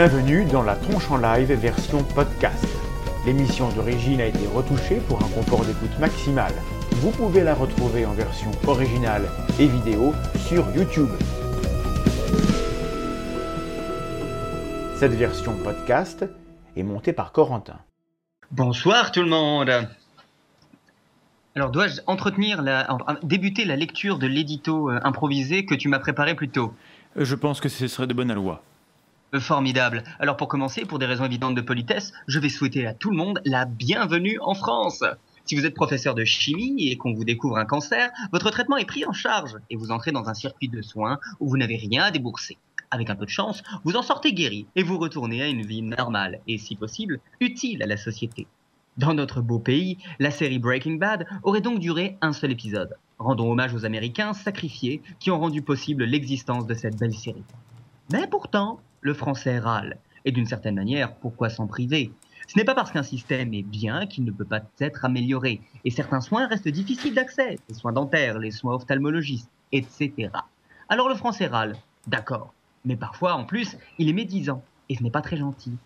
Bienvenue dans la tronche en live version podcast. L'émission d'origine a été retouchée pour un confort d'écoute maximal. Vous pouvez la retrouver en version originale et vidéo sur YouTube. Cette version podcast est montée par Corentin. Bonsoir tout le monde. Alors dois-je entretenir la, débuter la lecture de l'édito euh, improvisé que tu m'as préparé plus tôt? Je pense que ce serait de bonne loi. Euh, formidable. Alors pour commencer, pour des raisons évidentes de politesse, je vais souhaiter à tout le monde la bienvenue en France. Si vous êtes professeur de chimie et qu'on vous découvre un cancer, votre traitement est pris en charge et vous entrez dans un circuit de soins où vous n'avez rien à débourser. Avec un peu de chance, vous en sortez guéri et vous retournez à une vie normale et si possible utile à la société. Dans notre beau pays, la série Breaking Bad aurait donc duré un seul épisode. Rendons hommage aux Américains sacrifiés qui ont rendu possible l'existence de cette belle série. Mais pourtant, le français râle. Et d'une certaine manière, pourquoi s'en priver? Ce n'est pas parce qu'un système est bien qu'il ne peut pas être amélioré. Et certains soins restent difficiles d'accès, les soins dentaires, les soins ophtalmologistes, etc. Alors le français râle, d'accord. Mais parfois, en plus, il est médisant. Et ce n'est pas très gentil.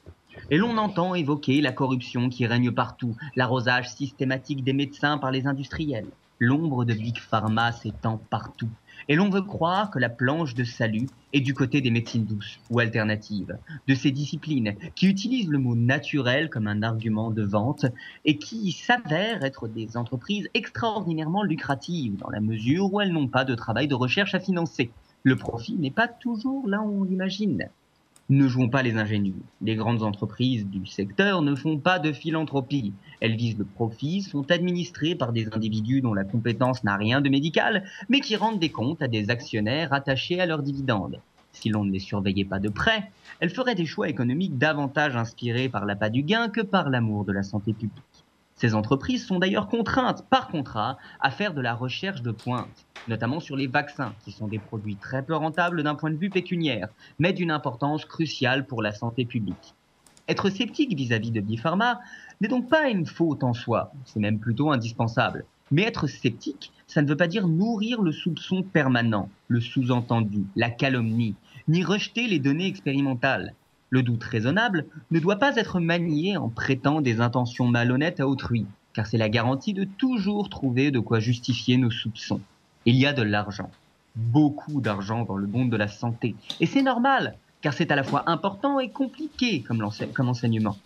Et l'on entend évoquer la corruption qui règne partout, l'arrosage systématique des médecins par les industriels, l'ombre de Big Pharma s'étend partout. Et l'on veut croire que la planche de salut est du côté des médecines douces ou alternatives, de ces disciplines qui utilisent le mot naturel comme un argument de vente et qui s'avèrent être des entreprises extraordinairement lucratives dans la mesure où elles n'ont pas de travail de recherche à financer. Le profit n'est pas toujours là où on l'imagine ne jouons pas les ingénus. Les grandes entreprises du secteur ne font pas de philanthropie. Elles visent le profit, sont administrées par des individus dont la compétence n'a rien de médical, mais qui rendent des comptes à des actionnaires attachés à leurs dividendes. Si l'on ne les surveillait pas de près, elles feraient des choix économiques davantage inspirés par l'appât du gain que par l'amour de la santé publique. Ces entreprises sont d'ailleurs contraintes par contrat à faire de la recherche de pointe, notamment sur les vaccins, qui sont des produits très peu rentables d'un point de vue pécuniaire, mais d'une importance cruciale pour la santé publique. Être sceptique vis-à-vis de Bipharma n'est donc pas une faute en soi, c'est même plutôt indispensable. Mais être sceptique, ça ne veut pas dire nourrir le soupçon permanent, le sous-entendu, la calomnie, ni rejeter les données expérimentales. Le doute raisonnable ne doit pas être manié en prêtant des intentions malhonnêtes à autrui, car c'est la garantie de toujours trouver de quoi justifier nos soupçons. Il y a de l'argent, beaucoup d'argent dans le monde de la santé, et c'est normal, car c'est à la fois important et compliqué comme, comme enseignement.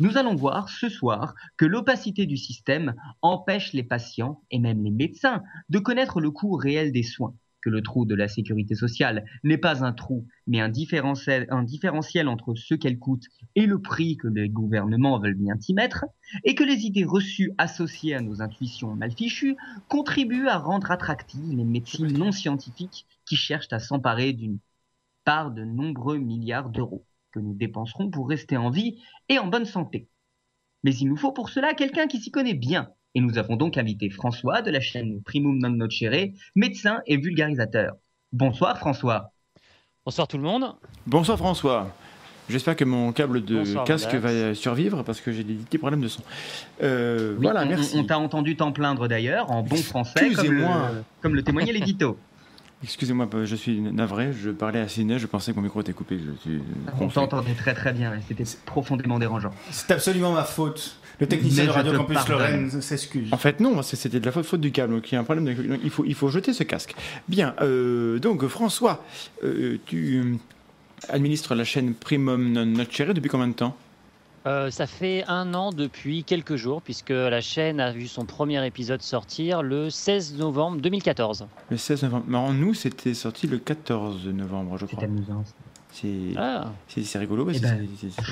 Nous allons voir ce soir que l'opacité du système empêche les patients et même les médecins de connaître le coût réel des soins que le trou de la sécurité sociale n'est pas un trou, mais un différentiel, un différentiel entre ce qu'elle coûte et le prix que les gouvernements veulent bien y mettre, et que les idées reçues associées à nos intuitions mal fichues contribuent à rendre attractives les médecines non scientifiques qui cherchent à s'emparer d'une part de nombreux milliards d'euros que nous dépenserons pour rester en vie et en bonne santé. Mais il nous faut pour cela quelqu'un qui s'y connaît bien et nous avons donc invité François de la chaîne Primum non nocere, médecin et vulgarisateur. Bonsoir François. Bonsoir tout le monde. Bonsoir François. J'espère que mon câble de casque va survivre parce que j'ai des petits problèmes de son. Euh, voilà, merci. On, t'a entendu t'en plaindre d'ailleurs en bon français, comme le, comme le témoignait l'édito. Excusez-moi, je suis navré, je parlais assez net, je pensais que mon micro était coupé. On t'entendait très très bien, c'était profondément dérangeant. C'est absolument ma faute. Le technicien de Radio Campus Lorraine s'excuse. En fait, non, c'était de la faute, du câble. Donc, il y a un problème. il, faut, il faut jeter ce casque. Bien. Euh, donc, François, euh, tu administres la chaîne Primum Non Nocere depuis combien de temps? Euh, ça fait un an depuis quelques jours, puisque la chaîne a vu son premier épisode sortir le 16 novembre 2014. Le 16 novembre. Mais nous, c'était sorti le 14 novembre, je crois. C'est amusant. Ah. C'est rigolo. Eh ben,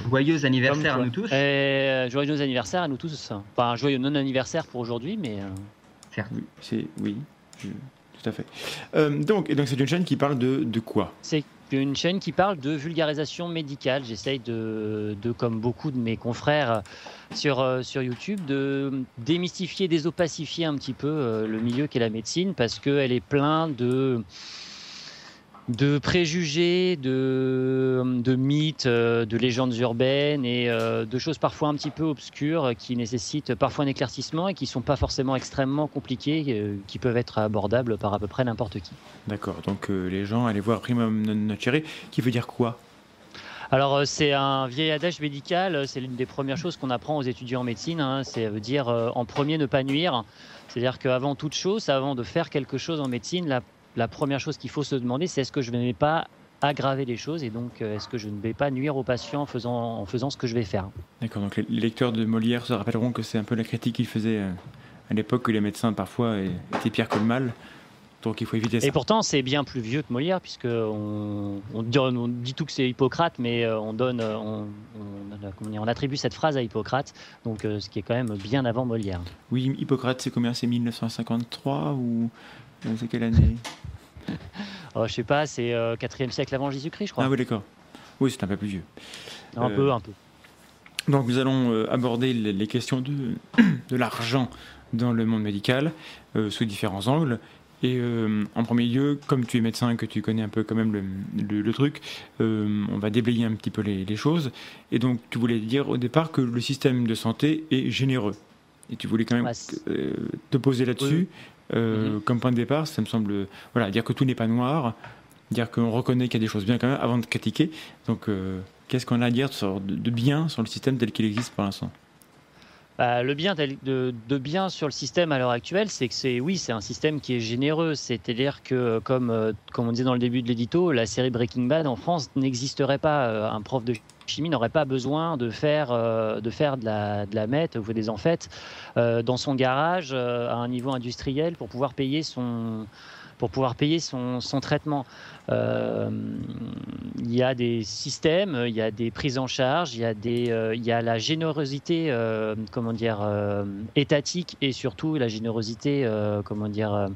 joyeux anniversaire à nous tous. Et, joyeux anniversaire à nous tous. Enfin, un joyeux non-anniversaire pour aujourd'hui, mais. Euh... Oui, oui tout à fait. Euh, donc, donc c'est une chaîne qui parle de, de quoi? C'est une chaîne qui parle de vulgarisation médicale. J'essaye de, comme beaucoup de mes confrères sur, euh, sur YouTube, de démystifier, désopacifier un petit peu euh, le milieu qu'est la médecine parce qu'elle est plein de de préjugés, de, de mythes, euh, de légendes urbaines et euh, de choses parfois un petit peu obscures qui nécessitent parfois un éclaircissement et qui ne sont pas forcément extrêmement compliquées, euh, qui peuvent être abordables par à peu près n'importe qui. D'accord, donc les gens allaient voir Primum nocere, qui veut dire quoi? Alors, c'est un vieil adage médical. C'est l'une des premières choses qu'on apprend aux étudiants en médecine. Hein. C'est veut dire euh, en premier ne pas nuire. C'est-à-dire qu'avant toute chose, avant de faire quelque chose en médecine, la, la première chose qu'il faut se demander, c'est est-ce que je ne vais pas aggraver les choses et donc euh, est-ce que je ne vais pas nuire au patient en faisant, en faisant ce que je vais faire? D'accord, donc les lecteurs de Molière se rappelleront que c'est un peu la critique qu'il faisait à l'époque où les médecins parfois étaient pires que le mal. Donc il faut éviter ça. Et pourtant, c'est bien plus vieux que Molière, puisque on, dit, tout que c'est Hippocrate, mais euh, on donne, euh, on, on, attribue cette phrase à Hippocrate, donc euh, ce qui est quand même bien avant Molière. Oui, Hippocrate, c'est combien? C'est 1953 ou c'est quelle année oh, Je sais pas, c'est 4e siècle avant Jésus-Christ, je crois. Ah oui, d'accord. Oui, c'est un peu plus vieux. Un peu, un peu. Donc nous allons aborder les questions de, de l'argent dans le monde médical sous différents angles. Et euh, en premier lieu, comme tu es médecin et que tu connais un peu quand même le, truc, euh, on va déblayer un petit peu les, choses. Et donc, tu voulais dire au départ que le système de santé est généreux. Et tu voulais quand même euh, te poser là-dessus mhm. comme point de départ. Ça me semble, voilà, dire que tout n'est pas noir, dire qu'on reconnaît qu'il y a des choses bien quand même avant de critiquer. Donc, qu'est-ce qu'on a à dire de bien sur le système tel qu'il existe pour l'instant? Bah, le bien de, bien sur le système à l'heure actuelle, c'est que c'est oui, c'est un système qui est généreux. C'est-à-dire que, comme, euh, comme on disait dans le début de l'édito, la série Breaking Bad en France n'existerait pas. Euh, un prof de chimie n'aurait pas besoin de faire, euh, de, faire de, la, de la meth ou des amphètes dans son garage à un niveau industriel pour pouvoir payer son, traitement. Euh, il y a des systèmes, il y a des prises en charge, il y a, euh, la générosité euh, comment dire, étatique et surtout la générosité comment dire,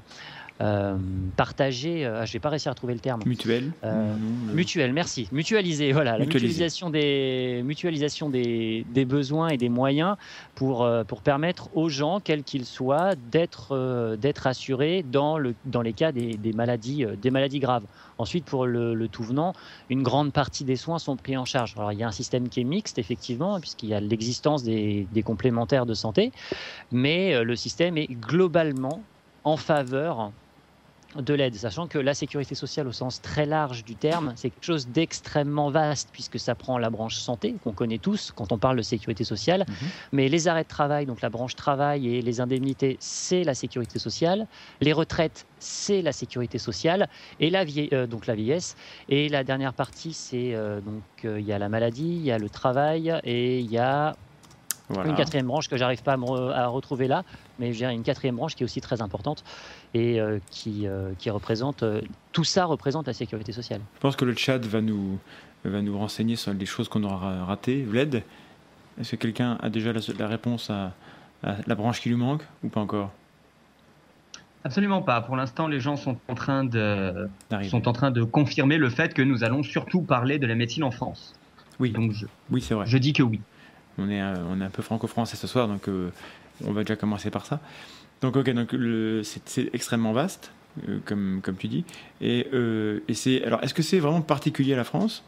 euh, partager, euh, ah, je vais pas réussir à trouver le terme. Mutuel. Euh, mutuel, merci. Mutualiser, voilà, la mutualisation des mutualisation des, des, besoins et des moyens pour pour permettre aux gens, quels qu'ils soient, d'être d'être assurés dans le dans les cas des, des maladies des maladies graves. Ensuite, pour le, le, tout venant, une grande partie des soins sont pris en charge. Alors, il y a un système qui est mixte, effectivement, puisqu'il y a l'existence des, des complémentaires de santé, mais le système est globalement en faveur de l'aide, sachant que la sécurité sociale au sens très large du terme, c'est quelque chose d'extrêmement vaste puisque ça prend la branche santé qu'on connaît tous quand on parle de sécurité sociale, mhm. mais les arrêts de travail, donc la branche travail et les indemnités, c'est la sécurité sociale, les retraites, c'est la sécurité sociale. Et la euh, donc la vieillesse. Et la dernière partie c'est euh, donc euh, il y a la maladie, il y a le travail et il y a une quatrième branche que j'arrive pas à, retrouver là, mais j'ai une quatrième branche qui est aussi très importante et euh, qui, euh, qui représente euh, tout ça représente la sécurité sociale. Je pense que le chat va nous va nous renseigner sur les choses qu'on aura ratées. Vlad, est-ce que quelqu'un a déjà la, réponse à, la branche qui lui manque ou pas encore? Absolument pas. Pour l'instant, les gens sont en train de sont en train de confirmer le fait que nous allons surtout parler de la médecine en France. Oui. Donc je, oui, c'est vrai. Je dis que oui. On est, on est un peu franco-français ce soir, donc on va déjà commencer par ça. Donc, ok, donc c'est extrêmement vaste, euh, comme, comme tu dis. Et, euh, et c'est, alors, est-ce que c'est vraiment particulier à la France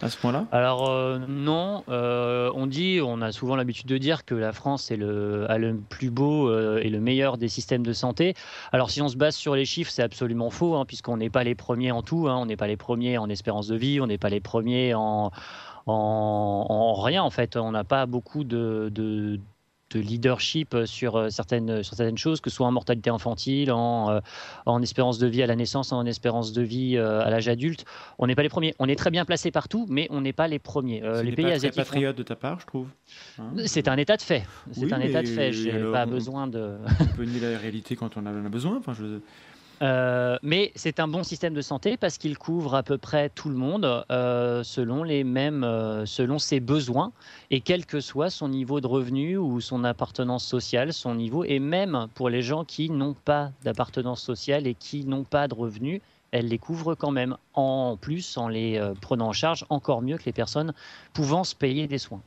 à ce point-là? Alors euh, non, on dit, on a souvent l'habitude de dire que la France est le, a le plus beau et le meilleur des systèmes de santé. Alors si on se base sur les chiffres, c'est absolument faux, hein, puisqu'on n'est pas les premiers en tout, hein. on n'est pas les premiers en espérance de vie, on n'est pas les premiers en, en, en, rien en fait. On n'a pas beaucoup de, de, de leadership sur euh, certaines, sur certaines choses, que ce soit en mortalité infantile, en, euh, en espérance de vie à la naissance, en espérance de vie euh, à l'âge adulte. On n'est pas les premiers. On est très bien placé partout, mais on n'est pas les premiers. les pays pas asiatiques. C'est patriote de ta part, je trouve. Hein c'est un état de fait. C'est un état de fait. J'ai pas besoin de. on peut nier la réalité quand on en a besoin. Enfin, je... Euh, mais c'est un bon système de santé parce qu'il couvre à peu près tout le monde euh, selon les mêmes, euh, selon ses besoins et quel que soit son niveau de revenu ou son appartenance sociale, son niveau et même pour les gens qui n'ont pas d'appartenance sociale et qui n'ont pas de revenus, elle les couvre quand même en plus en les prenant en charge encore mieux que les personnes pouvant se payer des soins.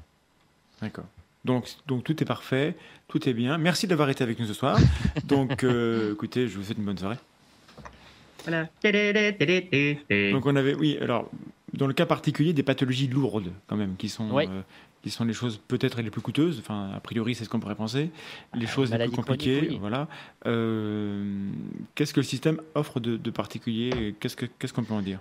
D'accord. Donc, donc tout est parfait, tout est bien. Merci d'avoir été avec nous ce soir. Donc écoutez, je vous souhaite une bonne soirée. Donc on avait, oui, alors dans le cas particulier des pathologies lourdes quand même, qui sont, qui sont les choses peut-être les plus coûteuses. Enfin, a priori, c'est ce qu'on pourrait penser. Les choses les plus compliquées, voilà. Qu'est-ce que le système offre de, particulier Qu'est-ce qu'on peut en dire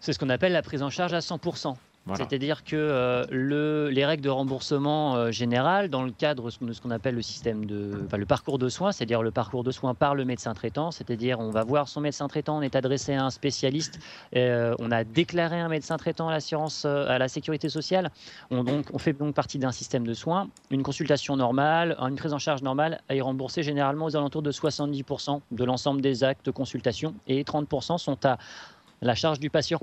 C'est ce qu'on appelle la prise en charge à 100%. C'est-à-dire que euh, le, les règles de remboursement euh, général, dans le cadre de ce qu'on appelle le système de, le parcours de soins, c'est-à-dire le parcours de soins par le médecin traitant, c'est-à-dire on va voir son médecin traitant, on est adressé à un spécialiste, euh, on a déclaré un médecin traitant à l'assurance, à la sécurité sociale, on, on fait donc partie d'un système de soins, une consultation normale, une prise en charge normale est remboursée généralement aux alentours de 70% de l'ensemble des actes de consultation et 30% sont à la charge du patient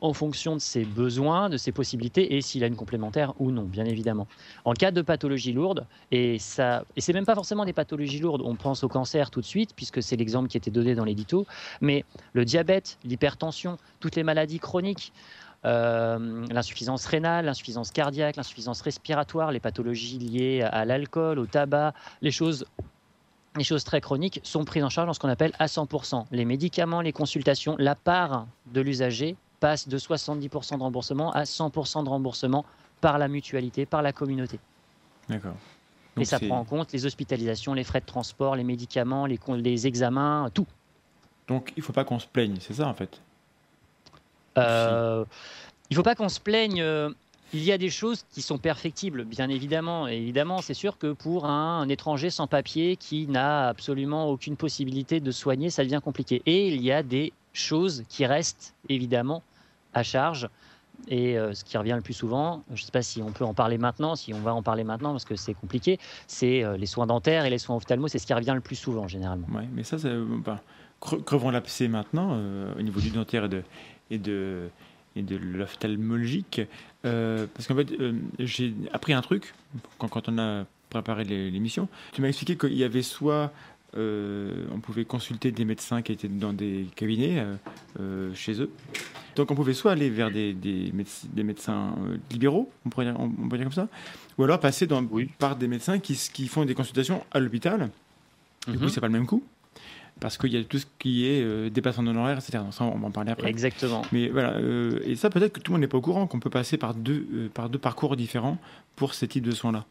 en fonction de ses besoins, de ses possibilités et s'il a une complémentaire ou non, bien évidemment. En cas de pathologie lourde, et ça, et c'est même pas forcément des pathologies lourdes, on pense au cancer tout de suite, puisque c'est l'exemple qui était donné dans l'édito, mais le diabète, l'hypertension, toutes les maladies chroniques, euh, l'insuffisance rénale, l'insuffisance cardiaque, l'insuffisance respiratoire, les pathologies liées à l'alcool, au tabac, les choses les choses très chroniques sont prises en charge dans ce qu'on appelle à 100%. Les médicaments, les consultations, la part de l'usager passe de 70% de remboursement à 100% de remboursement par la mutualité, par la communauté. D'accord. Et ça prend en compte les hospitalisations, les frais de transport, les médicaments, les, les examens, tout. Donc il ne faut pas qu'on se plaigne, c'est ça en fait? Euh, Il ne faut pas qu'on se plaigne. Euh, il y a des choses qui sont perfectibles, bien évidemment. évidemment, c'est sûr que pour un, étranger sans papier qui n'a absolument aucune possibilité de soigner, ça devient compliqué. Et il y a des choses qui restent évidemment à charge. Et euh, ce qui revient le plus souvent, je ne sais pas si on peut en parler maintenant, si on va en parler maintenant parce que c'est compliqué, c'est euh, les soins dentaires et les soins ophtalmo, c'est ce qui revient le plus souvent généralement. Oui, mais ça, c'est, bah, crevons l'abcès maintenant euh, au niveau du dentaire et de, et de, et de l'ophtalmologique. Parce qu'en fait, j'ai appris un truc quand on a préparé l'émission. Tu m'as expliqué qu'il y avait soit euh, on pouvait consulter des médecins qui étaient dans des cabinets euh, chez eux. Donc on pouvait soit aller vers des, des, des médecins libéraux, on pourrait, dire, on, dire, comme ça, ou alors passer dans, par des médecins qui, qui, font des consultations à l'hôpital. Du coup, mhm. c'est pas le même coût parce qu'il y a tout ce qui est euh, dépassement d'honoraires, etc. Ça, on va en parler après. Exactement. Mais voilà, euh, et ça, peut-être que tout le monde n'est pas au courant qu'on peut passer par deux, euh, par deux parcours différents pour ces types de soins-là.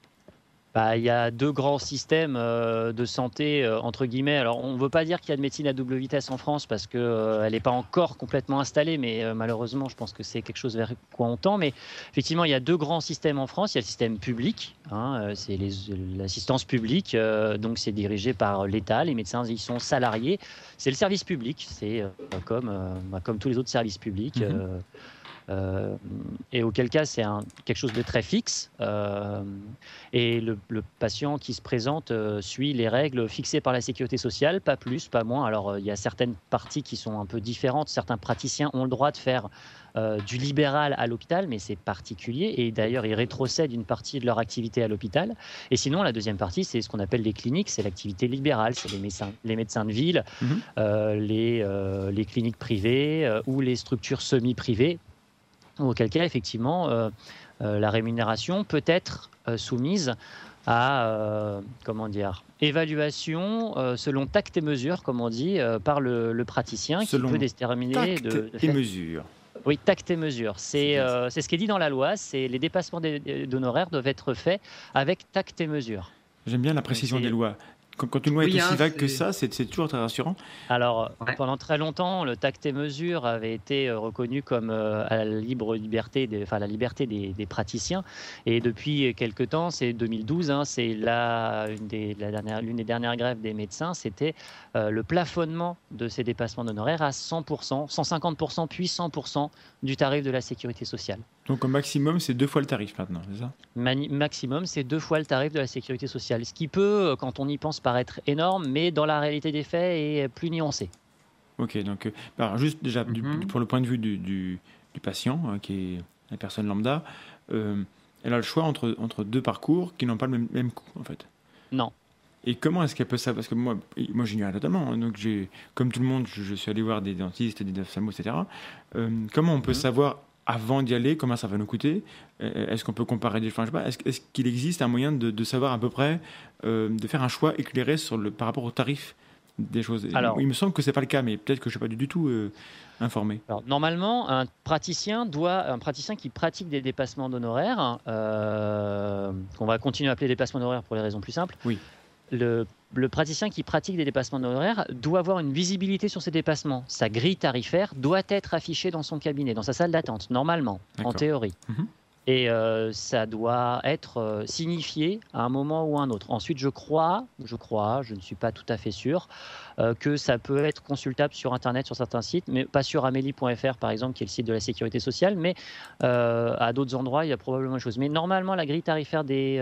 Bah, il y a deux grands systèmes euh, de santé, euh, entre guillemets. Alors, on ne veut pas dire qu'il y a de médecine à double vitesse en France parce qu'elle euh, n'est pas encore complètement installée, mais malheureusement, je pense que c'est quelque chose vers quoi on tend. Mais effectivement, il y a deux grands systèmes en France. Il y a le système public, hein, c'est l'assistance publique, donc c'est dirigé par l'État. Les médecins y sont salariés. C'est le service public, c'est comme, bah, comme tous les autres services publics. Mm-hmm. Euh, et auquel cas c'est quelque chose de très fixe. Euh, et le, patient qui se présente euh, suit les règles fixées par la sécurité sociale, pas plus, pas moins. Alors il y a certaines parties qui sont un peu différentes. Certains praticiens ont le droit de faire du libéral à l'hôpital, mais c'est particulier. Et d'ailleurs, ils rétrocèdent une partie de leur activité à l'hôpital. Et sinon, la deuxième partie, c'est ce qu'on appelle les cliniques, c'est l'activité libérale, c'est les médecins, les médecins de ville, mhm. les, les cliniques privées ou les structures semi-privées auquel cas, effectivement, euh, euh, la rémunération peut être euh, soumise à comment dire évaluation selon tact et mesure, comme on dit, par le, praticien qui peut déterminer tact de, et mesure. Oui, tact et mesure. C'est ce qui est dit dans la loi. C'est les dépassements d'honoraires doivent être faits avec tact et mesure. J'aime bien la précision des lois. Quand, une loi est aussi hein, vague que ça, c'est toujours très rassurant. Alors, pendant très longtemps, le tact et mesure avait été euh, reconnu comme euh, à la libre liberté, enfin la liberté des, praticiens. Et depuis quelques temps, c'est 2012, hein, c'est l'une des, dernière, des dernières grèves des médecins, c'était euh, le plafonnement de ces dépassements d'honoraires à 100%, 150% puis 100% du tarif de la sécurité sociale. Donc au maximum, c'est deux fois le tarif maintenant, c'est ça? Maximum, c'est deux fois le tarif de la sécurité sociale. Ce qui peut, quand on y pense, paraître énorme, mais dans la réalité des faits, est plus nuancé. Ok, donc euh, bah, juste déjà mhm. pour le point de vue du, patient, hein, qui est la personne lambda, euh, elle a le choix entre, entre deux parcours qui n'ont pas le même, même coût en fait. Non. Et comment est-ce qu'elle peut savoir? Parce que moi, moi j'ignore totalement. Hein, donc j'ai, comme tout le monde, je, suis allé voir des dentistes, des ophtalmos, etc. Euh, comment on peut mhm. savoir avant d'y aller, comment ça va nous coûter? Euh, Est-ce qu'on peut comparer des choix Est-ce qu'il existe un moyen de, savoir à peu près, euh, de faire un choix éclairé sur le, par rapport au tarif des choses? Alors, Il me semble que ce n'est pas le cas, mais peut-être que je ne suis pas du tout euh, informé. Alors, normalement, un praticien, doit, un praticien qui pratique des dépassements d'honoraires, qu'on va continuer à appeler dépassements d'honoraires pour les raisons plus simples, oui. le le praticien qui pratique des dépassements d'honoraires doit avoir une visibilité sur ces dépassements. Sa grille tarifaire doit être affichée dans son cabinet, dans sa salle d'attente, normalement, en théorie. Mhm. Et euh, ça doit être euh, signifié à un moment ou à un autre. Ensuite, je crois, je crois, je ne suis pas tout à fait sûr, euh, que ça peut être consultable sur Internet, sur certains sites, mais pas sur amélie.fr par exemple, qui est le site de la sécurité sociale, mais à d'autres endroits, il y a probablement une chose. Mais normalement, la grille tarifaire des,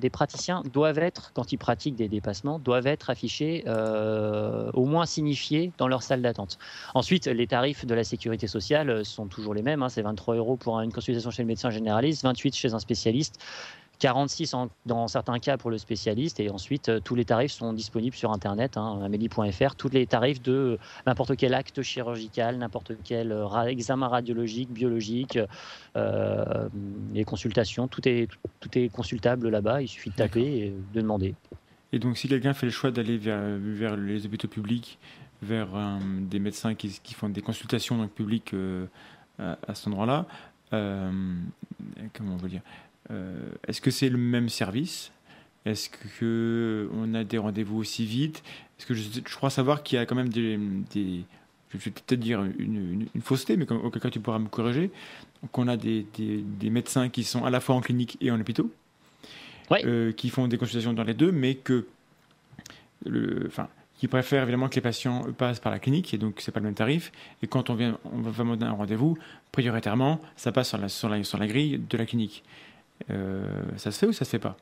des praticiens doivent être, quand ils pratiquent des dépassements, doivent être affichés, au moins signifiés dans leur salle d'attente. Ensuite, les tarifs de la sécurité sociale sont toujours les mêmes. Hein, c'est 23 euros pour une consultation chez le médecin généraliste 28 chez un spécialiste. 46 dans certains cas pour le spécialiste. Et ensuite euh, tous les tarifs sont disponibles sur internet hein, amélie.fr tous les tarifs de n'importe quel acte chirurgical n'importe quel euh, examen radiologique biologique euh, les consultations tout est tout est consultable là-bas. Il suffit de taper et de demander. Et donc si quelqu'un fait le choix d'aller vers, vers les hôpitaux publics vers des médecins qui, font des consultations donc publiques à, à, cet endroit-là euh, comment on veut dire? euh, Est-ce que c'est le même service? Est-ce qu'on a des rendez-vous aussi vite? Est-ce que je, crois savoir qu'il y a quand même des, je vais peut-être dire une, fausseté, mais auquel cas tu pourras me corriger, qu'on a des, des, médecins qui sont à la fois en clinique et en hôpitaux, euh, qui font des consultations dans les deux, mais que, le, enfin, qui préfèrent évidemment que les patients passent par la clinique, et donc c'est pas le même tarif. Et quand on vient, on va demander un rendez-vous, prioritairement, ça passe sur la, sur la, sur la grille de la clinique. Euh, ça se fait ou ça se fait pas?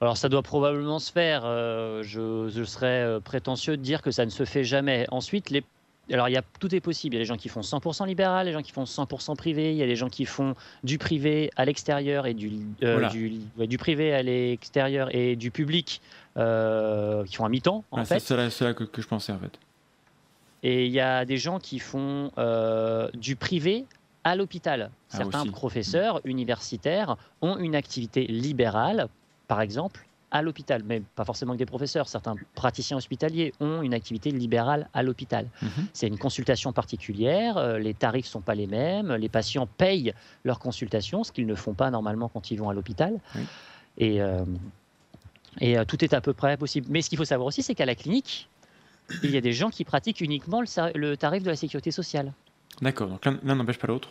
Alors ça doit probablement se faire. Euh, je, je, serais euh, prétentieux de dire que ça ne se fait jamais. Ensuite, les alors, il y a, tout est possible. Il y a des gens qui font 100% libéral, des gens qui font 100% privé. Il y a des gens qui font du privé à l'extérieur et du, euh, du, privé à l'extérieur et du public euh, qui font à mi-temps. En fait. C'est cela que, que, je pensais en fait. Et il y a des gens qui font euh, du privé à l'hôpital. Ah, Certains professeurs universitaires ont une activité libérale, par exemple, à l'hôpital, mais pas forcément que des professeurs. Certains praticiens hospitaliers ont une activité libérale à l'hôpital. Mhm. C'est une consultation particulière, euh, les tarifs ne sont pas les mêmes, les patients payent leur consultation, ce qu'ils ne font pas normalement quand ils vont à l'hôpital. Et, euh, et euh, tout est à peu près possible. Mais ce qu'il faut savoir aussi, c'est qu'à la clinique, il y a des gens qui pratiquent uniquement le, tarif de la sécurité sociale. D'accord, donc l'un n'empêche pas l'autre.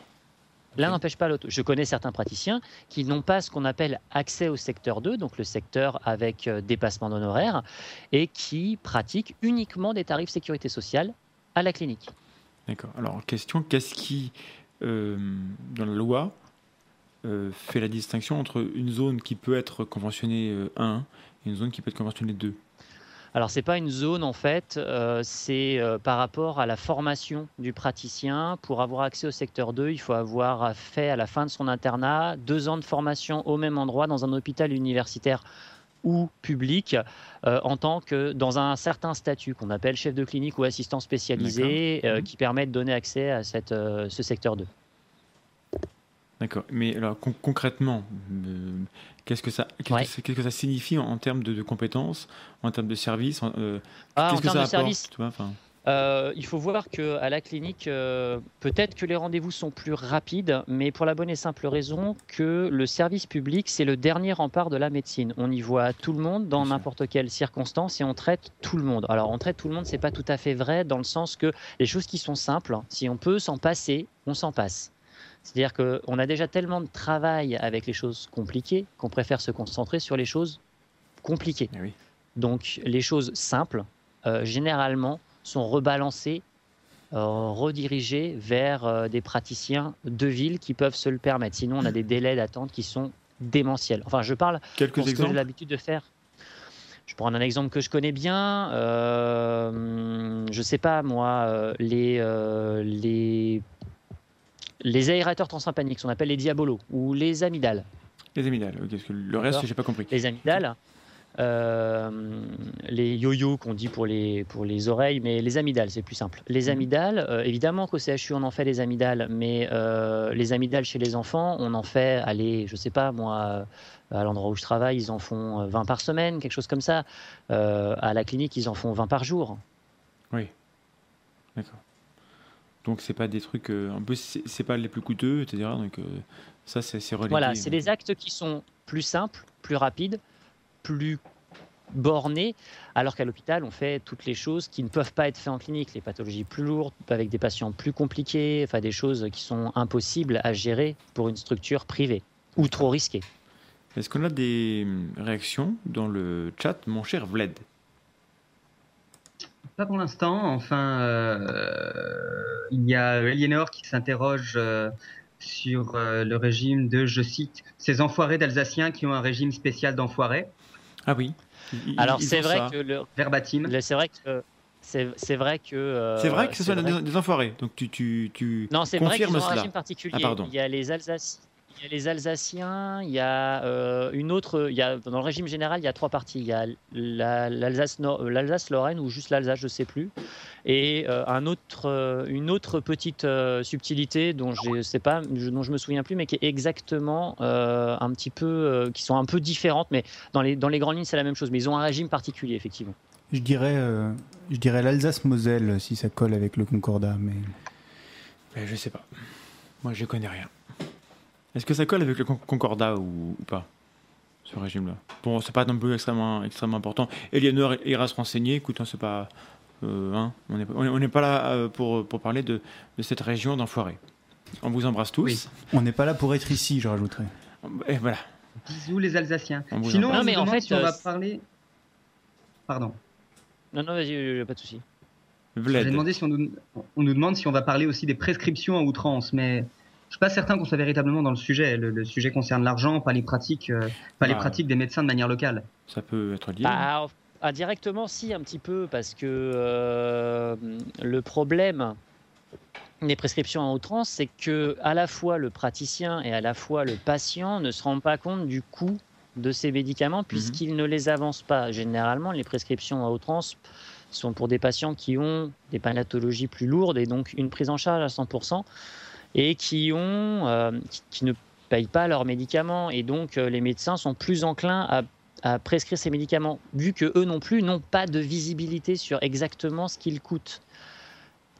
L'un n'empêche pas l'autre. Je connais certains praticiens qui n'ont pas ce qu'on appelle accès au secteur 2, donc le secteur avec euh, dépassement d'honoraires, et qui pratiquent uniquement des tarifs sécurité sociale à la clinique. D'accord. Alors, question, qu'est-ce qui, euh, dans la loi, euh, fait la distinction entre une zone qui peut être conventionnée 1 et une zone qui peut être conventionnée 2 alors c'est pas une zone en fait, euh, c'est euh, par rapport à la formation du praticien. Pour avoir accès au secteur 2, il faut avoir fait à la fin de son internat deux ans de formation au même endroit dans un hôpital universitaire ou public euh, en tant que dans un certain statut qu'on appelle chef de clinique ou assistant spécialisé mhm. qui permet de donner accès à cette, ce secteur 2. D'accord. Mais alors concrètement, euh, qu'est-ce que ça, qu'est-ce, que ça signifie en, termes de, compétences, en termes de services euh, ah, En termes de services, euh, il faut voir qu'à la clinique, peut-être que les rendez-vous sont plus rapides, mais pour la bonne et simple raison que le service public, c'est le dernier rempart de la médecine. On y voit tout le monde dans n'importe quelle circonstance et on traite tout le monde. Alors, on traite tout le monde, c'est pas tout à fait vrai dans le sens que les choses qui sont simples, si on peut s'en passer, on s'en passe. C'est-à-dire qu'on a déjà tellement de travail avec les choses compliquées qu'on préfère se concentrer sur les choses compliquées. Eh Donc les choses simples, euh, généralement, sont rebalancées, euh, redirigées vers euh, des praticiens de ville qui peuvent se le permettre. Sinon, on a des délais d'attente qui sont démentiels. Enfin, je parle Quelques pour ce que j'ai l'habitude de faire. Je prends un exemple que je connais bien. je ne sais pas, moi, les, les les aérateurs transympaniques, ce qu'on appelle les diabolos ou les amygdales. Les amygdales, ok, parce que le reste, je n'ai pas compris. Les amygdales, euh, les yo-yo qu'on dit pour les, pour les oreilles, mais les amygdales, c'est plus simple. Les mhm. amygdales, euh, évidemment qu'au CHU, on en fait les amygdales, mais euh, les amygdales chez les enfants, on en fait, allez, je sais pas, moi, à l'endroit où je travaille, ils en font 20 par semaine, quelque chose comme ça. à la clinique, ils en font 20 par jour. Oui. Donc c'est pas des trucs euh, un peu c'est pas les plus coûteux, etc. Donc euh, ça c'est Voilà, c'est des actes qui sont plus simples, plus rapides, plus borné, alors qu'à l'hôpital, on fait toutes les choses qui ne peuvent pas être faites en clinique, les pathologies plus lourdes, avec des patients plus compliqués, enfin des choses qui sont impossibles à gérer pour une structure privée ou trop risquée. Est-ce qu'on a des réactions dans le chat, mon cher Vled Pas pour l'instant. Enfin, euh, il y a Eleanor qui s'interroge euh, sur euh, le régime de, je cite, ces enfoirés d'Alsaciens qui ont un régime spécial d'enfoirés. Ah oui. Alors c'est vrai que le verbatim. C'est vrai que c'est vrai que. c'est vrai que ce sont des, enfoirés. Donc tu, tu, tu non, c'est vrai qu'ils ont un régime particulier. Ah, pardon. Il y a les Alsaciens il y a les Alsaciens, il y a euh, une autre, il y a, dans le régime général, il y a trois parties. Il y a l'Alsace-Lorraine ou juste l'Alsace, je ne sais plus, et euh, un autre, euh, une autre petite subtilité dont je sais pas, dont je me souviens plus, mais qui est exactement un petit peu, qui sont un peu différentes, mais dans les dans les grandes lignes c'est la même chose, mais ils ont un régime particulier effectivement. Je dirais, je dirais l'Alsace-Moselle si ça colle avec le Concordat, mais. mais je sais pas. Moi, je connais rien. Est-ce que ça colle avec le Concordat ou, pas ce régime-là? Bon, c'est pas non plus extrêmement, extrêmement important. Eleanor ira se renseigner. Écoute, hein, c'est pas, euh, hein, on n'est pas là euh, pour, pour parler de, de cette région d'enfoirés. On vous embrasse tous. On n'est pas là pour être ici, je rajouterais. Et voilà. Bisous les Alsaciens. Sinon, non, mais en fait, si on euh, va parler. Pardon. Non, non, vas-y, pas de souci. J'ai demandé si on nous, on nous demande si on va parler aussi des prescriptions à outrance, mais suis pas certain qu'on soit véritablement dans le sujet. Le, sujet concerne l'argent, pas les pratiques, euh, pas les bah. pratiques des médecins de manière locale. Ça peut être lié. Bah, indirectement, si un petit peu, parce que euh, le problème des prescriptions en outrance, c'est que à la fois le praticien et à la fois le patient ne se rendent pas compte du coût de ces médicaments mhm. puisqu'ils ne les avancent pas. Généralement, les prescriptions à outrance sont pour des patients qui ont des pathologies plus lourdes et donc une prise en charge à 100% et qui, ont, euh, qui, ne payent pas leurs médicaments. Et donc, euh, les médecins sont plus enclins à, prescrire ces médicaments, vu que eux non plus n'ont pas de visibilité sur exactement ce qu'ils coûtent.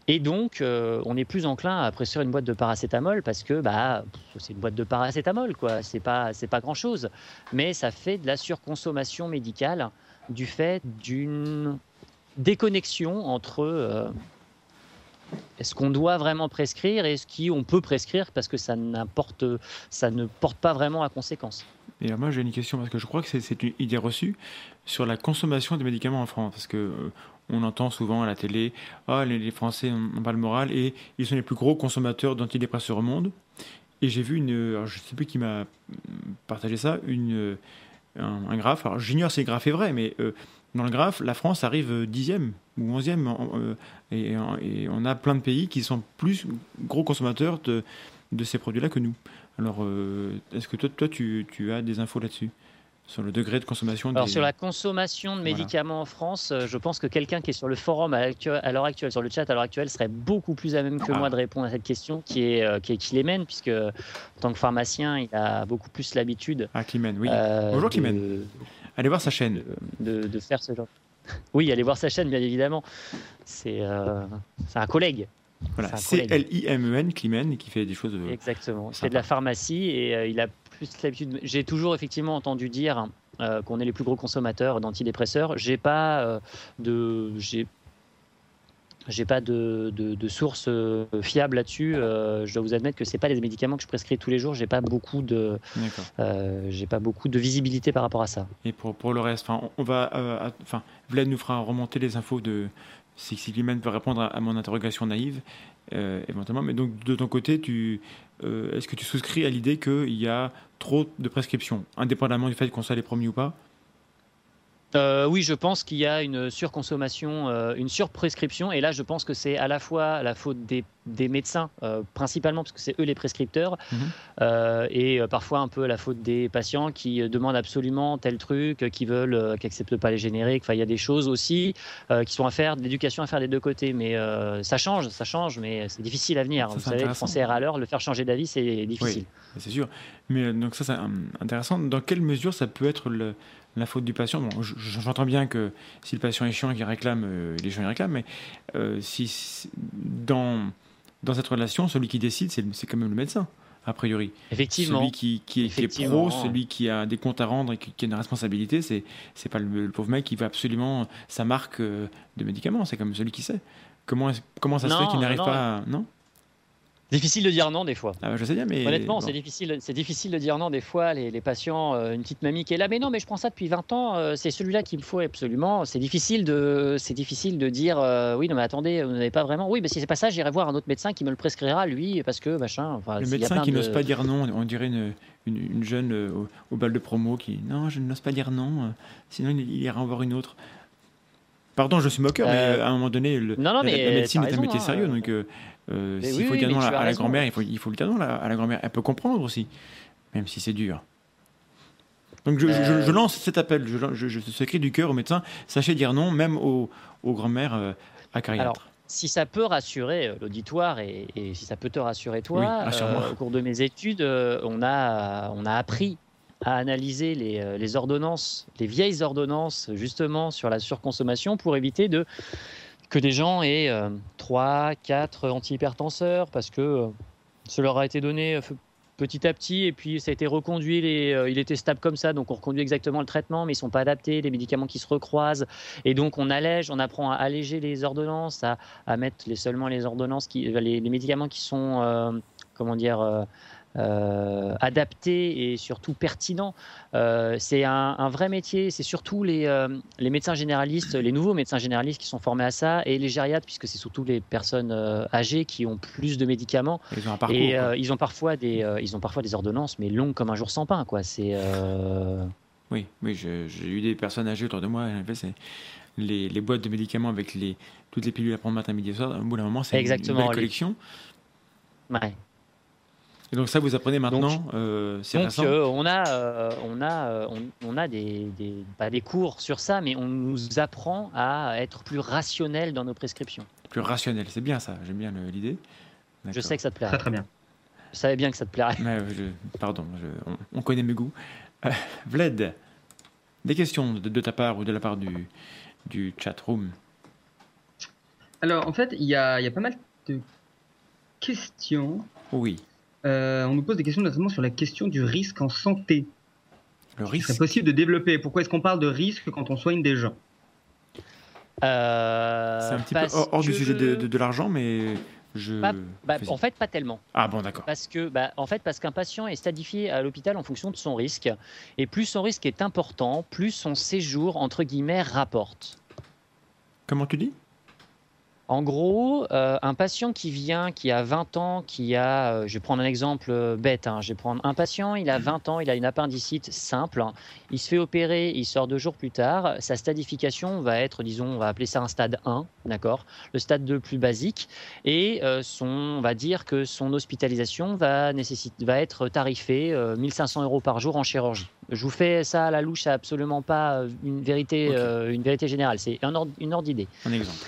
Et donc, euh, on est plus enclin à prescrire une boîte de paracétamol parce que bah, c'est une boîte de paracétamol, quoi. C'est pas, pas grand chose. Mais ça fait de la surconsommation médicale du fait d'une déconnexion entre est-ce qu'on doit vraiment prescrire et ce qu'on peut prescrire parce que ça, ça ne porte pas vraiment à conséquence. Et moi j'ai une question parce que je crois que c'est une idée reçue sur la consommation des médicaments en France parce que euh, on entend souvent à la télé ah les, Français n'ont pas le moral et ils sont les plus gros consommateurs d'antidépresseurs au monde et j'ai vu une alors je sais plus qui m'a partagé ça une un, graphe. Alors j'ignore si le graphe est vrai mais euh, dans le graphe, la France arrive dixième ou onzième, euh, et, et, on a plein de pays qui sont plus gros consommateurs de, de ces produits-là que nous. Alors, euh, est-ce que toi, toi tu, tu as des infos là-dessus sur le degré de consommation Alors, sur la consommation de médicaments en France, euh, je pense que quelqu'un qui est sur le forum à l'heure actuelle, sur le chat à l'heure actuelle, serait beaucoup plus à même que ah. moi de répondre à cette question qui est, qui est Climène, puisque en tant que pharmacien, il a beaucoup plus l'habitude. Ah, Climène, oui. Bonjour, Climène. Allez voir sa chaîne. De, faire ce genre. Oui, allez voir sa chaîne, bien évidemment. C'est euh, un collègue. Voilà, C-L-I-M-E-N, Climen, qui fait des choses. Euh, Exactement. C'est de la pharmacie et euh, il a plus l'habitude. J'ai toujours effectivement entendu dire qu'on est les plus gros consommateurs d'antidépresseurs. J'ai pas de. J'ai j'ai pas de, de, source euh, fiable là-dessus. Euh, je dois vous admettre que c'est pas les médicaments que je prescris tous les jours. J'ai pas beaucoup de, euh, j'ai pas beaucoup de visibilité par rapport à ça. Et pour, pour le reste, on va, enfin, Vlad nous fera remonter les infos de si Sylvain peut répondre à, mon interrogation naïve éventuellement. Mais donc de ton côté, tu, est-ce que tu souscris à l'idée qu'il y a trop de prescriptions, indépendamment du fait qu'on soit les premiers ou pas? Euh, oui, je pense qu'il y a une surconsommation, euh, une surprescription, et là, je pense que c'est à la fois la faute des, médecins, euh, principalement parce que c'est eux les prescripteurs, mhm. et parfois un peu la faute des patients qui demandent absolument tel truc, qui veulent, qui acceptent pas les génériques. Enfin, il y a des choses aussi qui sont à faire, de l'éducation à faire des deux côtés, mais ça change, ça change, mais c'est difficile à venir. Vous savez, le français à l'heure, le faire changer d'avis, c'est difficile. Oui, c'est sûr. Mais donc ça, c'est intéressant. Dans quelle mesure ça peut être le la faute du patient. Bon, j'entends bien que si le patient est chiant et qu'il réclame, euh, les gens y réclament, mais euh, si, dans, dans cette relation, celui qui décide, c'est quand même le médecin. a priori. Effectivement. Celui qui, qui, est, qui est Effectivement. pro, celui qui a des comptes à rendre et qui, qui a une responsabilité, c'est pas le, le pauvre mec qui va absolument sa marque euh, de médicaments, c'est comme celui qui sait. Comment, comment ça se fait qu'il n'arrive pas à... Non? Difficile de dire non des fois. ah, Je sais bien, mais... Honnêtement, bon. c'est difficile, c'est difficile de dire non des fois. Les, les patients, euh, une petite mamie qui est là, mais non, mais je prends ça depuis 20 ans, euh, c'est celui-là qu'il me faut absolument. C'est difficile de, c'est difficile de dire, euh, oui, non, mais attendez, vous n'avez pas vraiment. Oui, mais si c'est pas ça, j'irai voir un autre médecin qui me le prescrira, lui, parce que machin. Enfin, Le médecin qui de- n'ose pas dire non, on dirait une, une, une jeune au, au bal de promo qui non, je n'ose pas dire non, sinon il, il ira en voir une autre. Pardon, je suis moqueur, mais à un moment donné, le- non, non, la, mais la médecine est un métier hein, sérieux, donc euh, Mais s'il oui, faut oui, dire mais non tu à, à la grand-mère, il faut, il faut le dire non à la grand-mère. Elle peut comprendre aussi, même si c'est dur. Donc je, Euh, je lance cet appel, je, je, ce cri du cœur aux médecins, sachez dire non, même aux, aux grand-mères euh, acariâtres. Alors, si ça peut rassurer euh, l'auditoire et, et si ça peut te rassurer toi, Oui, euh, au cours de mes études, on, a, on a appris à analyser les, les ordonnances, les vieilles ordonnances justement sur la surconsommation pour éviter de, que des gens aient euh, 3, 4 antihypertenseurs parce que euh, leur a été donné euh, petit à petit et puis ça a été reconduit, les, euh, il était stable comme ça, donc on reconduit exactement le traitement, mais ils sont pas adaptés, des médicaments qui se recroisent, et donc on allège, on apprend à alléger les ordonnances, à, mettre les, seulement les ordonnances, qui, les, les médicaments qui sont, euh, comment dire, euh, adaptés et surtout pertinents. Euh, c'est un, un vrai métier, c'est surtout les, euh, les médecins généralistes, les nouveaux médecins généralistes qui sont formés à ça, et les gériatres, puisque c'est surtout les personnes âgées qui ont plus de médicaments. Ils ont un parcours. Et ils ont parfois des, ils ont parfois des ordonnances, mais longues comme un jour sans pain, quoi. C'est Oui, oui, j'ai eu des personnes âgées autour de moi. En fait, c'est les, les boîtes de médicaments avec les, toutes les pilules à prendre matin, midi et soir. Au bout d'un moment, c'est une- une, belle les- collection. ouais. Et donc ça, vous apprenez maintenant. euh, c'est Donc euh, on a, euh, on a, euh, on, on a des, des, pas des cours sur ça, mais on nous apprend à être plus rationnel dans nos prescriptions. Plus rationnel. C'est bien ça. J'aime bien le- l'idée. Je sais que ça te Très plairait. très bien. Je savais bien que ça te plairait. Mais, euh, je- pardon, je- on, on connaît mes goûts. Euh, Vlad, des questions de, de ta part ou de la part du, du chat room Alors en fait, il y a, il y a pas mal de questions. Oui. Euh, on nous pose des questions notamment sur la question du risque en santé. Le risque. serait possible de développer. Pourquoi est-ce qu'on parle de risque quand on soigne des gens? Euh, C'est un petit peu hors, hors du sujet de, de- de l'argent, mais je. Bah, bah, en fait, pas tellement. Ah bon, d'accord. Parce que, bah, en fait, parce qu'un patient est stadifié à l'hôpital en fonction de son risque, et plus son risque est important, plus son séjour entre guillemets rapporte. Comment tu dis? En gros, euh, un patient qui vient, qui a 20 ans, qui a, euh, je vais prendre un exemple euh, bête, hein, je vais prendre un patient, il a 20 ans, il a une appendicite simple, hein, il se fait opérer, il sort deux jours plus tard, sa stadification va être, disons, on va appeler ça un stade 1, d'accord, le stade 2 plus basique, et euh, son, on va dire que son hospitalisation va, va être tarifée euh, 1500 euros par jour en chirurgie. Je vous fais ça à la louche, c'est absolument pas une vérité, une vérité générale, c'est un ordre, une ordre d'idée. Un exemple.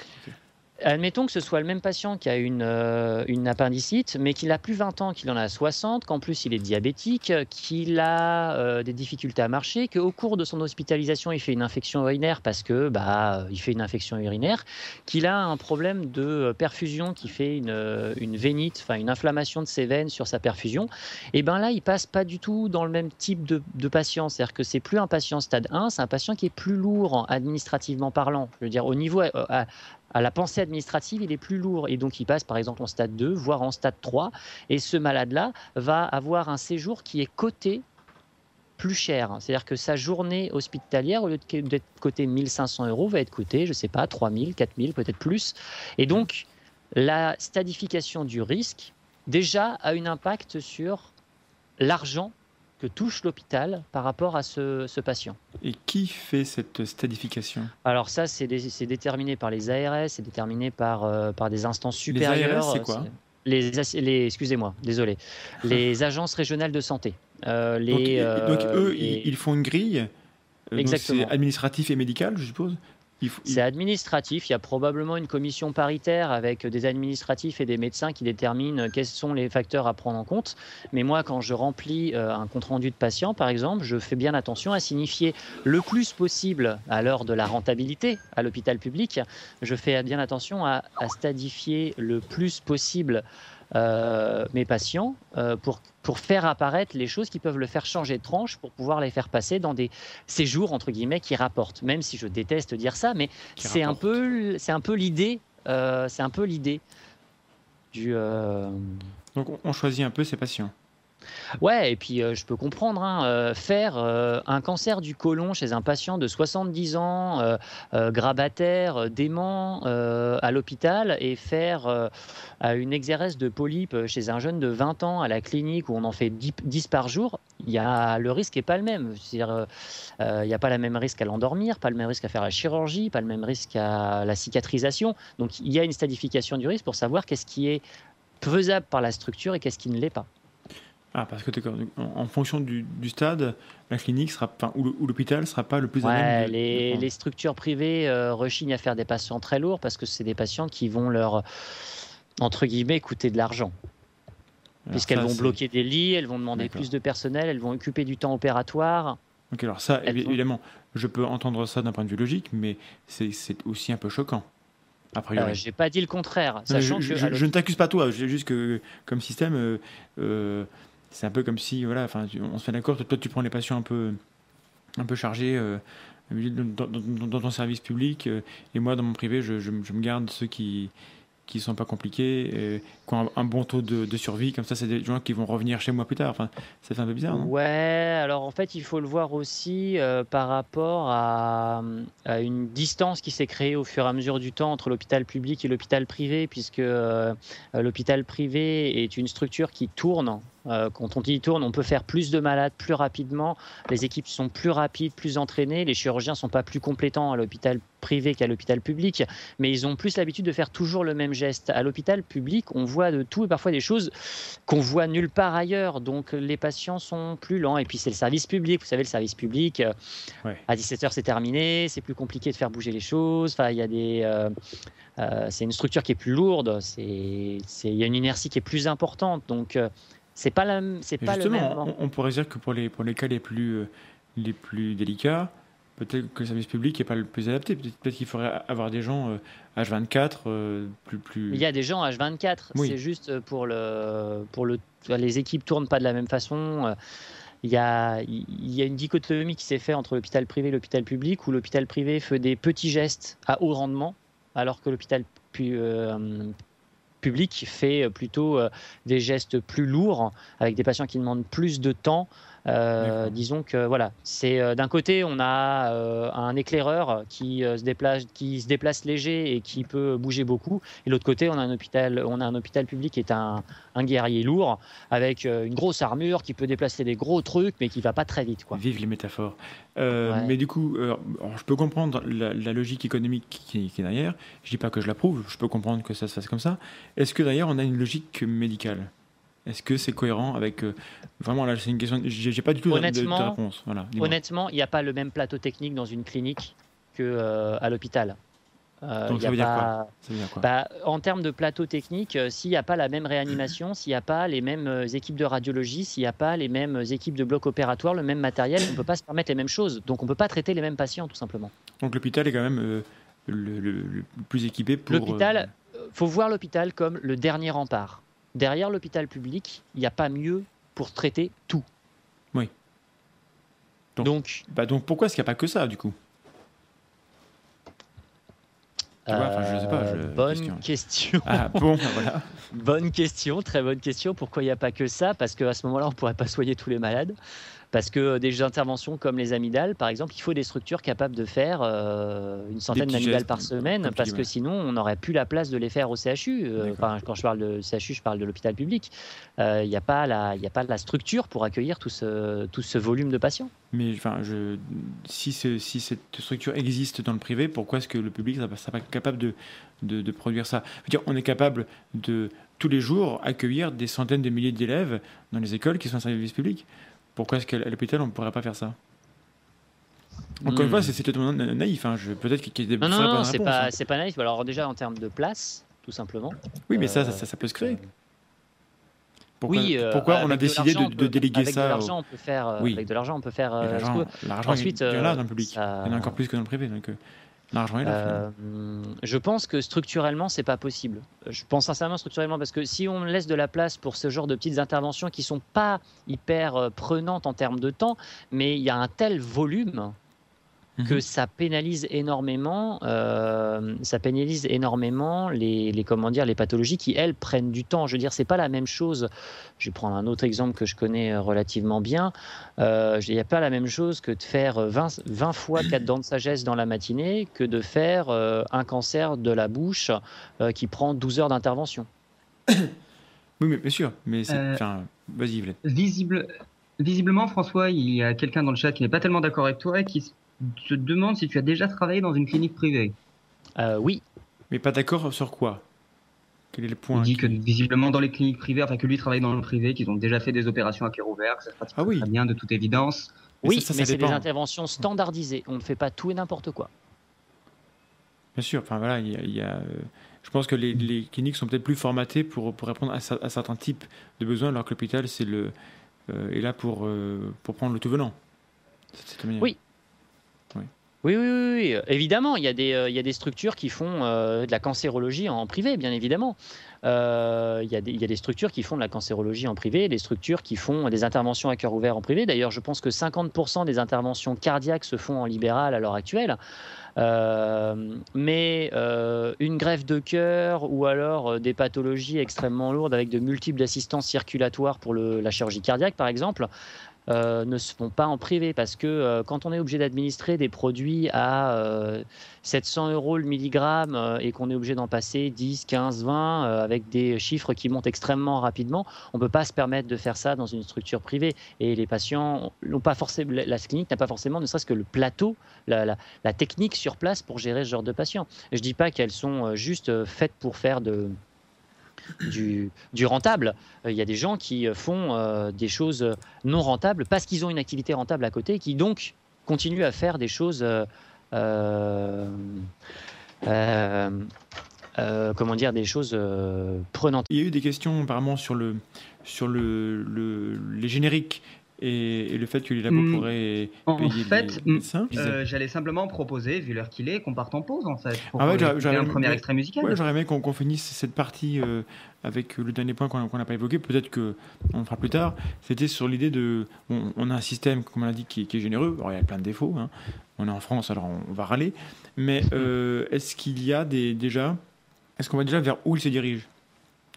Admettons que ce soit le même patient qui a une, euh, appendicite, mais qu'il a plus 20 ans, qu'il en a 60, qu'en plus il est diabétique, qu'il a euh, des difficultés à marcher, qu'au cours de son hospitalisation il fait une infection urinaire parce que bah il fait une infection urinaire, qu'il a un problème de perfusion qui fait une, euh, une vénite, enfin une inflammation de ses veines sur sa perfusion, et ben là il passe pas du tout dans le même type de, patient, c'est-à-dire que c'est plus un patient stade 1, c'est un patient qui est plus lourd administrativement parlant. Je veux dire au niveau à la pensée administrative, il est plus lourd et donc il passe par exemple en stade 2, voire en stade 3. Et ce malade-là va avoir un séjour qui est coté plus cher. C'est-à-dire que sa journée hospitalière, au lieu d'être cotée 1500 euros, va être cotée, je ne sais pas, 3000, 4000, peut-être plus. Et donc, la stadification du risque, déjà, a un impact sur l'argent que touche l'hôpital par rapport à ce- ce patient. Et qui fait cette stadification? Alors ça, c'est dé- c'est déterminé par les ARS, c'est déterminé par, euh, par des instances Les supérieures. ARS, c'est quoi? Les, les, Excusez-moi, désolé. Les agences régionales de santé. Euh, les, donc, euh, donc, eux, les- ils, font une grille? donc Exactement. Administratif et médical, je suppose? C'est administratif. Il y a probablement une commission paritaire avec des administratifs et des médecins qui déterminent quels sont les facteurs à prendre en compte. Mais moi, quand je remplis euh, un compte-rendu de patient, par exemple, je fais bien attention à signifier le plus possible à l'heure de la rentabilité à l'hôpital public. Je fais bien attention à, à stadifier le plus possible euh, mes patients euh, pour, pour faire apparaître les choses qui peuvent le faire changer de tranche pour pouvoir les faire passer dans des séjours entre guillemets qui rapportent. Même si je déteste dire ça, mais c'est un peu c'est un peu l'idée euh, c'est un peu l'idée du Donc on- on choisit un peu ses patients. Ouais, et puis euh, je peux comprendre, hein, euh, faire euh, un cancer du côlon chez un patient de 70 ans, grabataire, dément à l'hôpital, et faire une exérèse de polype chez un jeune de 20 ans à la clinique où on en fait 10, 10 par jour, y a, le risque n'est pas le même. Il n'y a pas le même risque à l'endormir, pas le même risque à faire la chirurgie, pas le même risque à la cicatrisation. Donc il y a une stadification du risque pour savoir qu'est-ce qui est faisable par la structure et qu'est-ce qui ne l'est pas. Ah, parce que donc, En, en fonction du, du stade, la clinique sera, enfin, ou l'hôpital sera pas le plus à Ouais, même de- de les, structures privées euh, rechignent à faire des patients très lourds parce que c'est des patients qui vont leur, entre guillemets, coûter de l'argent. Puisqu'elles vont bloquer des lits, elles vont demander plus de personnel, elles vont occuper du temps opératoire. Ok, alors ça, Elles évi- vont- évidemment, je peux entendre ça d'un point de vue logique, mais c'est aussi un peu choquant. Euh, J'ai pas dit le contraire, sachant je, que je- je ne t'accuse pas toi, j'ai juste que comme système, euh, euh, c'est un peu comme si, voilà, enfin, on se fait d'accord, toi tu prends les patients un peu, un peu chargés euh, dans, ton service public, euh, et moi dans mon privé, je, me- garde ceux qui qui sont pas compliqués, euh, qui ont un, bon taux de, survie, comme ça c'est des gens qui vont revenir chez moi plus tard, enfin, ça un peu bizarre, non? Ouais, alors en fait, il faut le voir aussi par rapport à, une distance qui s'est créée au fur et à mesure du temps entre l'hôpital public et l'hôpital privé, puisque l'hôpital privé est une structure qui tourne. Euh, quand on dit tourne, on peut faire plus de malades plus rapidement. Les équipes sont plus rapides, plus entraînées. Les chirurgiens sont pas plus compétents à l'hôpital privé qu'à l'hôpital public, mais ils ont plus l'habitude de faire toujours le même geste. À l'hôpital public, on voit de tout et parfois des choses qu'on voit nulle part ailleurs. Donc les patients sont plus lents. Et puis c'est le service public. Vous savez, le service public, euh, Ouais. à 17h c'est terminé, c'est plus compliqué de faire bouger les choses. Enfin, il y a des. euh, euh, c'est une structure qui est plus lourde, il y a une inertie qui est plus importante. Donc c'est pas, la, c'est Et pas le même. Justement, on, on pourrait dire que pour les, pour les cas les plus, euh, les plus délicats, peut-être que le service public n'est pas le plus adapté. Peut-être peut-être qu'il faudrait avoir des gens euh, H24 euh, plus. plus... Il y a des gens H24, Oui. c'est juste pour le, pour le, les équipes tournent pas de la même façon. Euh, Il y a, il y a une dichotomie qui s'est faite entre l'hôpital privé et l'hôpital public, où l'hôpital privé fait des petits gestes à haut rendement, alors que l'hôpital pu- euh, public fait plutôt euh, des gestes plus lourds, avec des patients qui demandent plus de temps. Euh, disons que voilà, c'est euh, d'un côté on a euh, un éclaireur qui se déplace, qui se déplace léger et qui peut bouger beaucoup, et de l'autre côté on a un hôpital, on a un hôpital public qui est un, un guerrier lourd avec une grosse armure qui peut déplacer des gros trucs, mais qui va pas très vite quoi. Vive les métaphores. Euh, Ouais. Mais du coup, je peux comprendre la, la logique économique qui, qui est derrière. Je dis pas que je l'approuve, je peux comprendre que ça se fasse comme ça. Est-ce que d'ailleurs on a une logique médicale? Est-ce que c'est cohérent avec. euh, vraiment, là, c'est une question. J'ai pas du tout de- de, de Honnêtement- réponse. Voilà. Honnêtement, il n'y a pas le même plateau technique dans une clinique que euh, à l'hôpital. Euh, Donc ça a veut dire pas- Ça veut dire quoi? Bah, en termes de plateau technique, s'il n'y a pas la même réanimation, s'il n'y a pas les mêmes équipes de radiologie, s'il n'y a pas les mêmes équipes de bloc opératoire, le même matériel, on ne peut pas se permettre les mêmes choses. Donc on ne peut pas traiter les mêmes patients, tout simplement. Donc l'hôpital est quand même le, le- le plus équipé pour. L'hôpital, Il faut voir l'hôpital comme le dernier rempart. Derrière l'hôpital public, il n'y a pas mieux pour traiter tout. Oui. Donc- Donc, bah, donc pourquoi est-ce qu'il n'y a pas que ça du coup? Tu vois, enfin, je sais pas, euh, je- bonne question. question. Ah bon, voilà. Bonne question, très bonne question. Pourquoi il n'y a pas que ça? Parce qu'à ce moment-là, on ne pourrait pas soigner tous les malades. Parce que des interventions comme les amygdales, par exemple, il faut des structures capables de faire euh, une centaine d'amygdales par semaine, parce que sinon, on n'aurait plus la place de les faire au CHU. Euh, enfin, quand je parle de CHU, je parle de l'hôpital public. Euh, Il n'y a, pas la- il n'y a pas la structure pour accueillir tout ce, tout ce volume de patients. Mais enfin, je, si, ce- si cette structure existe dans le privé, pourquoi est-ce que le public ne sera pas capable de, de, de produire ça? Dire, On est capable de tous les jours accueillir des centaines de milliers d'élèves dans les écoles qui sont en service public. Pourquoi est-ce qu'à l'hôpital on ne pourrait pas faire ça? Encore une Hmm. fois, c'est totalement na- naïf. hein. Peut-être qu'il y a des Non, non, non, c'est pas, hein. pas naïf. Alors déjà, en termes de place, tout simplement. Oui, mais ça, Euh, ça, ça, ça peut se créer. Pourquoi, oui, euh, pourquoi on a avec de décidé l'argent, de, on de peut- déléguer avec ça de l'argent, on peut faire. euh, Oui. Avec de l'argent, on peut faire. Euh, L'argent, Ensuite, il y en a euh, dans le public. ça- Il y en a encore plus que dans le privé. Donc, euh, Euh, je pense que structurellement, c'est pas possible. Je pense sincèrement structurellement parce que si on laisse de la place pour ce genre de petites interventions qui sont pas hyper euh, prenantes en termes de temps, mais il y a un tel volume que Mhm. ça pénalise énormément, euh, ça pénalise énormément les, les comment dire les pathologies qui elles prennent du temps. Je veux dire, c'est pas la même chose. Je vais prendre un autre exemple que je connais euh, relativement bien. Euh, Il n'y a pas la même chose que de faire 20, 20 fois 4 dents de sagesse dans la matinée que de faire euh, un cancer de la bouche euh, qui prend 12 heures d'intervention. Oui, mais bien sûr. Mais c'est. Euh, Enfin, vas-y. Visible, visiblement, François, il y a quelqu'un dans le chat qui n'est pas tellement d'accord avec toi et qui se demande si tu as déjà travaillé dans une clinique privée. Euh, oui, Mais pas d'accord sur quoi? Quel est le Il point dit qui- que visiblement dans les cliniques privées, enfin que lui travaille dans le privé, qu'ils ont déjà fait des opérations à cœur ouvert, que ça se pratique Ah oui. très bien de toute évidence. Mais oui, ça, ça, ça mais c'est des interventions standardisées. On ne fait pas tout et n'importe quoi. Bien sûr, enfin voilà, il y a, il y a, euh, je pense que les, les cliniques sont peut-être plus formatées pour, pour répondre à, cer- à certains types de besoins, alors que l'hôpital c'est le, euh, est là pour, euh, pour prendre le tout venant. Cette. Oui. Oui, oui, oui, évidemment, il y, a des, euh, structures qui font euh, de la cancérologie en privé, bien évidemment. Euh, il, y a des, structures qui font de la cancérologie en privé, des structures qui font des interventions à cœur ouvert en privé. D'ailleurs, je pense que 50% des interventions cardiaques se font en libéral à l'heure actuelle. Mais une greffe de cœur ou alors des pathologies extrêmement lourdes avec de multiples assistances circulatoires pour la chirurgie cardiaque, par exemple, euh, ne se font pas en privé parce que euh, quand on est obligé d'administrer des produits à euh, 700 euros le milligramme euh, et qu'on est obligé d'en passer 10, 15, 20 euh, avec des chiffres qui montent extrêmement rapidement, on peut pas se permettre de faire ça dans une structure privée et les patients n'ont pas forcément, la clinique n'a pas forcément ne serait-ce que le plateau, la, la- technique sur place pour gérer ce genre de patients. Je dis pas qu'elles sont euh, juste euh, faites pour faire de du, rentable. Euh, Il y a des gens qui euh, font euh, des choses non rentables parce qu'ils ont une activité rentable à côté, qui donc continuent à faire des choses, comment dire, des choses prenantes. Il y a eu des questions apparemment sur, le, sur le- les génériques et, et le fait que les labos Hmm. pourraient En payer fait, les hmm, médecins. Euh, J'allais simplement proposer, vu l'heure qu'il est, qu'on parte en pause en fait. Pour Ah ouais, euh, j'aurais- un premier extrait musical. Ouais, j'aurais aimé qu'on qu'on finisse cette partie euh, avec le dernier point qu'on qu'on n'a pas évoqué. Peut-être que on le fera plus tard. C'était sur l'idée de. On, on a un système, comme on l'a dit, qui, qui est généreux. Alors, il y a plein de défauts. hein. On est en France, alors on, on va râler. Mais euh, est-ce qu'il y a des, déjà. Est-ce qu'on va déjà vers où il se dirige?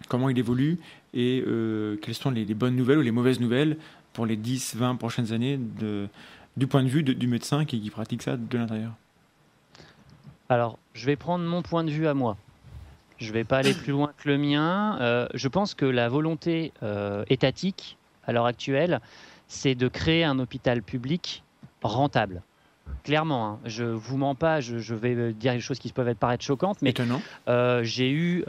Comment il évolue? Et euh, quelles sont les, les bonnes nouvelles ou les mauvaises nouvelles? Pour les 10, 20 prochaines années de, du point de vue de- du médecin qui, qui pratique ça de l'intérieur? Alors, je vais prendre mon point de vue à moi. Je ne vais pas aller plus loin que le mien. Euh, je pense que la volonté euh, étatique, à l'heure actuelle, c'est de créer un hôpital public rentable. Clairement, hein, je vous mens pas, je, je vais dire des choses qui peuvent être paraître choquantes, mais euh, j'ai eu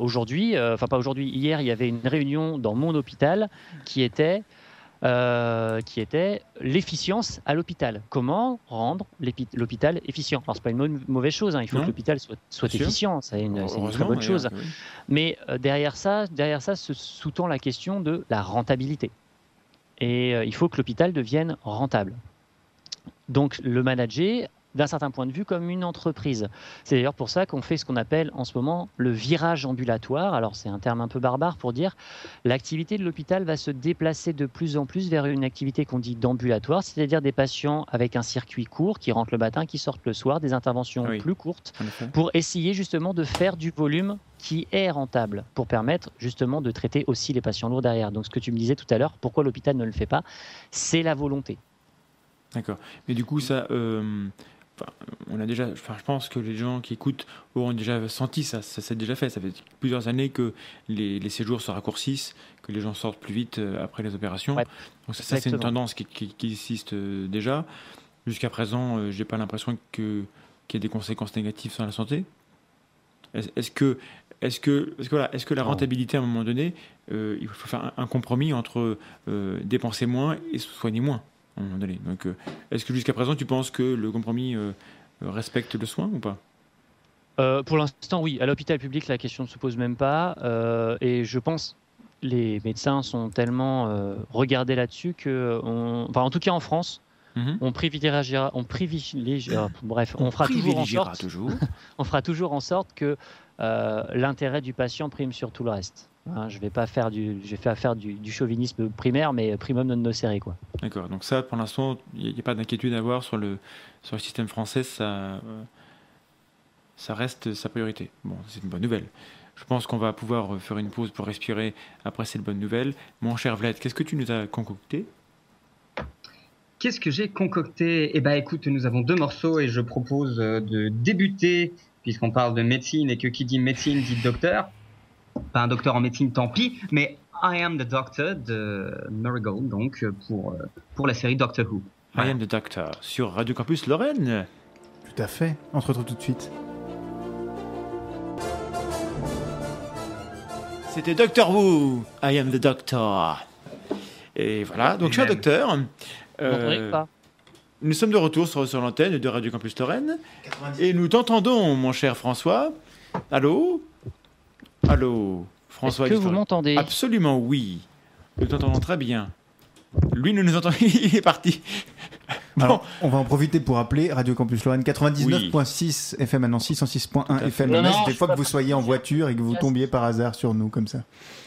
aujourd'hui, enfin pas aujourd'hui, hier, il y avait une réunion dans mon hôpital qui était, euh, qui était l'efficience à l'hôpital. Comment rendre l'hôpital efficient? Alors c'est pas une mau- mauvaise chose, hein, il faut Non. que l'hôpital soit, efficient, c'est une, très bonne chose. oui. Mais euh, derrière ça, derrière ça se sous-tend la question de la rentabilité. Et euh, il faut que l'hôpital devienne rentable. Donc le manager, d'un certain point de vue, comme une entreprise. C'est d'ailleurs pour ça qu'on fait ce qu'on appelle en ce moment le virage ambulatoire. Alors c'est un terme un peu barbare pour dire l'activité de l'hôpital va se déplacer de plus en plus vers une activité qu'on dit d'ambulatoire, c'est-à-dire des patients avec un circuit court qui rentrent le matin, qui sortent le soir, des interventions Oui. plus courtes pour essayer justement de faire du volume qui est rentable, pour permettre justement de traiter aussi les patients lourds derrière. Donc ce que tu me disais tout à l'heure, pourquoi l'hôpital ne le fait pas, c'est la volonté. D'accord. Mais du coup, ça, euh, on a déjà, enfin, je pense que les gens qui écoutent auront déjà senti ça, ça s'est déjà fait. Ça fait plusieurs années que les, les séjours se raccourcissent, que les gens sortent plus vite euh, après les opérations. Ouais, Donc ça, ça, c'est une tendance qui, qui- qui existe euh, déjà. Jusqu'à présent, euh, j'ai pas l'impression que qu'il y ait des conséquences négatives sur la santé. Est-ce que, est-ce que, est-ce que, voilà, est-ce que la Non. rentabilité à un moment donné, euh, il faut faire un, un compromis entre euh, dépenser moins et soigner moins? À un moment donné. Donc, euh, est-ce que jusqu'à présent, tu penses que le compromis euh, respecte le soin ou pas? Euh, pour l'instant, oui. À l'hôpital public, la question ne se pose même pas. Euh, et je pense les médecins sont tellement euh, regardés là-dessus que, on- enfin, en tout cas en France, Mhm. on privilégiera, on privilégiera, bref, on fera toujours en sorte, toujours. on fera toujours en sorte que l'intérêt du patient prime sur tout le reste. Hein, je vais pas faire du, je vais pas faire du, du chauvinisme primaire, mais primum non nocere quoi. D'accord. Donc ça, pour l'instant, il n'y a, pas d'inquiétude à avoir sur le, sur le système français. Ça, ça reste sa priorité. Bon, c'est une bonne nouvelle. Je pense qu'on va pouvoir faire une pause pour respirer après cette bonne nouvelle. Mon cher Vlad, qu'est-ce que tu nous as concocté? Qu'est-ce que j'ai concocté? Eh ben, écoute, nous avons deux morceaux et je propose euh, de débuter, puisqu'on parle de médecine et que qui dit médecine dit docteur. Pas un docteur en médecine, tant pis, mais I am the Doctor de Marigold, donc pour, euh, pour la série Doctor Who. I am the Doctor sur Radio Campus Lorraine. Tout à fait. On se retrouve tout de suite. C'était Doctor Who. I am the Doctor. Et voilà. Donc, cher docteur, On euh, nous sommes de retour sur, sur l'antenne de Radio Campus Lorraine. Et nous t'entendons, mon cher François. Allô? Allô François Est-ce que vous m'entendez Absolument oui. Nous t'entendons très bien. Lui ne nous entend. Il est parti. Bon. Alors, on va en profiter pour appeler Radio Campus Lorraine 99.6 FM à Nancy, 106.1 à FM à non, Des fois que vous soyez en voiture et que vous tombiez par hasard sur nous comme ça.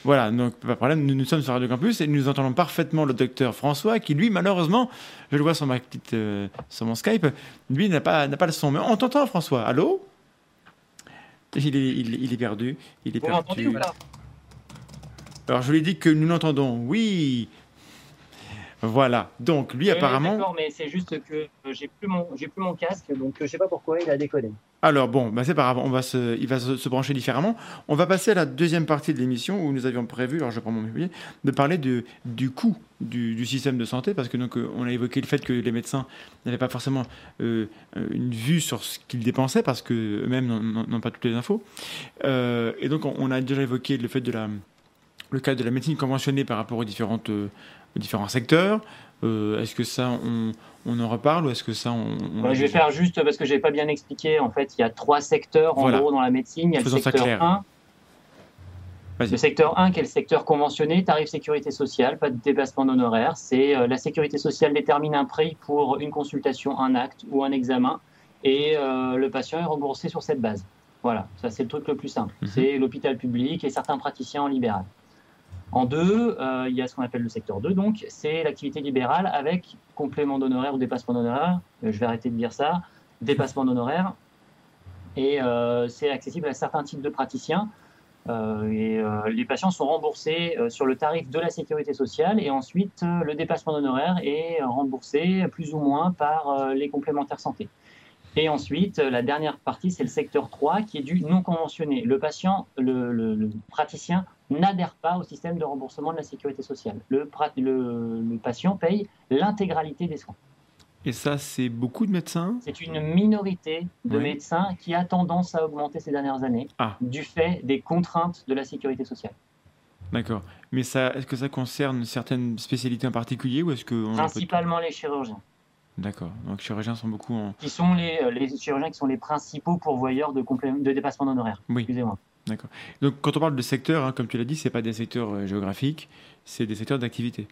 Voilà, donc pas de problème. Nous, nous sommes sur Radio Campus et nous entendons parfaitement le docteur François qui, lui, malheureusement, je le vois sur, ma petite, euh, sur mon Skype, lui n'a pas, n'a pas le son. Mais on t'entend, François. Allô? Il est, il, il est perdu. Il est Vous perdu. ou pas? Alors, je lui ai dit que nous l'entendons. Oui. Voilà. Donc, lui, apparemment. D'accord, mais c'est juste que euh, j'ai plus mon, j'ai plus mon casque, donc euh, je sais pas pourquoi il a déconné. Alors bon, bah c'est pas grave, on va se, il va se, se brancher différemment. On va passer à la deuxième partie de l'émission où nous avions prévu, alors je prends mon papier, de parler de, du coût du, du système de santé parce que donc euh, on a évoqué le fait que les médecins n'avaient pas forcément euh, une vue sur ce qu'ils dépensaient parce que eux-mêmes n'ont- pas toutes les infos. Euh, et donc on, on a déjà évoqué le fait de la le cas de la médecine conventionnée par rapport aux différentes aux différents secteurs. Euh, est-ce que ça on, on en reparle ou est-ce que ça on, on Ouais, je vais faire juste parce que j'ai pas bien expliqué. En fait, il y a trois secteurs en Voilà. gros dans la médecine. Il y a Faisons le secteur clair. 1, Vas-y. Le secteur 1, qui est le secteur conventionné, tarif sécurité sociale, pas de dépassement d'honoraires. C'est euh, la sécurité sociale détermine un prix pour une consultation, un acte ou un examen, et euh, le patient est remboursé sur cette base. Voilà, ça c'est le truc le plus simple. Mhm. C'est l'hôpital public et certains praticiens en libéral. En deux, euh, il y a ce qu'on appelle le secteur 2, donc c'est l'activité libérale avec complément d'honoraires ou dépassement d'honoraires. Euh, je vais arrêter de dire ça. Dépassement d'honoraires. Et euh, c'est accessible à certains types de praticiens. Et les patients sont remboursés sur le tarif de la sécurité sociale et ensuite le dépassement d'honoraires est remboursé plus ou moins par les complémentaires santé. Et ensuite, la dernière partie, c'est le secteur 3 qui est du non conventionné. Le patient, le praticien n'adhère pas au système de remboursement de la sécurité sociale. Le, prat- le- le patient paye l'intégralité des soins. Et ça, c'est beaucoup de médecins? C'est une minorité de Oui. médecins qui a tendance à augmenter ces dernières années Ah. du fait des contraintes de la sécurité sociale. D'accord. Mais ça, est-ce que ça concerne certaines spécialités en particulier ou est-ce que peut- Principalement les chirurgiens, D'accord. Donc chirurgiens sont beaucoup en. qui sont les, euh, les chirurgiens qui sont les principaux pourvoyeurs de, complé- de dépassement d'honoraires. Oui. Excusez-moi. Donc quand on parle de secteurs, hein, comme tu l'as dit, c'est pas des secteurs euh, géographiques, c'est des secteurs d'activité.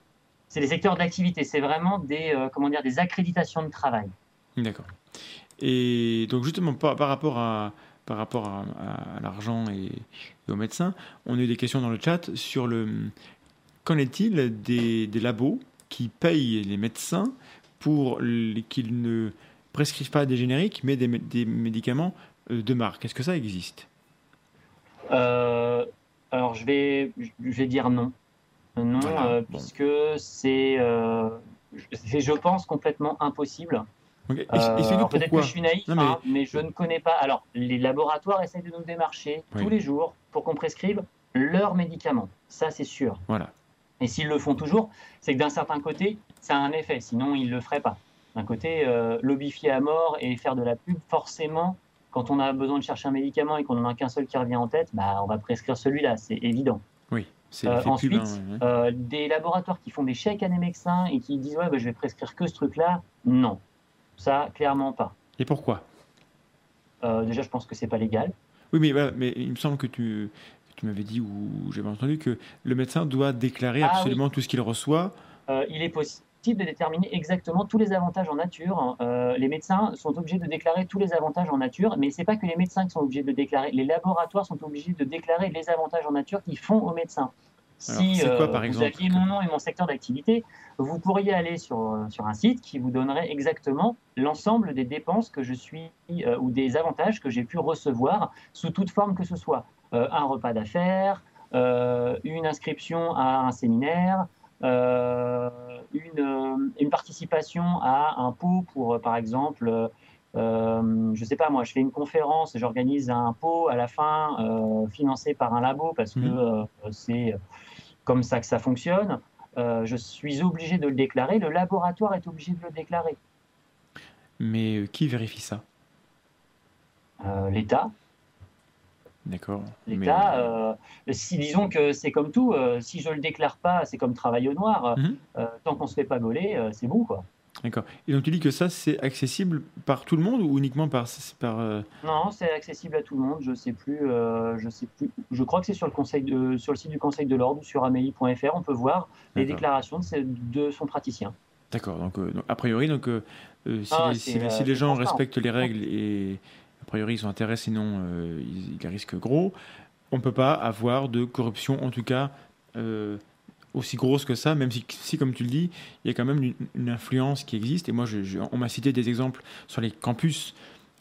C'est des secteurs d'activité, c'est vraiment des, euh, comment dire, des accréditations de travail. D'accord. Et donc justement par, par rapport à par rapport à, à- à l'argent et, et aux médecins, on a eu des questions dans le chat sur le qu'en est-il des, des labos qui payent les médecins pour qu'ils ne prescrivent pas des génériques mais des, des médicaments euh, de marque? Est-ce que ça existe? Euh, alors je vais, je vais dire non. Non, Voilà, euh, bon. puisque c'est, euh, c'est, je pense, complètement impossible. Euh, peut-être que je suis naïf, Non, mais- hein, mais... je ne connais pas. Alors, les laboratoires essayent de nous démarcher Oui. tous les jours pour qu'on prescrive leurs médicaments. Ça, c'est sûr. Voilà. Et s'ils le font toujours, c'est que d'un certain côté, ça a un effet. Sinon, ils ne le feraient pas. D'un côté, euh, lobifier à mort et faire de la pub, forcément, quand on a besoin de chercher un médicament et qu'on n'en a qu'un seul qui revient en tête, bah, on va prescrire celui-là. C'est évident. Oui, c'est Euh, ensuite, hein, ouais, ouais. Euh, des laboratoires qui font des chèques à des médecins et qui disent ouais, bah, je vais prescrire que ce truc-là, non. Ça, clairement pas. Et pourquoi? Euh, déjà, je pense que c'est pas légal. Oui, mais, voilà, mais il me semble que tu, tu m'avais dit ou j'avais entendu que le médecin doit déclarer Ah, absolument tout ce qu'il reçoit. Euh, il est possible de déterminer exactement tous les avantages en nature. Euh, les médecins sont obligés de déclarer tous les avantages en nature, mais ce n'est pas que les médecins qui sont obligés de déclarer. Les laboratoires sont obligés de déclarer les avantages en nature qu'ils font aux médecins. Si c'est quoi, par euh, vous aviez mon nom et mon secteur d'activité, vous pourriez aller sur, euh, sur un site qui vous donnerait exactement l'ensemble des dépenses que je suis euh, ou des avantages que j'ai pu recevoir sous toute forme que ce soit. Euh, un repas d'affaires, euh, une inscription à un séminaire, euh, une, euh, une participation à un pot pour, euh, par exemple, euh, euh, je sais pas moi, je fais une conférence, j'organise un pot à la fin euh, financé par un labo parce que euh, c'est comme ça que ça fonctionne. Euh, je suis obligé de le déclarer, le laboratoire est obligé de le déclarer. Mais euh, qui vérifie ça? Euh, L'État, D'accord. Mais- l'État, euh, si disons que c'est comme tout, euh, si je le déclare pas, c'est comme travail au noir. Mhm. Euh, tant qu'on se fait pas gauler, euh, c'est bon quoi. D'accord. Et donc tu dis que ça, c'est accessible par tout le monde ou uniquement par... par euh, Non, c'est accessible à tout le monde. Je sais plus, euh, je sais plus. Je crois que c'est sur le conseil de, sur le site du Conseil de l'ordre ou sur ameli.fr. On peut voir les déclarations de, son praticien. D'accord. Donc, euh, donc, a priori, donc, euh, euh, si, Ah, les, si les- euh, si les c'est gens respectent les règles et a priori ils ont intérêt, sinon euh, ils, risquent gros, on ne peut pas avoir de corruption, en tout cas euh, aussi grosse que ça, même si, comme tu le dis, il y a quand même une, influence qui existe. Et moi, on m'a cité des exemples sur les campus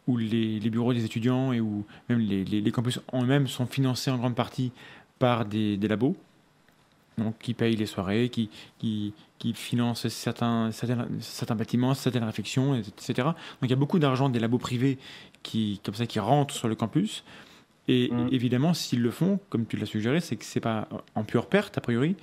où les, bureaux des étudiants et où même les, campus en eux-mêmes sont financés en grande partie par des, labos, donc qui payent les soirées, qui, qui financent certains, certains, certains bâtiments, certaines réflexions, etc. Donc il y a beaucoup d'argent des labos privés qui, comme ça, qui rentrent sur le campus. Et Mm. évidemment, s'ils le font, comme tu l'as suggéré, c'est que c'est pas en pure perte, a priori.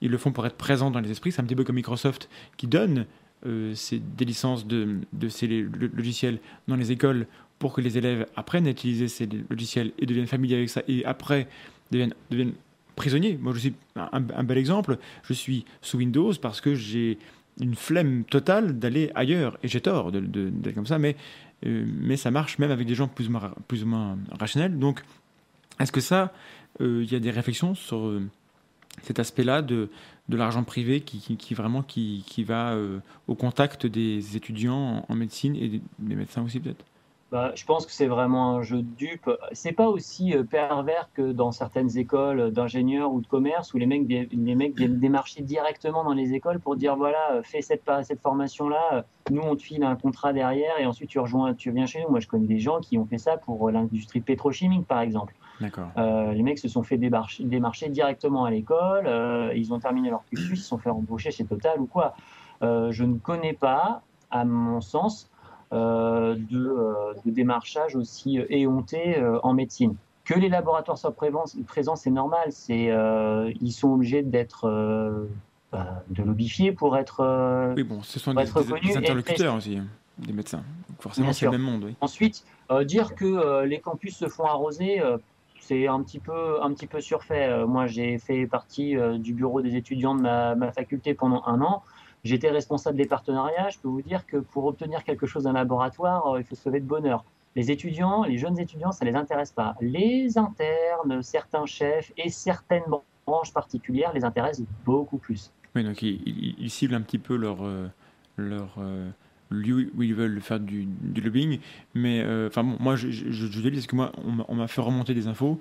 Ils le font pour être présents dans les esprits. C'est un petit peu comme Microsoft qui donne euh, des licences de, de ces lo- logiciels dans les écoles pour que les élèves apprennent à utiliser ces logiciels et deviennent familiers avec ça et après deviennent, deviennent prisonniers. Moi, je suis un, bel exemple. Je suis sous Windows parce que j'ai une flemme totale d'aller ailleurs et j'ai tort d'être comme ça, mais, euh, mais ça marche même avec des gens plus ou moins, rationnels. Donc, est-ce que ça, euh, il y a des réflexions sur euh, cet aspect-là de, de l'argent privé qui, vraiment qui, qui va au contact des étudiants en, médecine et des médecins aussi peut-être? Bah, je pense que c'est vraiment un jeu de dupe. C'est pas aussi euh, pervers que dans certaines écoles d'ingénieurs ou de commerce où les mecs, les mecs viennent démarcher directement dans les écoles pour dire voilà, euh, fais cette, formation-là, euh, nous on te file un contrat derrière et ensuite tu rejoins, tu viens chez nous. Moi je connais des gens qui ont fait ça pour euh, l'industrie pétrochimique par exemple. Euh, les mecs se sont fait démarcher, démarcher directement à l'école, euh, ils ont terminé leur cursus, ils se sont fait embaucher chez Total ou quoi. Euh, je ne connais pas, à mon sens, euh, de, euh, de démarchage aussi euh, éhonté euh, en médecine. Que les laboratoires soient présents, c'est normal. C'est, euh, ils sont obligés d'être euh, bah, de lobifier pour être. euh, Oui, bon, ce sont des, interlocuteurs aussi, hein, des médecins. Donc forcément, c'est le même monde, oui. Ensuite, euh, dire que euh, les campus se font arroser, euh, c'est un petit peu, un petit peu surfait. Euh, moi, j'ai fait partie euh, du bureau des étudiants de ma, ma faculté pendant un an. J'étais responsable des partenariats. Je peux vous dire que pour obtenir quelque chose d'un laboratoire, euh, il faut se lever de bonheur. Les étudiants, les jeunes étudiants, ça les intéresse pas. Les internes, certains chefs et certaines branches particulières les intéressent beaucoup plus. Oui, donc ils, ciblent un petit peu leur, euh, leur euh, lieu où ils veulent faire du, lobbying. Mais enfin, bon, moi, je, je, dis parce que moi, on m'a- fait remonter des infos.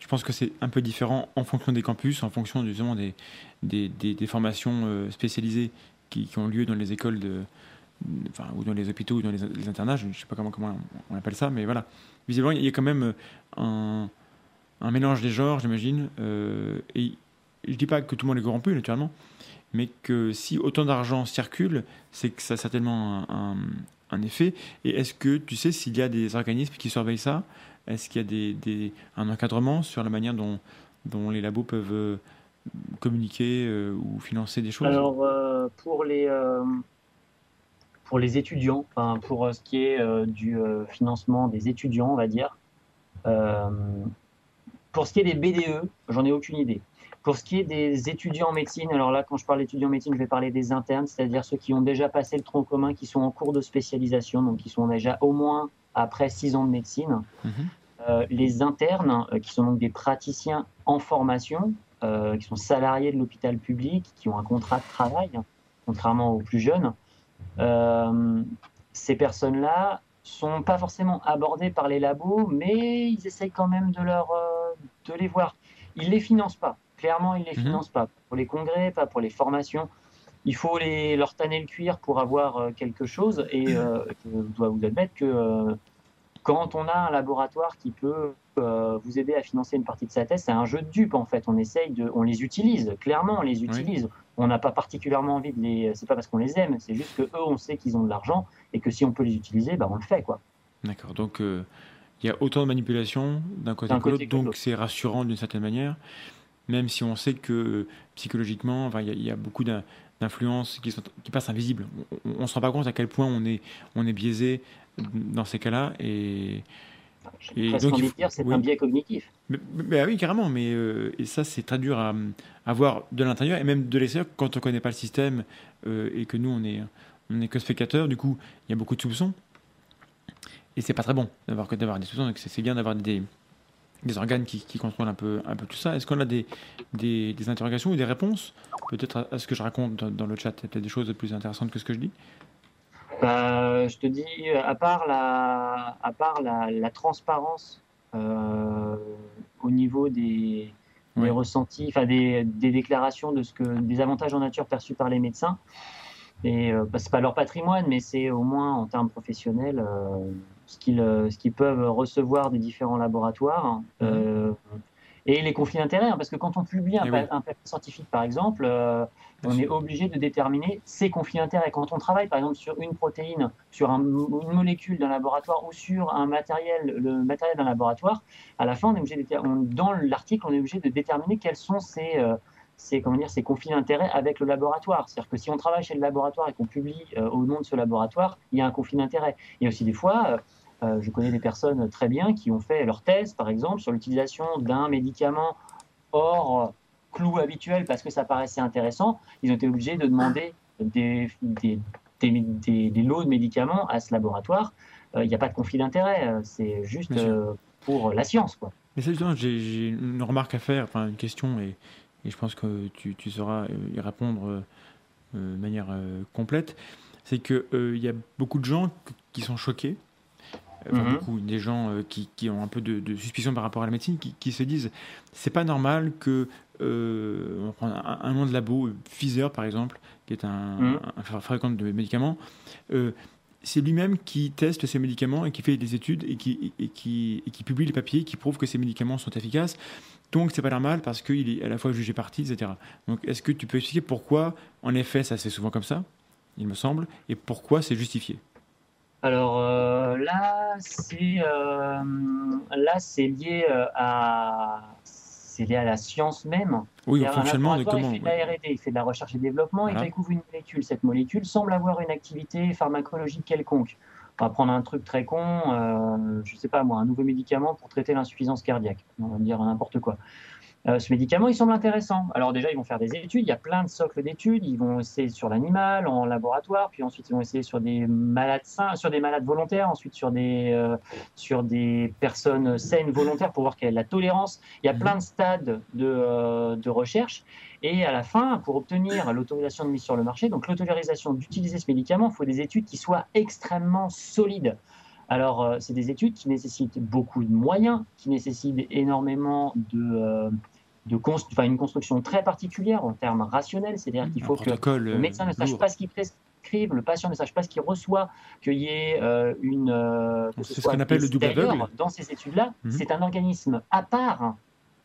Je pense que c'est un peu différent en fonction des campus, en fonction justement des, des, des, formations spécialisées qui, ont lieu dans les écoles ou dans les hôpitaux ou dans les, internats. Je ne sais pas comment, on appelle ça, mais voilà. Visiblement, il y a quand même un, un mélange des genres, j'imagine. euh, et je dis pas que tout le monde est corrompu, naturellement, mais que si autant d'argent circule, c'est que ça a certainement un, effet. Et est-ce que tu sais s'il y a des organismes qui surveillent ça? Est-ce qu'il y a un encadrement sur la manière dont, dont les labos peuvent euh, communiquer euh, ou financer des choses Alors, euh, pour, les, euh, pour les étudiants, pour ce qui est du financement des étudiants, on va dire, pour ce qui est des BDE, j'en ai aucune idée. Pour ce qui est des étudiants en médecine, alors là, quand je parle d'étudiants en médecine, je vais parler des internes, c'est-à-dire ceux qui ont déjà passé le tronc commun, qui sont en cours de spécialisation, donc qui sont déjà au moins après six ans de médecine. Mhm. Les internes, qui sont donc des praticiens en formation, euh, qui sont salariés de l'hôpital public, qui ont un contrat de travail, contrairement aux plus jeunes. Euh, ces personnes-là sont pas forcément abordées par les labos, mais ils essayent quand même de, leur, euh, de les voir. Ils les financent pas. Clairement, ils les Mhm. financent pas. Pour les congrès, pas pour les formations. Il faut les, leur tanner le cuir pour avoir quelque chose. Et euh, je dois vous admettre que quand on a un laboratoire qui peut euh, vous aider à financer une partie de sa thèse, c'est un jeu de dupes en fait. On essaye de, on les utilise. Clairement, on les utilise. On n'a pas particulièrement envie de les. C'est pas parce qu'on les aime. C'est juste que eux, on sait qu'ils ont de l'argent et que si on peut les utiliser, bah, on le fait quoi. D'accord. Donc, euh, il y a autant de manipulation d'un côté D'un que côté l'autre, que de donc l'autre. c'est rassurant d'une certaine manière, même si on sait que euh, psychologiquement, enfin, il y, y a beaucoup d'in- d'influences qui, sont- qui passent invisibles. On ne se rend pas compte à quel point on est, on est biaisé dans ces cas-là. Et, Et donc, il faut- dire, c'est oui. un biais cognitif. mais, mais- ah oui, carrément. Mais, euh, et ça, c'est très dur à, à voir de l'intérieur et même de l'extérieur quand on ne connaît pas le système euh, et que nous, on est, on est que spectateurs. Du coup, il y a beaucoup de soupçons. Et c'est pas très bon d'avoir d'avoir des soupçons. Donc c'est c'est bien d'avoir des, des organes qui, qui contrôlent un peu, un peu tout ça. Est-ce qu'on a des, des, des interrogations ou des réponses Peut-être à, à ce que je raconte dans, dans le chat, il y a peut-être des choses plus intéressantes que ce que je dis. Bah, je te dis, à part la, à part la, la transparence euh, au niveau des, des Oui. ressentis, enfin des, des déclarations de ce que des avantages en nature perçus par les médecins. Et euh, bah, c'est pas leur patrimoine, mais c'est au moins en termes professionnels euh, ce qu'ils euh, ce qu'ils peuvent recevoir des différents laboratoires. hein. Euh, et les conflits d'intérêts, hein, parce que quand on publie un, Eh oui. un papier scientifique, par exemple, euh, on est obligé de déterminer ces conflits d'intérêts. Quand on travaille, par exemple, sur une protéine, sur un- une molécule d'un laboratoire ou sur un matériel, le matériel d'un laboratoire, à la fin, on est obligé de déter- on- dans l'article, on est obligé de déterminer quels sont ces, euh, ces, comment dire, ces conflits d'intérêts avec le laboratoire. C'est-à-dire que si on travaille chez le laboratoire et qu'on publie euh, au nom de ce laboratoire, il y a un conflit d'intérêts. Il y a aussi des fois, je connais des personnes très bien qui ont fait leur thèse, par exemple, sur l'utilisation d'un médicament hors clou habituel parce que ça paraissait intéressant. Ils ont été obligés de demander des, des, des, des- des lots de médicaments à ce laboratoire. Euh, Il n'y a pas de conflit d'intérêt, euh, c'est juste euh, pour la science. Quoi. Mais j'ai une remarque à faire, enfin une question, et, et je pense que tu, tu sauras euh, y répondre euh, euh, de manière euh, complète. C'est qu'il il y a beaucoup de gens qui sont choqués, enfin Mhm. beaucoup, des gens euh, qui, qui ont un peu de, de suspicion par rapport à la médecine, qui, qui se disent c'est pas normal que. euh, on prend un, un nom de labo, Pfizer par exemple, qui est un, un fa- fabricant de médicaments. euh, c'est lui-même qui teste ces médicaments et qui fait des études et qui, et qui, et qui publie les papiers qui prouvent que ces médicaments sont efficaces. Donc c'est pas normal parce qu'il est à la fois jugé parti, etc. Donc est-ce que tu peux expliquer pourquoi, en effet, ça fait souvent comme ça, il me semble, et pourquoi c'est justifié? Alors euh, là, c'est euh, là, c'est lié euh, à c'est lié à la science même. Oui, au fonctionnement de laboratoire, comment Il fait de la R&D, il fait de la recherche et développement, Voilà. il découvre une molécule. Cette molécule semble avoir une activité pharmacologique quelconque. On va prendre un truc très con, euh, je sais pas moi, un nouveau médicament pour traiter l'insuffisance cardiaque. On va dire n'importe quoi. Euh, ce médicament, il semble intéressant. Alors déjà, ils vont faire des études. Il y a plein de socles d'études. Ils vont essayer sur l'animal, en laboratoire, puis ensuite ils vont essayer sur des malades sains, sur des malades volontaires, ensuite sur des euh, sur des personnes saines volontaires pour voir quelle est la tolérance. Il y a Mhm. plein de stades de, euh, de recherche. Et à la fin, pour obtenir l'autorisation de mise sur le marché, donc l'autorisation d'utiliser ce médicament, il faut des études qui soient extrêmement solides. Alors, euh, c'est des études qui nécessitent beaucoup de moyens, qui nécessitent énormément de, euh, de const- une construction très particulière en termes rationnels. C'est-à-dire qu'il Un faut que le euh, médecin ne sache lourd. pas ce qu'il prescrive, le patient ne sache pas ce qu'il reçoit, qu'il y ait euh, une. euh, C'est ce qu'on appelle le double aveugle. Dans ces études-là, Mhm. c'est un organisme à part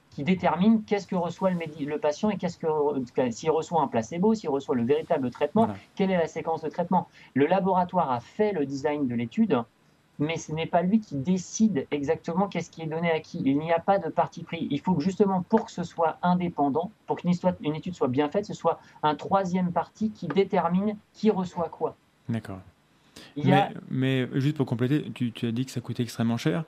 qui détermine qu'est-ce que reçoit le, patient et qu'est-ce que s'il reçoit un placebo, s'il reçoit le véritable traitement, Voilà. quelle est la séquence de traitement. Le laboratoire a fait le design de l'étude, mais ce n'est pas lui qui décide exactement qu'est-ce qui est donné à qui. Il n'y a pas de parti pris. Il faut que justement pour que ce soit indépendant, pour qu'une une étude soit bien faite, ce soit un troisième parti qui détermine qui reçoit quoi. D'accord. A Mais, juste pour compléter, tu, tu as dit que ça coûtait extrêmement cher.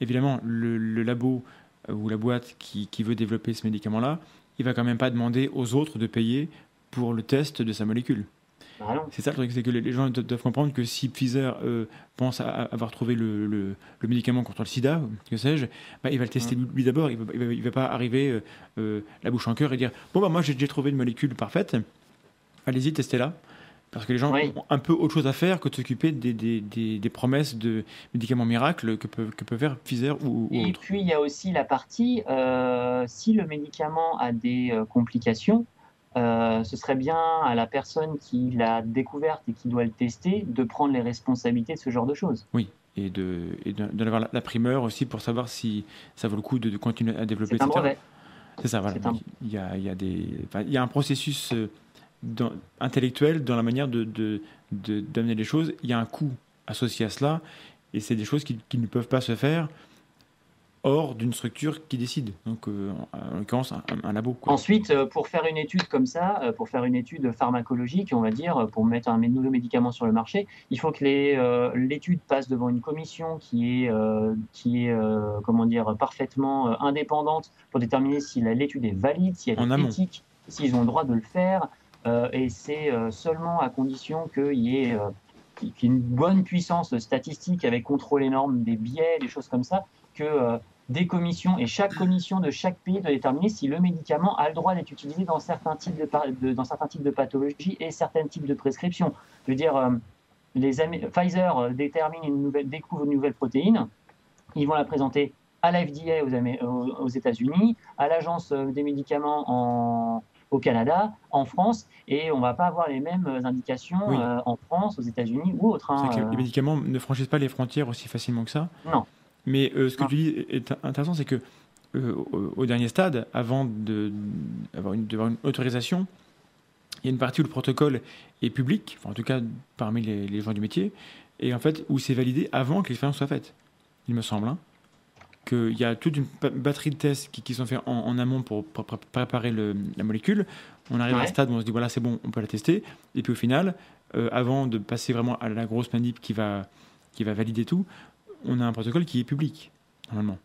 Évidemment, le, le labo euh, ou la boîte qui, qui veut développer ce médicament-là, il va quand même pas demander aux autres de payer pour le test de sa molécule. C'est ça le truc, c'est que les- gens do- doivent comprendre que si Pfizer euh, pense à, avoir trouvé le, le- le médicament contre le sida, que sais-je, bah, il va le tester lui, lui d'abord. Il ne va, pas arriver euh, euh, la bouche en cœur et dire Bon, bah, moi j'ai j'ai trouvé une molécule parfaite, allez-y, testez-la. Parce que les gens Oui. ont un peu autre chose à faire que de s'occuper des, des, des- des promesses de médicaments miracles que peut, que peut faire Pfizer ou, ou Et autre. puis, il y a aussi la partie, euh, si le médicament a des complications, euh, ce serait bien à la personne qui l'a découverte et qui doit le tester de prendre les responsabilités de ce genre de choses. Oui, et de et de- d'en avoir la, primeur aussi pour savoir si ça vaut le coup de, de continuer à développer, C'est un brevet. C'est ça, voilà. Un- Il, y a, il, y a des, enfin, il y a un processus euh, dans- intellectuel dans la manière de, d'amener les choses. Il y a un coût associé à cela, et c'est des choses qui, qui ne peuvent pas se faire hors d'une structure qui décide. Donc, euh, en, en l'occurrence, un, un labo. quoi. Ensuite, euh, pour faire une étude comme ça, euh, pour faire une étude pharmacologique, on va dire, euh, pour mettre un nouveau médicament sur le marché, il faut que euh, l'étude passe devant une commission qui est, euh, qui est comment dire, parfaitement indépendante pour déterminer si l'étude est valide, si elle En est amont. éthique, s'ils ont le droit de le faire. et c'est seulement à condition qu'il y ait une bonne puissance statistique avec contrôle énorme des biais, des choses comme ça, que des commissions et chaque commission de chaque pays doit déterminer si le médicament a le droit d'être utilisé dans certains types de, dans certains types de pathologies et certains types de prescriptions. Je veux dire, euh, les Pfizer euh, détermine une nouvelle, découvre une nouvelle protéine, ils vont la présenter à la FDA aux, Amé- aux- aux États-Unis, à l'agence euh, des médicaments en- au Canada, en France, et on va pas avoir les mêmes indications Oui. euh, en France, aux États-Unis ou autres. hein, euh, les médicaments ne franchissent pas les frontières aussi facilement que ça? Non. Mais euh, ce que Non. tu dis est intéressant, c'est que euh, au, au dernier stade, avant d'avoir une, autorisation, il y a une partie où le protocole est public, enfin, en tout cas parmi les, les gens du métier, et en fait où c'est validé avant que l'expérience soit faite. Il me semble hein, qu'il y a toute une batterie de tests qui, qui sont faits en, en amont pour, pour pré- préparer le- la molécule. On arrive à un Ouais. stade où on se dit voilà c'est bon, on peut la tester, et puis au final, euh, avant de passer vraiment à la grosse manip qui va, qui va valider tout, on a un protocole qui est public, normalement.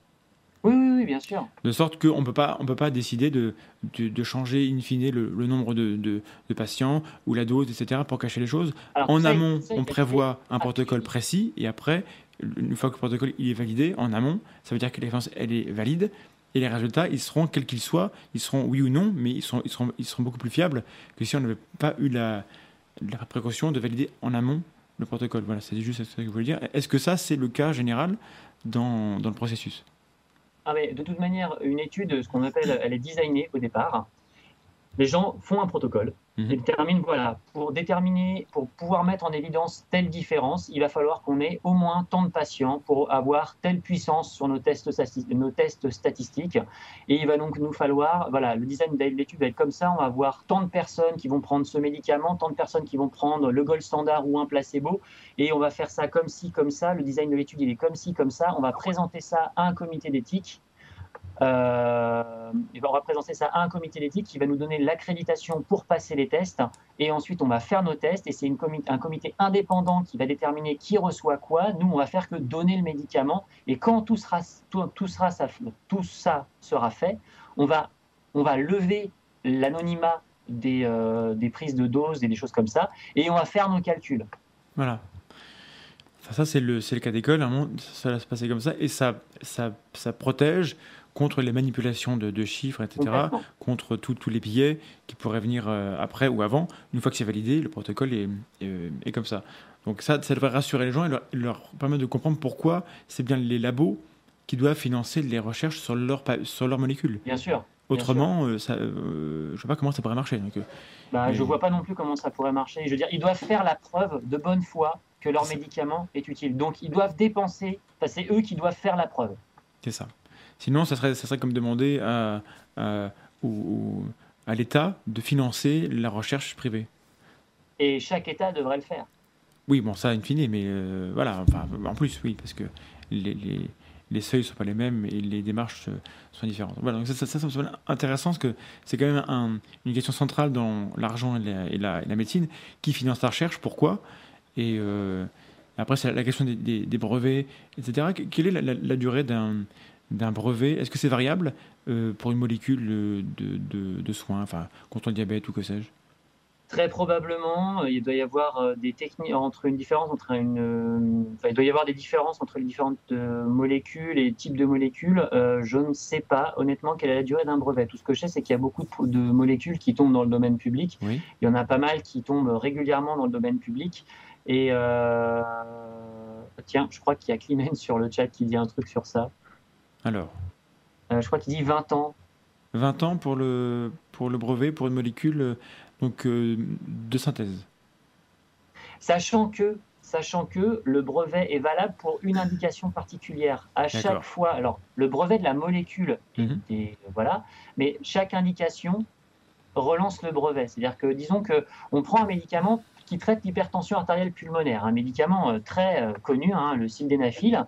Oui, oui, oui, bien sûr. De sorte qu'on ne peut pas, décider de, de, de changer in fine le, le nombre de, de, patients ou la dose, etc., pour cacher les choses. Alors, En ça, amont, ça, on prévoit un protocole précis, et après, une fois que le protocole il est validé, en amont, ça veut dire que l'expérience elle est valide, et les résultats, ils seront, quels qu'ils soient, ils seront oui ou non, mais ils seront, ils seront, ils seront beaucoup plus fiables que si on n'avait pas eu la, la précaution de valider en amont le protocole. Voilà, c'est juste ce que je voulais dire. Est-ce que ça, c'est le cas général dans, dans le processus? Ah, mais de toute manière, une étude, ce qu'on appelle, elle est designée au départ. Les gens font un protocole. Et déterminent, voilà, pour déterminer, pour pouvoir mettre en évidence telle différence, il va falloir qu'on ait au moins tant de patients pour avoir telle puissance sur nos tests, nos tests statistiques. Et il va donc nous falloir, voilà, le design de l'étude va être comme ça, on va avoir tant de personnes qui vont prendre ce médicament, tant de personnes qui vont prendre le gold standard ou un placebo, et on va faire ça comme ci, comme ça, le design de l'étude il est comme ci, comme ça, on va présenter ça à un comité d'éthique euh, on va présenter ça à un comité d'éthique qui va nous donner l'accréditation pour passer les tests. Et ensuite, on va faire nos tests. Et c'est un comité indépendant qui va déterminer qui reçoit quoi. Nous, on va faire que donner le médicament. Et quand tout, sera, tout, tout sera, ça, tout ça sera fait, on va, on va lever l'anonymat des, euh, des prises de doses et des choses comme ça. Et on va faire nos calculs. Voilà. Ça, c'est le, le cas d'école. Moment, ça va se passer comme ça. Et ça, ça, ça protège contre les manipulations de, de chiffres, etc. Contre tous les billets qui pourraient venir euh, après ou avant. Une fois que c'est validé, le protocole est, est, est comme ça. Donc ça, ça devrait rassurer les gens et leur, leur permettre de comprendre pourquoi c'est bien les labos qui doivent financer les recherches sur leur, pa- sur leur molécule. Bien sûr. Autrement, euh, ça, euh, je sais pas comment ça pourrait marcher. Donc, Bah, Mais- Je vois pas non plus comment ça pourrait marcher. Je veux dire, ils doivent faire la preuve de bonne foi que leur médicament est utile. Donc, ils doivent dépenser. Enfin, c'est eux qui doivent faire la preuve. C'est ça. Sinon, ça serait, ça serait comme demander à, à, l'État de financer la recherche privée. Et chaque État devrait le faire. Oui, bon, ça, in fine, mais euh, voilà, enfin, en plus, oui, parce que les, les, les seuils ne sont pas les mêmes et les démarches euh, sont différentes. Voilà, donc ça, ça, me semble intéressant parce que c'est quand même un- une question centrale dans l'argent et la, et, la, et la médecine. Qui finance la recherche Pourquoi? Et euh, après, c'est la question des, des- des brevets, etc. Que- Quelle est la durée d'un d'un brevet Est-ce que c'est variable euh, pour une molécule euh, de, de, de soins, enfin, contre le diabète ou que sais-je? Très probablement, euh, il doit y avoir des techniques entre une différence entre une, enfin, il doit y avoir des différences entre les différentes molécules et types de molécules. Euh, je ne sais pas honnêtement quelle est la durée d'un brevet. Tout ce que je sais, c'est qu'il y a beaucoup de, de molécules qui tombent dans le domaine public. Oui. Il y en a pas mal qui tombent régulièrement dans le domaine public. Et euh, tiens, je crois qu'il y a Climène sur le chat qui dit un truc sur ça. Alors, Euh, je crois qu'il dit 20 ans. 20 ans pour le, pour le brevet, pour une molécule euh, donc, euh, de synthèse. Sachant que, sachant que le brevet est valable pour une indication particulière. À chaque fois, alors le brevet de la molécule, est- Mhm. est- voilà, mais chaque indication relance le brevet. C'est-à-dire que, disons que on prend un médicament qui traite l'hypertension artérielle pulmonaire, un médicament euh, très euh, connu, hein, le sildenafil,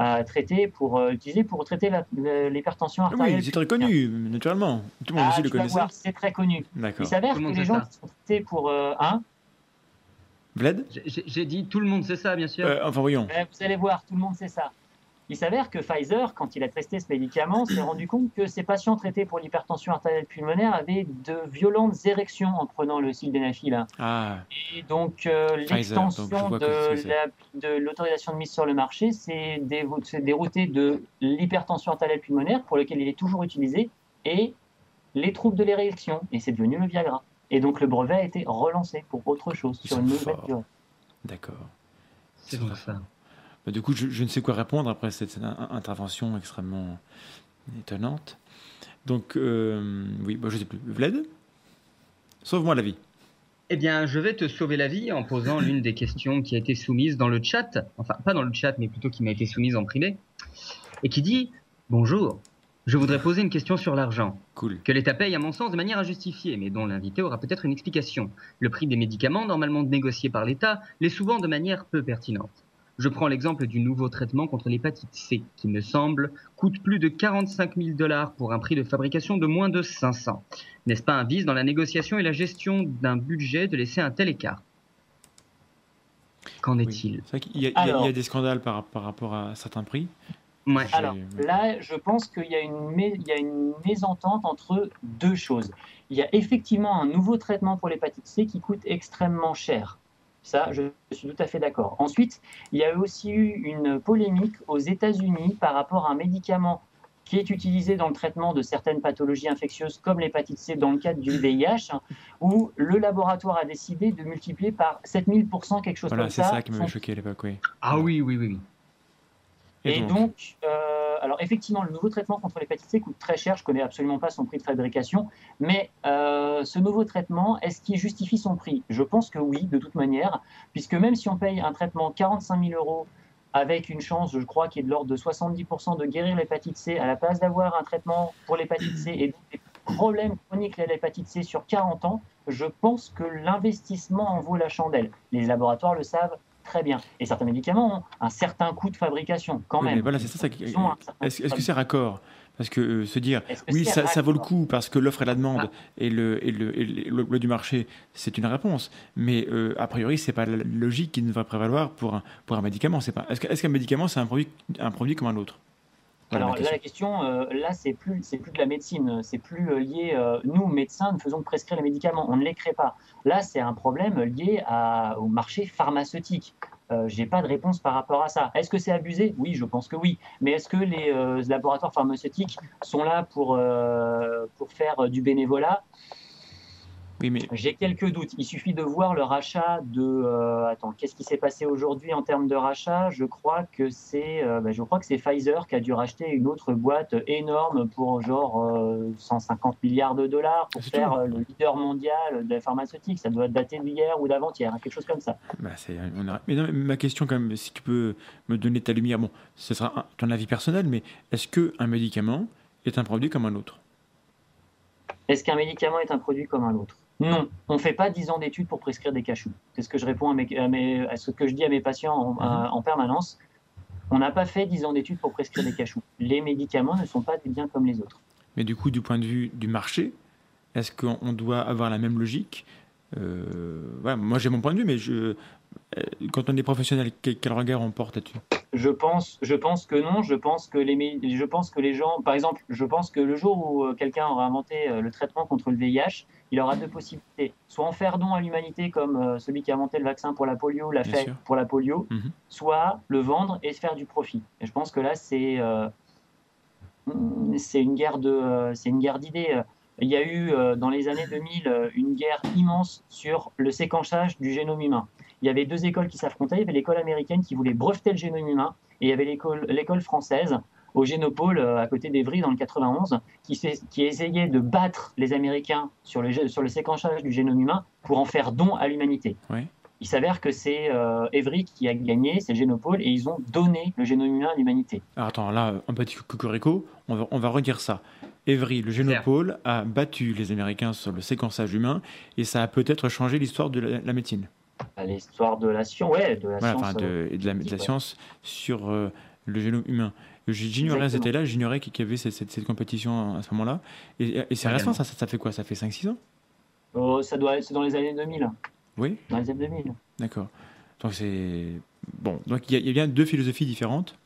euh, traité pour euh, utilisé pour traiter l'hypertension Ah artérielle. oui, c'est très connu, naturellement. Tout le monde Ah, aussi le connaissait. voir, c'est très connu. Il s'avère que les gens ça. qui sont traités pour euh, un, Vlad? J'ai- dit tout le monde sait ça, bien sûr. Euh, Enfin, voyons. Eh, Vous allez voir, tout le monde sait ça. Il s'avère que Pfizer, quand il a testé ce médicament, s'est rendu compte que ses patients traités pour l'hypertension artérielle pulmonaire avaient de violentes érections en prenant le sildenafil. Ah, Et donc, euh, l'extension de la- l'autorisation de mise sur le marché, c'est dévo- c'est dérouté de l'hypertension artérielle pulmonaire, pour lequel il est toujours utilisé, et les troubles de l'érection. Et c'est devenu le Viagra. Et donc, le brevet a été relancé pour autre chose, Ils sur une nouvelle forts. durée. d'accord. C'est ça. Bah, du coup, je, je ne sais quoi répondre après cette, cette in- intervention extrêmement étonnante. Donc, euh, oui, bah, je sais plus. Vlad? Sauve-moi la vie. Eh bien, je vais te sauver la vie en posant l'une des questions qui a été soumise dans le chat, enfin pas dans le chat, mais plutôt qui m'a été soumise en privé, et qui dit Bonjour, je voudrais poser une question sur l'argent, Cool. que l'État paye à mon sens de manière injustifiée, mais dont l'invité aura peut-être une explication. Le prix des médicaments, normalement négocié par l'État, l'est souvent de manière peu pertinente. Je prends l'exemple du nouveau traitement contre l'hépatite C, qui me semble coûte plus de 45 000 dollars pour un prix de fabrication de moins de 500. N'est-ce pas un vice dans la négociation et la gestion d'un budget de laisser un tel écart? Qu'en est-il? C'est vrai qu'il y, a- il y a- il y a Alors. des scandales par, par rapport à certains prix. Ouais. Alors là, je pense qu'il y a une mésentente entre deux choses. Il y a effectivement un nouveau traitement pour l'hépatite C qui coûte extrêmement cher. Ça, je suis tout à fait d'accord. Ensuite, il y a aussi eu une polémique aux États-Unis par rapport à un médicament qui est utilisé dans le traitement de certaines pathologies infectieuses comme l'hépatite C dans le cadre du VIH, où le laboratoire a décidé de multiplier par 7000% quelque chose Voilà, comme c'est ça. ça qui m'avait son choqué à l'époque, oui. Ah oui, oui, oui, Et, donc, euh, alors effectivement, le nouveau traitement contre l'hépatite C coûte très cher. Je connais absolument pas son prix de fabrication, mais euh, ce nouveau traitement, est-ce qu'il justifie son prix? Je pense que oui, de toute manière, puisque même si on paye un traitement 45 000 euros avec une chance, je crois, qui est de l'ordre de 70% de guérir l'hépatite C, à la place d'avoir un traitement pour l'hépatite C et donc des problèmes chroniques de l'hépatite C sur 40 ans, je pense que l'investissement en vaut la chandelle. Les laboratoires le savent très bien. Et certains médicaments ont un certain coût de fabrication, quand Oui, même. mais voilà, c'est ça. ça qui- Ils ont un certain Est-ce que c'est raccord? Parce que euh, se dire, oui, ça, ça vaut le coup parce que l'offre et la demande Ah. et, le, et, le, et le, le du marché, c'est une réponse. Mais euh, a priori, c'est pas la logique qui devrait prévaloir pour un, pour un médicament. C'est pas. Est-ce qu'un médicament, c'est un produit, un produit comme un autre? Alors ma là, la question, euh, là, c'est plus, c'est plus de la médecine, c'est plus euh, lié. euh, nous, médecins, ne faisons que prescrire les médicaments, on ne les crée pas. Là, c'est un problème lié à- au marché pharmaceutique. J'ai pas de réponse par rapport à ça. Est-ce que c'est abusé? Oui, je pense que oui. Mais est-ce que les laboratoires pharmaceutiques sont là pour pour faire du bénévolat? Oui, mais J'ai quelques doutes. Il suffit de voir le rachat de. euh, attends, qu'est-ce qui s'est passé aujourd'hui en termes de rachat? Je crois que c'est, euh, bah, je crois que c'est Pfizer qui a dû racheter une autre boîte énorme pour genre euh, 150 milliards de dollars pour C'est faire euh, le leader mondial de la pharmaceutique. Ça doit dater d'hier ou d'avant-hier, hein, quelque chose comme ça. Bah, c'est, on a- mais non, mais ma question, quand même, si tu peux me donner ta lumière, bon, ce sera un- ton avis personnel, mais est-ce qu'un médicament est un produit comme un autre? Est-ce qu'un médicament est un produit comme un autre? Non, on ne fait pas 10 ans d'études pour prescrire des cachous. C'est ce que je réponds à, mes, à, mes- à ce que je dis à mes patients en, à- en permanence. On n'a pas fait 10 ans d'études pour prescrire des cachous. Les médicaments ne sont pas des biens comme les autres. Mais du coup, du point de vue du marché, est-ce qu'on on doit avoir la même logique? Euh, voilà, Moi, j'ai mon point de vue, mais je, euh, quand on est professionnel, quel, quel regard on porte là-dessus? Je pense, je pense que non. Je pense que les, je pense que les gens, par exemple, je pense que le jour où euh, quelqu'un aura inventé le traitement contre le VIH, il aura deux possibilités. Soit en faire don à l'humanité, comme euh, celui qui a inventé le vaccin pour la polio l'a fait sûr. pour la polio, Mhm. soit le vendre et se faire du profit. Et je pense que là, c'est euh, c'est une guerre de, euh, c'est une guerre d'idées. Il y a eu dans les années 2000 euh, une guerre immense sur le séquençage du génome humain. Il y avait deux écoles qui s'affrontaient. Il y avait l'école américaine qui voulait breveter le génome humain et il y avait l'école française au Génopôle euh, à côté d'Evry dans le 91 qui, essayait de battre les Américains sur le, gé- sur le séquençage du génome humain pour en faire don à l'humanité. Ouais. Il s'avère que c'est euh, Evry qui a gagné, c'est le Génopôle, et ils ont donné le génome humain à l'humanité. Alors attends, là, un petit cocorico, on va, on va redire ça. Evry, le génopôle, a battu les Américains sur le séquençage humain et ça a peut-être changé l'histoire de la, la médecine. À L'histoire de la science, ouais, de la Voilà, science. enfin, de, et de la, de la ouais. science sur euh, le génome humain. J'ignorais cet là j'ignorais qu'il y avait cette, cette- cette compétition à ce moment-là. Et, et c'est récent, ça, ça, fait quoi? Ça fait 5-6 ans? Oh, ça doit être c'est dans les années 2000. Oui Dans les années 2000. D'accord. Donc c'est. Bon, donc il y, a- il y a bien deux philosophies différentes.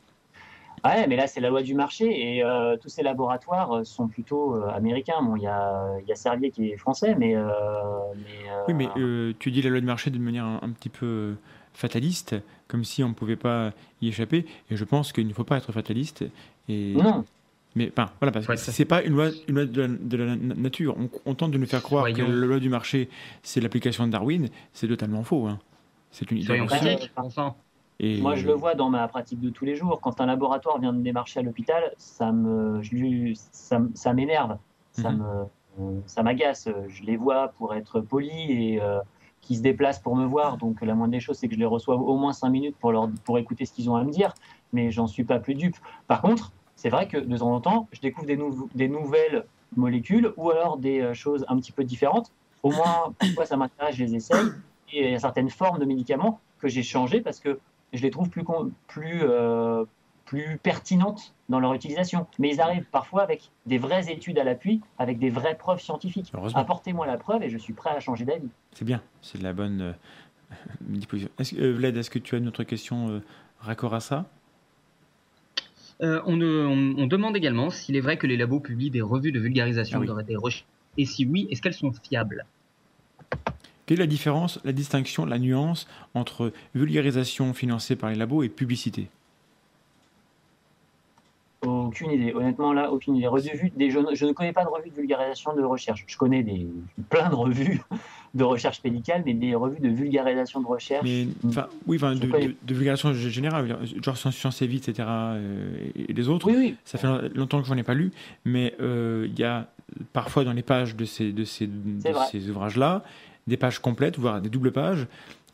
Ouais, mais là, c'est la loi du marché et euh, tous ces laboratoires euh, sont plutôt euh, américains. Bon, il y a, y a Servier qui est français, mais. euh, mais, Oui, mais tu dis la loi de marché d'une manière un, un petit peu fataliste, comme si on ne pouvait pas y échapper. Et je pense qu'il ne faut pas être fataliste. Et... Non, Mais enfin, voilà, parce que Ouais, ça- c'est pas une loi, une loi de, la, de la na- nature. On, on tente de nous faire croire que la loi du marché, c'est l'application de Darwin. C'est totalement faux. hein. C'est une idée. Et moi, je le vois dans ma pratique de tous les jours. Quand un laboratoire vient de démarcher à l'hôpital, ça me, je lui- ça, ça m'énerve, ça Mhm. me, ça m'agace. Je les vois pour être poli et euh, qui se déplacent pour me voir. Donc, la moindre des choses, c'est que je les reçois au moins cinq minutes pour leur, pour écouter ce qu'ils ont à me dire. Mais j'en suis pas plus dupe. Par contre, c'est vrai que de temps en temps, je découvre des, nouveaux- des nouvelles molécules ou alors des euh, choses un petit peu différentes. Au moins, pourquoi ça m'intéresse, je les essaye. Et il y a certaines formes de médicaments que j'ai changées parce que je les trouve plus, plus, euh, plus pertinentes dans leur utilisation. Mais ils arrivent parfois avec des vraies études à l'appui, avec des vraies preuves scientifiques. Apportez-moi la preuve et je suis prêt à changer d'avis. C'est bien, c'est de la bonne euh, disposition. Est-ce que- euh, Vlad, est-ce que tu as une autre question euh, raccord à ça Euh, on, on- on demande également s'il est vrai que les labos publient des revues de vulgarisation Ah oui. des recherches. Et si oui, est-ce qu'elles sont fiables? Quelle est la différence, la distinction, la nuance entre vulgarisation financée par les labos et publicité? Aucune idée. Honnêtement, là, aucune idée. Revue des, je, ne- je ne connais pas de revue de vulgarisation de recherche. Je connais des, plein de revues de recherche médicale, mais des revues de vulgarisation de recherche. Mais enfin, oui, de, connais. de- de vulgarisation générale, genre Sciences Sciences et Vie, etc. euh, et les autres. Oui, oui. Ça fait longtemps que je n'en ai pas lu, mais euh, il y a parfois dans les pages de ces, de ces, ouvrages-là des pages complètes, voire des doubles pages,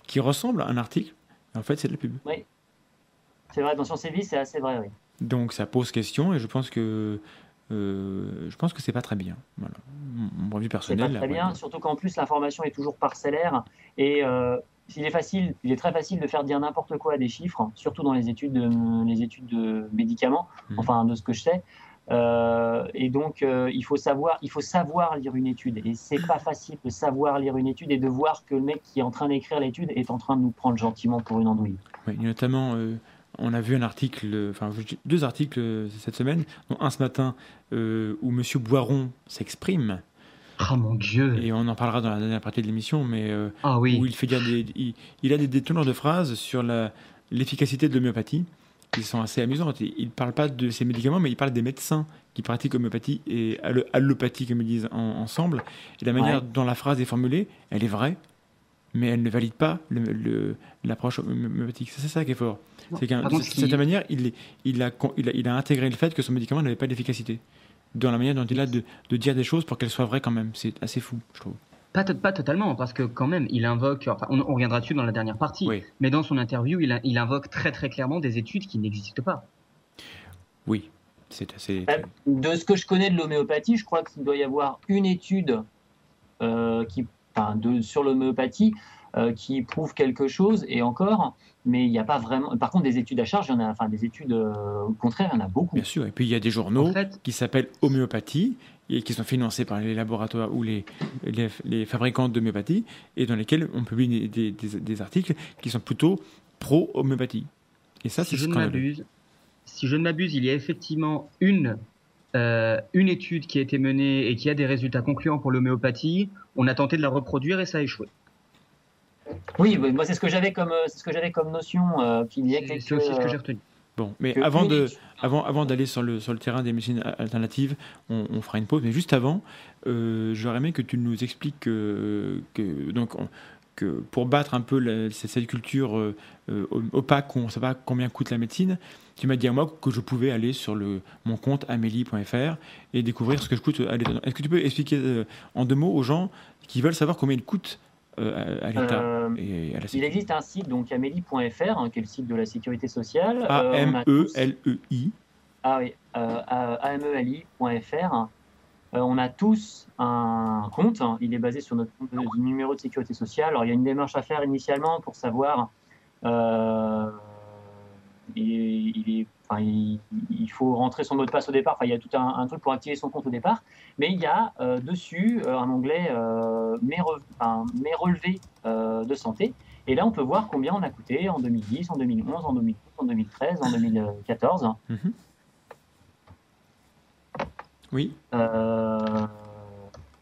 qui ressemblent à un article. Et en fait, c'est de la pub. C'est vrai, dans Sciences et Vie, c'est assez vrai, oui. Donc ça pose question et je pense que euh, je pense que c'est pas très bien. Voilà. Mon point de vue C'est personnel. pas très là, bien, ouais. surtout qu'en plus l'information est toujours parcellaire et euh, il est facile, il est très facile de faire dire n'importe quoi à des chiffres, surtout dans les études de, les études de médicaments, Mhm. enfin de ce que je sais. Euh, et donc euh, il faut savoir, il faut savoir lire une étude et c'est pas facile de savoir lire une étude et de voir que le mec qui est en train d'écrire l'étude est en train de nous prendre gentiment pour une andouille. Oui, notamment, euh, on a vu un article, enfin deux articles cette semaine, dont un ce matin euh, où Monsieur Boiron s'exprime Oh mon dieu et on en parlera dans la dernière partie de l'émission, mais euh, Ah oui où il fait dire des, il, il a des détourneurs de phrases sur l'efficacité de l'homéopathie qui sont assez amusantes. Il ne parle pas de ces médicaments, mais il parle des médecins qui pratiquent l'homéopathie et allo- allopathie, comme ils disent en- ensemble. Et la manière Ouais. dont la phrase est formulée, elle est vraie, mais elle ne valide pas l'approche homéopathique. C'est ça qui est fort. C'est qu'un- Par de contre, cette ce qui- manière, il, il, a, il, a, il a intégré le fait que son médicament n'avait pas d'efficacité. Dans la manière dont il a de, de dire des choses pour qu'elles soient vraies quand même. C'est assez fou, je trouve. Pas, to- pas totalement, parce que quand même, il invoque, enfin, on, on reviendra dessus dans la dernière partie, Oui. mais dans son interview, il, a- il invoque très très clairement des études qui n'existent pas. Oui, c'est assez. Euh, De ce que je connais de l'homéopathie, je crois qu'il doit y avoir une étude euh, qui, enfin, de, sur l'homéopathie euh, qui prouve quelque chose, et encore, mais il n'y a pas vraiment. Par contre, des études à charge, il y en a, enfin, des études euh, au contraire, il y en a beaucoup. Bien sûr. Et puis il y a des journaux En fait, qui s'appellent homéopathie et qui sont financés par les laboratoires ou les, les, fabricants d'homéopathie et dans lesquels on publie des, des, articles qui sont plutôt pro-homéopathie. Et ça, si c'est je ne m'abuse, si je ne m'abuse, il y a effectivement une euh, une étude qui a été menée et qui a des résultats concluants pour l'homéopathie. On a tenté de la reproduire et ça a échoué. Oui, moi c'est ce que j'avais comme, euh, ce que j'avais comme notion euh, qu'il y C'est aussi ce que j'ai retenu. Bon, mais avant de, avant, avant d'aller sur le, sur le terrain des médecines alternatives, on, fera une pause. Mais juste avant, j'aurais aimé que tu nous expliques que, donc, que pour battre un peu cette, culture opaque où on ne sait pas combien coûte la médecine, tu m'as dit à moi que je pouvais aller sur le, mon compte amélie.fr et découvrir ce que je coûte à. Est-ce que tu peux expliquer en deux mots aux gens qui veulent savoir combien il coûte euh, à l'État euh, et à la Il existe un site, donc amélie.fr, hein, qui est le site de la sécurité sociale. A-M-E-L-E-I. Ah oui, euh, A-M-E-L-I.fr. on a tous un compte, hein. il est basé sur notre numéro de sécurité sociale. Alors il y a une démarche à faire initialement pour savoir il, faut rentrer son mot de passe au départ. Enfin, il y a tout un, truc pour activer son compte au départ. Mais il y a euh, dessus euh, un onglet euh, mes, relevés de santé. Et là, on peut voir combien on a coûté en 2010, en 2011, en 2012, en 2013, en 2014. Mhm. Oui.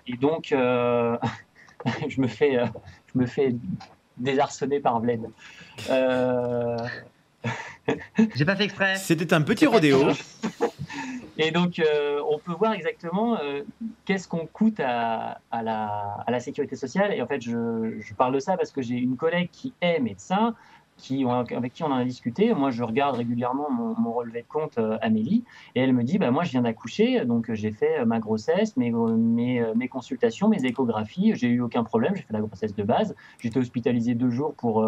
et donc, je, me fais, je me fais désarçonner par Vlad. J'ai pas fait exprès. C'était un petit rodéo. Et donc, euh, on peut voir exactement euh, qu'est-ce qu'on coûte à, la, à, la, sécurité sociale. Et en fait, je, je parle de ça parce que j'ai une collègue qui est médecin, qui, avec qui on en a discuté. Moi, je regarde régulièrement mon, relevé de compte euh, Amélie, et elle me dit, bah, moi, je viens d'accoucher, donc j'ai fait euh, ma grossesse, mes, mes, euh, mes consultations, mes échographies, j'ai eu aucun problème, j'ai fait la grossesse de base, j'étais hospitalisé deux jours pour,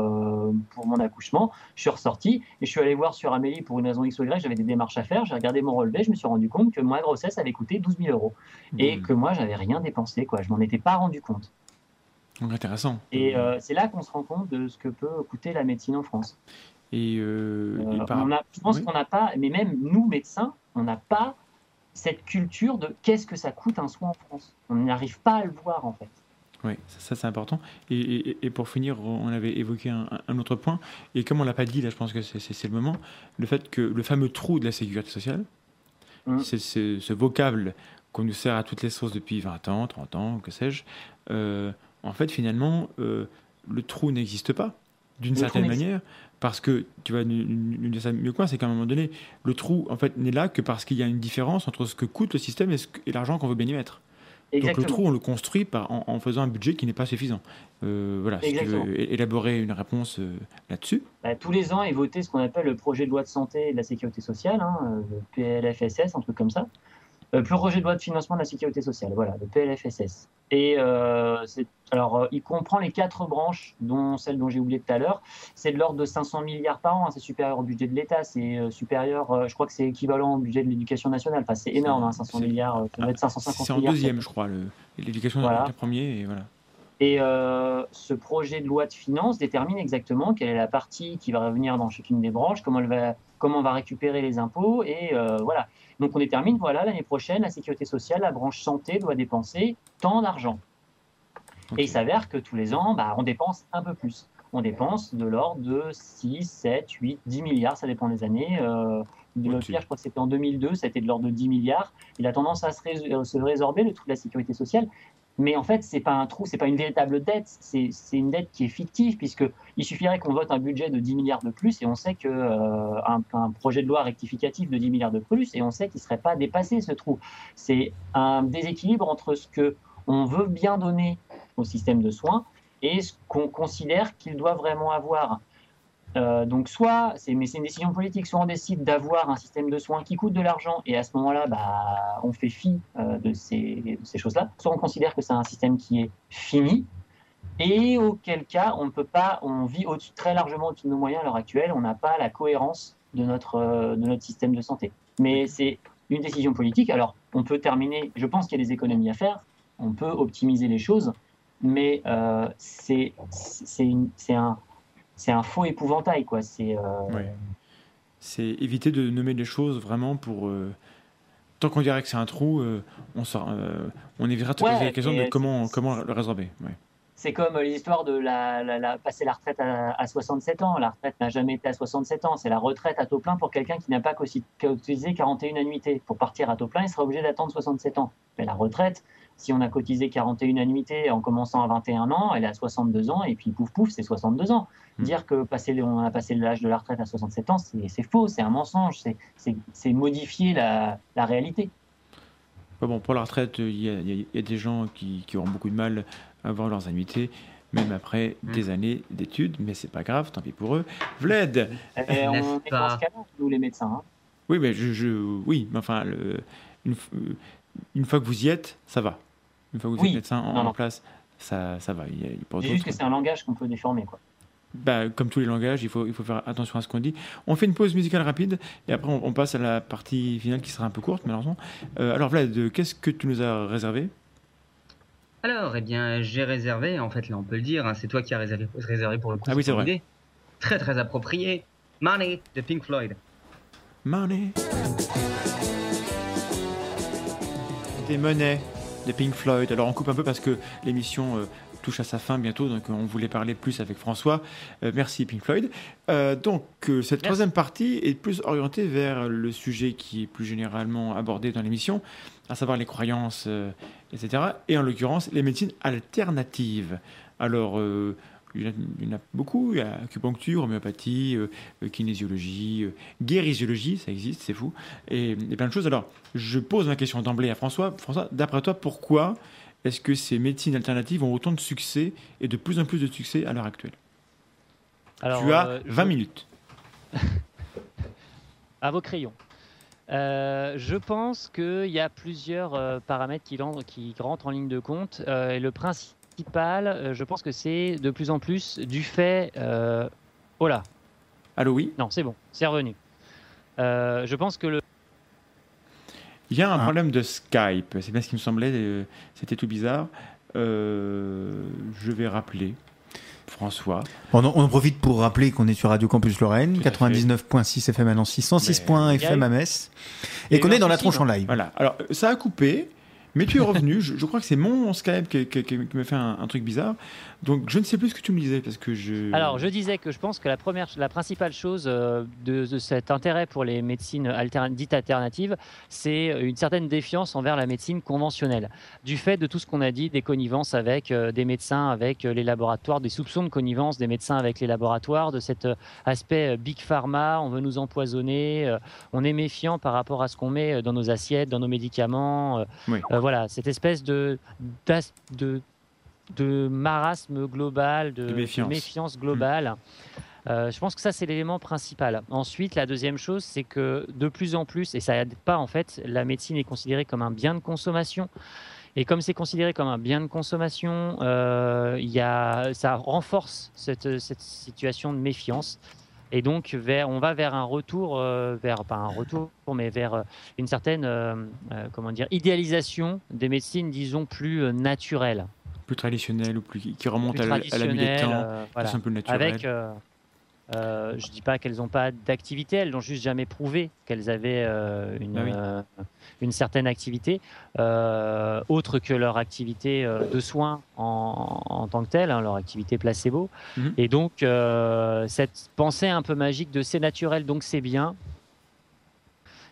pour mon accouchement, je suis ressorti, et je suis allé voir sur Amélie pour une raison X ou Y, j'avais des démarches à faire, j'ai regardé mon relevé, je me suis rendu compte que ma grossesse avait coûté 12 000 euros, et mmh. que moi, j'avais rien dépensé, quoi, je m'en étais pas rendu compte. Intéressant. Et euh, c'est là qu'on se rend compte de ce que peut coûter la médecine en France. Et, euh, euh, je pense qu'on n'a pas, mais même nous médecins, on n'a pas cette culture de qu'est-ce que ça coûte un soin en France. On n'arrive pas à le voir en fait. Oui, ça, c'est important. Et, pour finir, on avait évoqué un, autre point, et comme on l'a pas dit, là je pense que c'est le moment, le fait que le fameux trou de la sécurité sociale, mmh. c'est ce vocable qu'on nous sert à toutes les sources depuis 20 ans, 30 ans, que sais-je, en fait, finalement, euh, le trou n'existe pas, d'une certaine manière, parce que, tu vas nous dire ça mieux quoi, c'est qu'à un moment donné, le trou, en fait, n'est là que parce qu'il y a une différence entre ce que coûte le système et, l'argent qu'on veut bien y mettre. Donc le trou, on le construit par, en, faisant un budget qui n'est pas suffisant. Euh, voilà, si tu veux élaborer une réponse euh, là-dessus. Bah, tous les ans est voté ce qu'on appelle le projet de loi de santé et de la sécurité sociale, hein, le PLFSS, un truc comme ça. Le projet de loi de financement de la sécurité sociale, voilà, le PLFSS. Et euh, alors, euh, il comprend les quatre branches, dont celle dont j'ai oublié tout à l'heure. C'est de l'ordre de 500 milliards par an, hein, c'est supérieur au budget de l'État, c'est euh, supérieur, je crois que c'est équivalent au budget de l'éducation nationale. Enfin, c'est énorme, 500 hein, milliards, ça doit être 550 C'est en deuxième, je crois, l'éducation nationale est premier, et voilà. Et ce projet de loi de finances détermine exactement quelle est la partie qui va revenir dans chacune des branches, comment, elle va, comment on va récupérer les impôts, et voilà. Donc on détermine, voilà, l'année prochaine, la sécurité sociale, la branche santé doit dépenser tant d'argent. Et il s'avère que tous les ans, bah, on dépense un peu plus. On dépense de l'ordre de 6, 7, 8, 10 milliards, ça dépend des années. Euh, le pire, je crois que c'était en 2002, ça a été de l'ordre de 10 milliards. Il a tendance à se, se résorber, le trou de la sécurité sociale. Mais en fait, c'est pas un trou, c'est pas une véritable dette, c'est une dette qui est fictive, puisqu'il suffirait qu'on vote un budget de 10 milliards de plus et on sait qu'un euh, projet de loi rectificatif de 10 milliards de plus et on sait qu'il ne serait pas dépassé ce trou. C'est un déséquilibre entre ce que on veut bien donner au système de soins et ce qu'on considère qu'il doit vraiment avoir. Euh, donc soit, mais c'est une décision politique, soit on décide d'avoir un système de soins qui coûte de l'argent et à ce moment-là, bah, on fait fi euh, de ces, ces choses-là, soit on considère que c'est un système qui est fini et auquel cas on ne peut pas, on vit au très largement au-dessus de nos moyens à l'heure actuelle, on n'a pas la cohérence de notre, euh, de notre système de santé. Mais c'est une décision politique. Alors on peut terminer, je pense qu'il y a des économies à faire, on peut optimiser les choses, mais c'est un c'est un faux épouvantail, quoi. C'est. Euh, C'est éviter de nommer les choses vraiment pour. Euh, tant qu'on dirait que c'est un trou, euh, on, sort, euh, on évitera de poser la question de comment, le résorber. Ouais. C'est comme l'histoire de la, la- la- passer la retraite à, à 67 ans. La retraite n'a jamais été à 67 ans. C'est la retraite à taux plein pour quelqu'un qui n'a pas cotisé 41 annuités. Pour partir à taux plein, il sera obligé d'attendre 67 ans. Mais la retraite, si on a cotisé 41 annuités en commençant à 21 ans, elle est à 62 ans et puis pouf pouf, c'est 62 ans. Hmm. Dire que passer, on a passé l'âge de la retraite à 67 ans, c'est faux, c'est un mensonge, c'est- modifier la, la réalité. Bon, pour la retraite, il y, a- y a- y a des gens qui, qui auront beaucoup de mal à avoir leurs annuités, même après Mm. des années d'études, mais c'est pas grave, tant pis pour eux. Vled Et on est dans pas ce cas-là, nous les médecins. hein. Oui, mais je, je- oui, mais enfin, le- une, une fois que vous y êtes, ça va. Une fois que vous Oui. êtes médecin en, Non, en place, ça, ça va. Il C'est juste que c'est un langage qu'on peut déformer. Quoi. bah, comme tous les langages, il faut, il faut faire attention à ce qu'on dit. On fait une pause musicale rapide et après on, on passe à la partie finale qui sera un peu courte, malheureusement. Euh, alors Vlad, qu'est-ce que tu nous as réservé? Alors, eh bien, j'ai réservé, en fait, là, on peut le dire, hein, c'est toi qui as réservé, réservé pour le coup. Ah oui, c'est vrai. idée. Très, très approprié. Money de Pink Floyd. Money. C'était Money de Pink Floyd. Alors on coupe un peu parce que l'émission euh, touche à sa fin bientôt, donc on voulait parler plus avec François. Euh, merci Pink Floyd. Euh, donc euh, cette Merci. troisième partie est plus orientée vers le sujet qui est plus généralement abordé dans l'émission, à savoir les croyances, euh, etc. Et en l'occurrence les médecines alternatives. Alors euh, il y, en a, il y en a beaucoup, il y a acupuncture, homéopathie, euh, euh, kinésiologie, euh, guérisiologie, ça existe, c'est fou, et, et plein de choses. Alors, je pose ma question d'emblée à François. François, d'après toi, pourquoi est-ce que ces médecines alternatives ont autant de succès et de plus en plus de succès à l'heure actuelle? Alors, Tu as euh, 20 je- minutes. À vos crayons. Euh, je pense qu'il y a plusieurs euh, paramètres qui, rentrent en ligne de compte. euh, et le principal, euh, je pense que c'est de plus en plus du fait. euh, oh là, Allô, oui? Non, c'est bon, c'est revenu. Euh, je pense que le. Il y a un Ah. problème de Skype, c'est bien ce qui me semblait, euh, c'était tout bizarre. Euh, je vais rappeler François. On en, on en profite pour rappeler qu'on est sur Radio Campus Lorraine, Tout à fait. 99.6 FM à Nancy, 106.1 Mais- FM à Metz, et qu'on est dans la tronche en live. Voilà, alors euh, ça a coupé, mais tu es revenu. je, crois que c'est mon Skype qui, me fait un truc bizarre. Donc je ne sais plus ce que tu me disais parce que je. Alors, je disais que je pense que la première, la principale chose euh, de, de cet intérêt pour les médecines altern- dites alternatives, c'est une certaine défiance envers la médecine conventionnelle. Du fait de tout ce qu'on a dit, des connivences avec euh, des médecins, avec euh, les laboratoires, des soupçons de connivence des médecins avec les laboratoires, de cet euh, aspect big pharma, on veut nous empoisonner, on est méfiant par rapport à ce qu'on met dans nos assiettes, dans nos médicaments. Oui. voilà, cette espèce de de marasme global, de, De méfiance. de méfiance globale. Euh, je pense que ça, c'est l'élément principal. Ensuite, la deuxième chose, c'est que de plus en plus, et ça aide pas en fait, la médecine est considérée comme un bien de consommation. Et comme c'est considéré comme un bien de consommation, euh, y a, ça renforce cette, cette situation de méfiance. Et donc, vers, on va vers un retour, euh, vers pas un retour, mais vers une certaine, comment dire, idéalisation des médecines, disons, plus naturelles plus traditionnel ou plus qui remonte plus à la, à la nuit des temps, euh, voilà. un peu naturel. Avec, euh, euh, je dis pas qu'elles n'ont pas d'activité, elles n'ont juste jamais prouvé qu'elles avaient euh, une, Ah oui. euh, une certaine activité, autre que leur activité de soins en, en tant que telle, hein, leur activité placebo. Mhm. Et donc, cette pensée un peu magique de c'est naturel, donc c'est bien.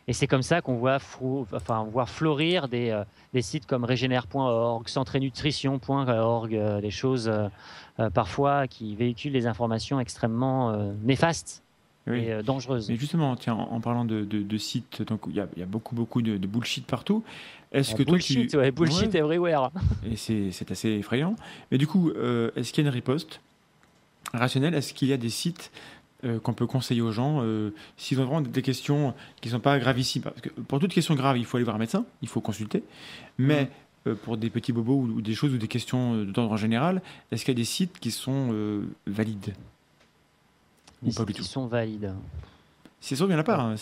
Et c'est comme ça qu'on voit, frou- enfin, fleurir des, euh, des sites comme régénère.org, centrénutrition.org, euh, des choses euh, parfois qui véhiculent des informations extrêmement néfastes Oui. et dangereuses. Mais justement, tiens, en, en parlant de, de- de sites, donc il y a, il y a beaucoup, beaucoup de, de bullshit partout. Est-ce que Ah, toi, bullshit, tu... ouais, bullshit Ouais. everywhere. Et c'est assez effrayant. Mais du coup, est-ce qu'il y a une riposte rationnelle? Est-ce qu'il y a des sites euh, qu'on peut conseiller aux gens euh, s'ils ont vraiment des questions qui ne sont pas gravissimes Parce que pour toute question grave, il faut aller voir un médecin, il faut consulter. Mais Mhm. euh, pour des petits bobos ou, des choses ou des questions d'ordre général, est-ce qu'il y a des sites qui sont euh, valides? Ou du sites qui sont valides. C'est sûr qu'il n'y en a pas. hein.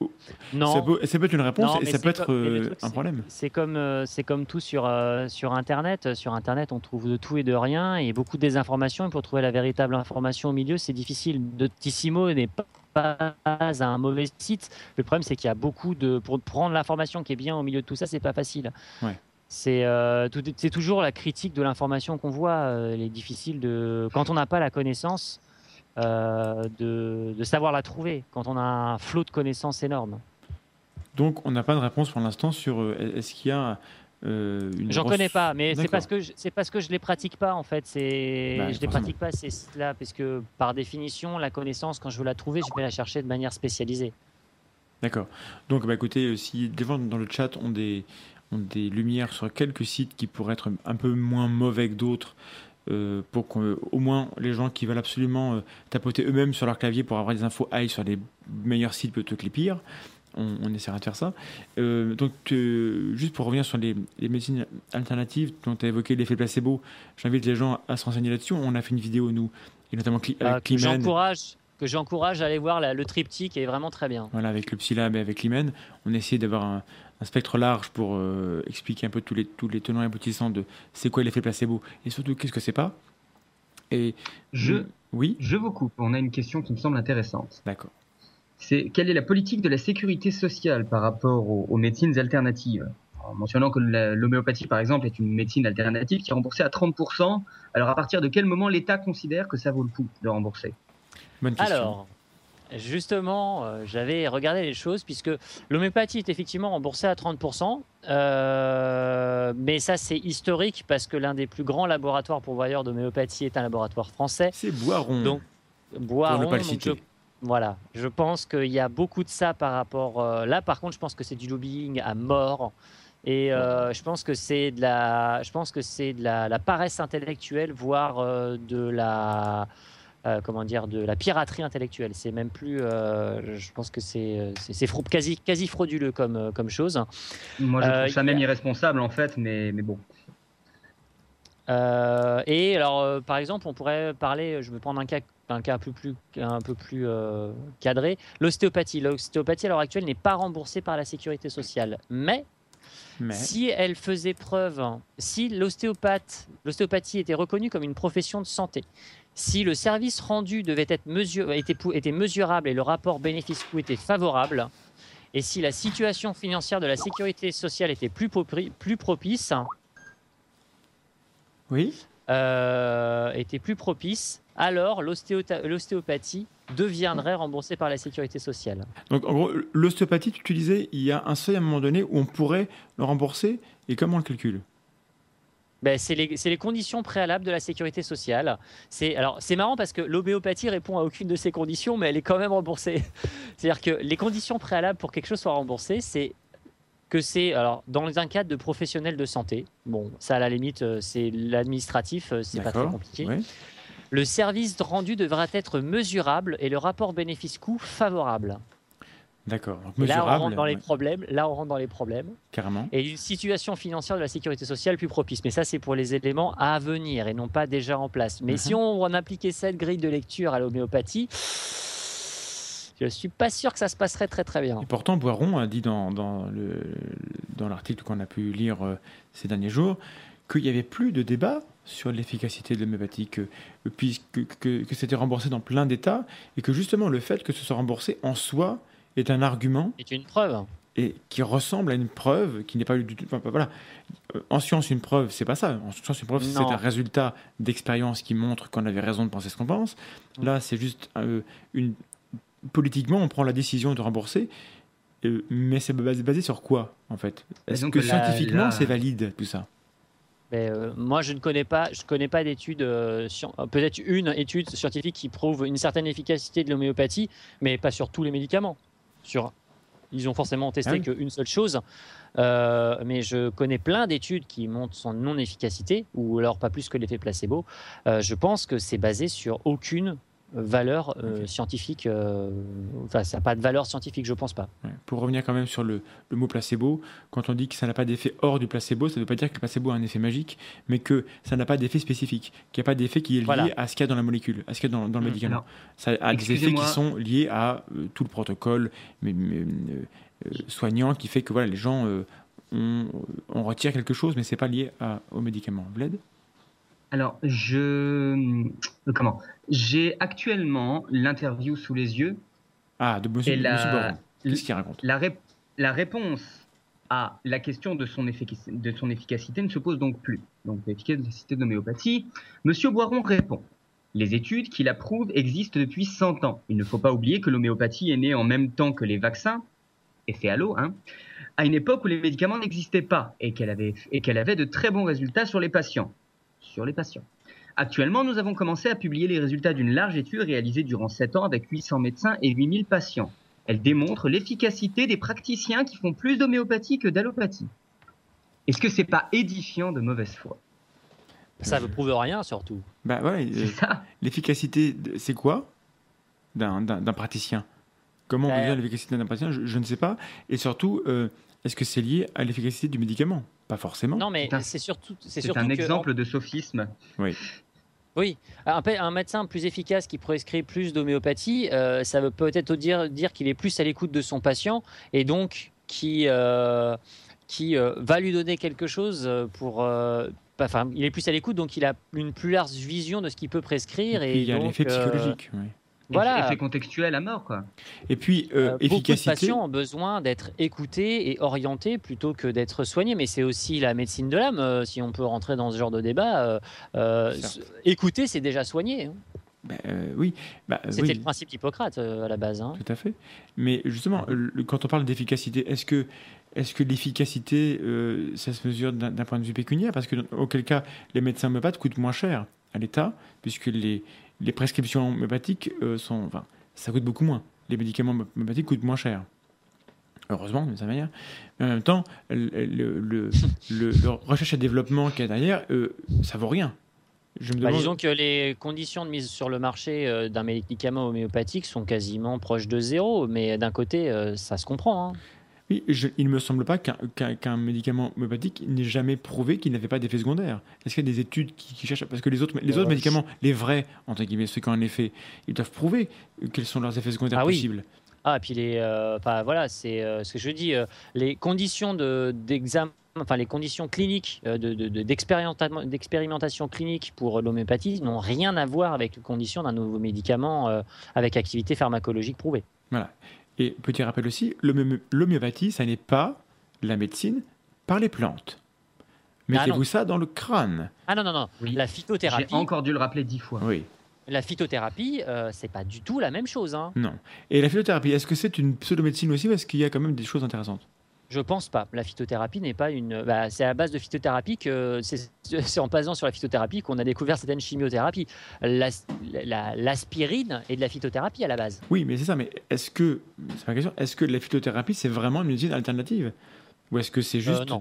Oh, Non. Ça, peut, ça peut être une réponse Non, et ça peut être comme- euh, truc, un problème. C'est comme, euh, c'est comme tout sur, euh, sur Internet. Sur Internet, on trouve de tout et de rien et beaucoup de désinformation. Et pour trouver la véritable information au milieu, c'est difficile. Doctissimo n'est pas pas un mauvais site. Le problème, c'est qu'il y a beaucoup de. Pour prendre l'information qui est bien au milieu de tout ça, c'est pas facile. Ouais. C'est euh, toujours la critique de l'information qu'on voit. Elle est difficile de. Quand on n'a pas la connaissance, euh, de, de savoir la trouver. Quand on a un flot de connaissances énorme. Donc, on n'a pas de réponse pour l'instant sur euh, est-ce qu'il y a euh, une. J'en grosse- connais pas, mais c'est parce que je- c'est parce que je les pratique pas en fait. C'est Bah, je les pratique pas ces sites-là parce que par définition, la connaissance quand je veux la trouver, je vais la chercher de manière spécialisée. D'accord. Donc, bah, écoutez, si des gens dans le chat ont des, ont des lumières sur quelques sites qui pourraient être un peu moins mauvais que d'autres, euh, pour qu'au moins les gens qui veulent absolument euh, tapoter eux-mêmes sur leur clavier pour avoir des infos aillent sur les meilleurs sites plutôt que les pires, on, on essaiera de faire ça. Euh, donc, juste pour revenir sur les, les médecines alternatives dont tu as évoqué l'effet placebo, j'invite les gens à se renseigner là-dessus. On a fait une vidéo, nous, et notamment Cli- Euh, avec j'encourage que j'encourage à aller voir la- le triptyque qui est vraiment très bien. Voilà, avec le Psylab et avec l'Imen, on essaie d'avoir un, un spectre large pour euh, expliquer un peu tous les, tous les tenants et aboutissants de c'est quoi l'effet placebo et surtout qu'est-ce que c'est pas. Et Je, oui, je vous coupe. On a une question qui me semble intéressante. d'accord. C'est quelle est la politique de la sécurité sociale par rapport aux, aux médecines alternatives? En mentionnant que l'homéopathie, par exemple, est une médecine alternative qui est remboursée à 30%. Alors, à partir de quel moment l'État considère que ça vaut le coup de rembourser? Bonne question. Alors, justement, euh, j'avais regardé les choses puisque l'homéopathie est effectivement remboursée à 30%, euh, mais ça c'est historique parce que l'un des plus grands laboratoires pourvoyeurs d'homéopathie est un laboratoire français. c'est Boiron. Donc, Boiron, Pour ne pas le donc citer. je- voilà, je pense qu'il y a beaucoup de ça par rapport. euh, là, par contre, je pense que c'est du lobbying à mort. Et euh, je pense que c'est de la, je pense que c'est de la, la paresse intellectuelle, voire euh, de la, euh, comment dire, de la piraterie intellectuelle. C'est même plus, euh, je pense que c'est, euh, quasi, quasi frauduleux comme, comme chose. Moi, je Euh, trouve ça même irresponsable, en fait, mais, mais bon. Euh, et alors, euh, par exemple, on pourrait parler, je vais prendre un cas, un cas un peu plus, un peu plus euh, cadré, l'ostéopathie. L'ostéopathie à l'heure actuelle n'est pas remboursée par la sécurité sociale, mais Mais si elle faisait preuve, si l'ostéopathe, l'ostéopathie était reconnue comme une profession de santé, si le service rendu devait être mesure, était, mesurable et le rapport bénéfice-coût était favorable, et si la situation financière de la sécurité sociale était plus, propice, oui, euh, était plus propice, alors l'ostéopathie deviendrait remboursée par la sécurité sociale. donc en gros, l'ostéopathie, tu disais, il y a un seuil à un moment donné où on pourrait le rembourser et comment on le calcule? Ben, c'est les, conditions préalables de la sécurité sociale. C'est alors c'est marrant parce que l'homéopathie répond à aucune de ces conditions, mais elle est quand même remboursée. C'est-à-dire que les conditions préalables pour que quelque chose soit remboursé, c'est que c'est alors dans un cadre de professionnel de santé. Bon, ça à la limite, euh, c'est l'administratif, euh, c'est pas très compliqué. Le service rendu devra être mesurable et le rapport bénéfice-coût favorable. D'accord. Donc là, on rentre dans les ouais, problèmes. Là, on rentre dans les problèmes. carrément. Et une situation financière de la sécurité sociale plus propice. Mais ça, c'est pour les éléments à venir et non pas déjà en place. Mais si on, on appliquait cette grille de lecture à l'homéopathie, je suis pas sûr que ça se passerait très très bien. Et pourtant, Boiron a dit dans, dans le- dans l'article qu'on a pu lire euh, ces derniers jours qu'il n'y avait plus de débat sur l'efficacité de l'homéopathie, que, puisque, que, que c'était remboursé dans plein d'États, et que justement le fait que ce soit remboursé en soi est un argument C'est une preuve. et qui ressemble à une preuve qui n'est pas du tout. enfin, voilà. Euh, En science, une preuve, c'est pas ça. En science, une preuve, c'est un résultat d'expérience qui montre qu'on avait raison de penser ce qu'on pense. Là, c'est juste euh, une. Politiquement, on prend la décision de rembourser, euh, mais c'est basé, basé sur quoi, en fait? Est-ce que scientifiquement, c'est valide tout ça? Mais, euh, moi, je ne connais pas, je connais pas d'études, euh, peut-être une étude scientifique qui prouve une certaine efficacité de l'homéopathie, mais pas sur tous les médicaments. Sur, ils ont forcément testé Ah oui. qu'une seule chose, Euh, mais je connais plein d'études qui montrent son non-efficacité, ou alors pas plus que l'effet placebo. Euh, je pense que c'est basé sur aucune valeur euh, scientifique. euh, Enfin, ça n'a pas de valeur scientifique, je pense pas. Ouais. Pour revenir quand même sur le, le mot placebo, quand on dit que ça n'a pas d'effet hors du placebo, ça ne veut pas dire que le placebo a un effet magique, mais que ça n'a pas d'effet spécifique, qu'il n'y a pas d'effet qui est lié Voilà. à ce qu'il y a dans la molécule, à ce qu'il y a dans, dans le Mm. médicament. Ça a des effets qui sont liés à euh, tout le protocole mais, mais, euh, euh, soignant qui fait que voilà, les gens, euh, on, on retire quelque chose, mais c'est pas lié à- au médicament. Bled? Alors, je. euh, Comment? J'ai actuellement l'interview sous les yeux. Ah, de Monsieur, la- Monsieur Boron. Qu'est-ce qu'il raconte? La, rép- la réponse à la question de son, efficac- de son efficacité ne se pose donc plus. Donc, l'efficacité de l'homéopathie. Monsieur Boiron répond Les études qui la prouvent existent depuis 100 ans. Il ne faut pas oublier que l'homéopathie est née en même temps que les vaccins, effet à l'eau, hein, à une époque où les médicaments n'existaient pas et qu'elle avait, et qu'elle avait de très bons résultats sur les patients. Sur les patients. Actuellement, nous avons commencé à publier les résultats d'une large étude réalisée durant 7 ans avec 800 médecins et 8000 patients. Elle démontre l'efficacité des praticiens qui font plus d'homéopathie que d'allopathie. Est-ce que c'est pas édifiant de mauvaise foi? Ça ne prouve rien, surtout. Bah euh, C'est ça l'efficacité, c'est quoi? D'un d'un- d'un praticien Comment on mesure l'efficacité d'un praticien? Je, je ne sais pas. Et surtout, euh, est-ce que c'est lié à l'efficacité du médicament? Pas forcément. Non, mais C'est surtout, c'est un que- exemple de sophisme. Oui, un, pa- un médecin plus efficace qui prescrit plus d'homéopathie, euh, ça veut peut-être dire, dire qu'il est plus à l'écoute de son patient et donc qui, euh, qui euh, va lui donner quelque chose pour. euh, Enfin, il est plus à l'écoute, donc il a une plus large vision de ce qu'il peut prescrire. Et Et, puis, il y a donc, l'effet euh, psychologique. oui. Voilà. Effet contextuel à mort, quoi. Et puis, euh, Euh, beaucoup de efficacité. patients ont besoin d'être écoutés et orientés plutôt que d'être soignés, mais c'est aussi la médecine de l'âme, euh, si on peut rentrer dans ce genre de débat. euh, euh, écouter, c'est déjà soigner. hein. Bah, euh, oui, bah, C'était oui, le principe d'Hippocrate euh, à la base. hein. tout à fait. Mais justement, le- quand on parle d'efficacité, est-ce que, est que l'efficacité, euh, ça se mesure d'un point de vue pécuniaire? Parce que, dans- auquel cas, les médecins homméopathes coûtent moins cher à l'État, puisque les, les prescriptions homméopathiques euh, sont. Enfin, ça coûte beaucoup moins. Les médicaments homméopathiques coûtent moins cher. Heureusement, d'une certaine manière. Mais en même temps, le, le, le- le- le recherche et développement qu'il y a derrière, euh, ça vaut rien. Je me Bah, disons que les conditions de mise sur le marché euh, d'un médicament homéopathique sont quasiment proches de zéro, mais d'un côté, euh, ça se comprend. hein. Oui, je- il ne me semble pas qu'un qu'un médicament homéopathique n'ait jamais prouvé qu'il n'avait pas d'effet secondaire. Est-ce qu'il y a des études qui, qui cherchent? À- Parce que les autres, les Euh, autres médicaments, les vrais, entre guillemets, ceux qui ont un effet, ils doivent prouver quels sont leurs effets secondaires Ah oui. possibles. Ah, et puis les, euh, enfin, voilà, c'est euh, ce que je dis. euh, les conditions de- d'examen, enfin les conditions cliniques euh, de- de- de- d'expérimenta- d'expérimentation clinique pour l'homéopathie n'ont rien à voir avec les conditions d'un nouveau médicament euh, avec activité pharmacologique prouvée. Voilà. Et petit rappel aussi, l'homé- l'homéopathie, ça n'est pas la médecine par les plantes. Mettez-vous non. ça dans le crâne. Ah non non non, Oui. la J'ai phytothérapie, encore dû le rappeler dix fois. Oui, la phytothérapie, euh, c'est pas du tout la même chose. Hein. non. Et la phytothérapie, est-ce que c'est une pseudomédecine aussi ou est-ce qu'il y a quand même des choses intéressantes? Je pense pas. La phytothérapie n'est pas une. bah, c'est à la base de phytothérapie que c'est en passant sur la phytothérapie qu'on a découvert certaines chimiothérapies. L'as- la- L'aspirine est de la phytothérapie à la base. Oui, mais c'est ça. Mais est-ce que, c'est ma question, est-ce que la phytothérapie, c'est vraiment une médecine alternative? Ou est-ce que c'est juste. non.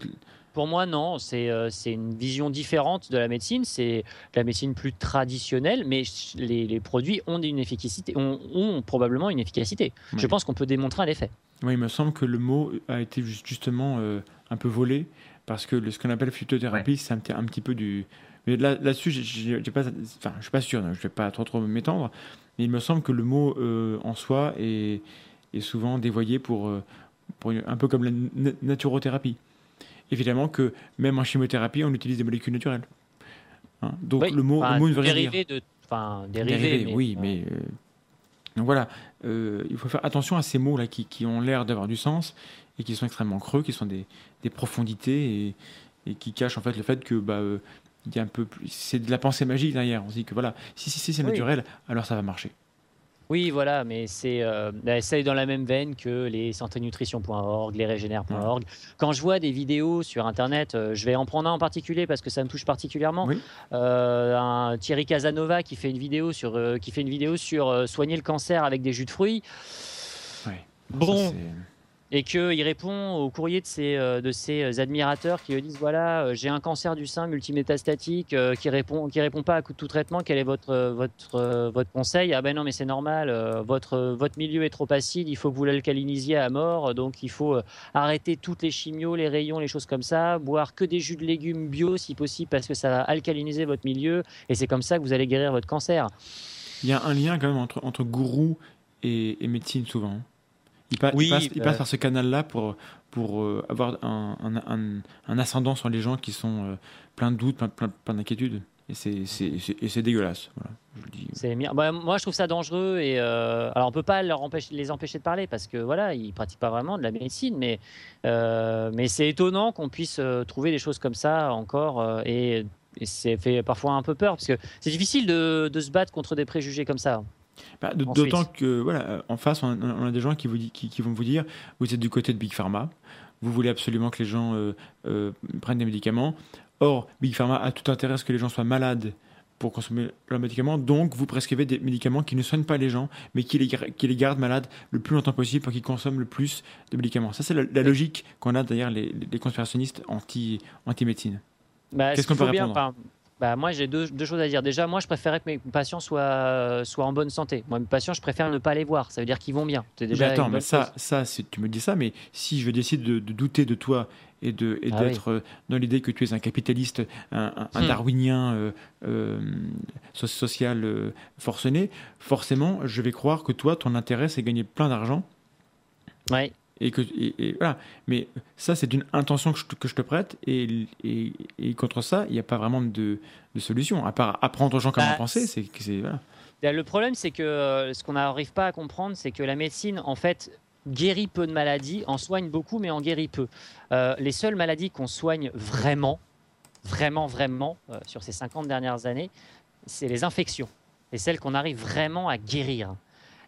Pour moi, non. C'est euh, une vision différente de la médecine. C'est la médecine plus traditionnelle, mais les, les produits ont une efficacité, ont, ont probablement une efficacité. Je pense qu'on peut démontrer un effet. Oui, il me semble que le mot a été ju- justement euh, un peu volé parce que le- ce qu'on appelle phytothérapie, c'est un, petit- un petit peu du. Mais là- là-dessus, j'ai- j'ai pas, enfin, je suis pas sûr, je vais pas trop trop m'étendre, mais il me semble que le mot euh, en soi est, est souvent dévoyé pour, euh, pour une- un peu comme la na- naturothérapie. Évidemment que même en chimiothérapie, on utilise des molécules naturelles. Hein, Donc Oui, le mot, le mot ne veut rien dire. de, dérivé, Dérivé, mais- oui, mais. Donc voilà, euh, il faut faire attention à ces mots-là qui, qui ont l'air d'avoir du sens et qui sont extrêmement creux, qui sont des, des profondités et, et qui cachent en fait le fait que bah, euh, il y a un peu plus, c'est de la pensée magique derrière. On se dit que voilà, si, si, si c'est Oui. naturel, alors ça va marcher. Oui, voilà, mais c'est euh, bah, c'est dans la même veine que les santénutrition.org, les régénères.org. Quand je vois des vidéos sur Internet, euh, je vais en prendre un en particulier parce que ça me touche particulièrement. Oui. Euh, un Thierry Casanova qui fait une vidéo sur, euh, qui fait une vidéo sur euh, soigner le cancer avec des jus de fruits. Ouais. Bon, Ça, et qu'il répond au courrier de ses, euh, de ses admirateurs qui lui disent voilà, euh, j'ai un cancer du sein multimétastatique euh, qui répond qui répond pas à tout traitement, quel est votre votre votre conseil? Ah ben non, mais c'est normal, votre votre milieu est trop acide, il faut que vous l'alcalinisiez à mort, donc il faut arrêter toutes les chimios, les rayons, les choses comme ça, boire que des jus de légumes bio si possible parce que ça va alcaliniser votre milieu et c'est comme ça que vous allez guérir votre cancer. Il y a un lien quand même entre entre gourou et, et médecine souvent. Il, pa- il Oui, passe, il passe par ce canal-là pour, pour euh, avoir un, un, un- un ascendant sur les gens qui sont euh, pleins de doutes, plein, plein, plein d'inquiétudes. Et c'est, dégueulasse. Voilà, je le dis. C'est bah, moi, je trouve ça dangereux. Et euh, alors, on peut pas leur empêcher, les empêcher de parler parce que voilà, ils pratiquent pas vraiment de la médecine, mais euh, mais c'est étonnant qu'on puisse euh, trouver des choses comme ça encore. euh, et et c'est fait parfois un peu peur parce que c'est difficile de, de se battre contre des préjugés comme ça. Bah. D'autant que, voilà, en face, on a, on a des gens qui, vous, di- qui, qui vont vous dire vous êtes du côté de Big Pharma, vous voulez absolument que les gens euh, euh, prennent des médicaments. Or, Big Pharma a tout intérêt à ce que les gens soient malades pour consommer leurs médicaments, donc vous prescrivez des médicaments qui ne soignent pas les gens, mais qui les, qui les gardent malades le plus longtemps possible pour qu'ils consomment le plus de médicaments. Ça, c'est la, la logique qu'on a derrière les, les conspirationnistes anti- anti-médecine. Bah, Qu'est-ce qu'on peut bien- répondre? Bah, moi, j'ai deux, deux choses à dire. Déjà, moi, je préférais que mes patients soient, soient en bonne santé. Moi, mes patients, je préfère ne pas les voir. Ça veut dire qu'ils vont bien. C'est déjà mais attends, mais ça, ça tu me dis ça, mais si je décide de, de douter de toi et de et Ah d'être euh, dans l'idée que tu es un capitaliste, un, un- un Hmm. darwinien euh, euh, so- social euh, forcené, forcément, je vais croire que toi, ton intérêt, c'est gagner plein d'argent. Ouais. Et que, et, et voilà. Mais ça, c'est une intention que je, te- que je te prête, et, et, et contre ça, il n'y a pas vraiment de, de solution. À part apprendre aux gens comment Bah, penser, c'est que c'est. Voilà. Là, Le problème, c'est que euh, ce qu'on n'arrive pas à comprendre, c'est que la médecine, en fait, guérit peu de maladies, en soigne beaucoup, mais en guérit peu. Euh, les seules maladies qu'on soigne vraiment, vraiment, vraiment, euh, sur ces 50 dernières années, c'est les infections. C'est celles qu'on arrive vraiment à guérir.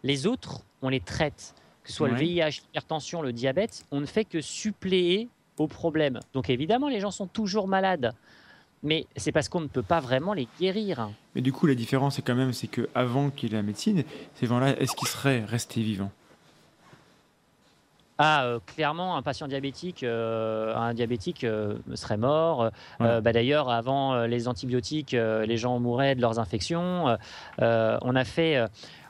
Les autres, on les traite. Que ce soit le. VIH, l'hypertension, le diabète, on ne fait que suppléer aux problèmes. Donc évidemment, les gens sont toujours malades. Mais c'est parce qu'on ne peut pas vraiment les guérir. Mais du coup, la différence, c'est quand même, c'est que avant qu'il y ait la médecine, ces gens-là, est-ce qu'ils seraient restés vivants? Ah, euh, clairement, un patient diabétique, euh, un diabétique euh, serait mort. Bah, D'ailleurs, avant les antibiotiques, les gens mouraient de leurs infections. On a fait,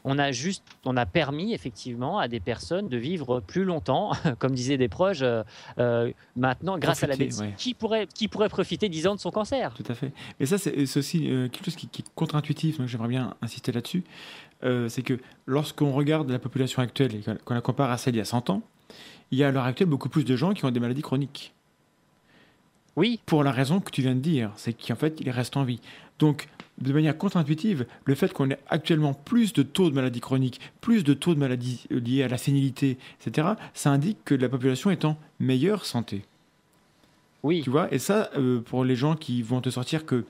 on a juste, on a permis effectivement à des personnes de vivre plus longtemps, comme disaient des proches. euh, maintenant, grâce à la médecine, ouais. qui pourrait, qui pourrait profiter 10 ans de son cancer? Tout à fait. Mais ça, c'est aussi euh, quelque chose qui, qui est contre-intuitif, donc j'aimerais bien insister là-dessus. Euh, c'est que lorsqu'on regarde la population actuelle et qu'on- qu'on la compare à celle d'il y a 100 ans, il y a à l'heure actuelle beaucoup plus de gens qui ont des maladies chroniques. Oui, Pour la raison que tu viens de dire, c'est qu'en fait, ils restent en vie. Donc, de manière contre-intuitive, le fait qu'on ait actuellement plus de taux de maladies chroniques, plus de taux de maladies euh, liées à la sénilité, etc., ça indique que la population est en meilleure santé. oui. Tu vois, et ça, euh, pour les gens qui vont te sortir que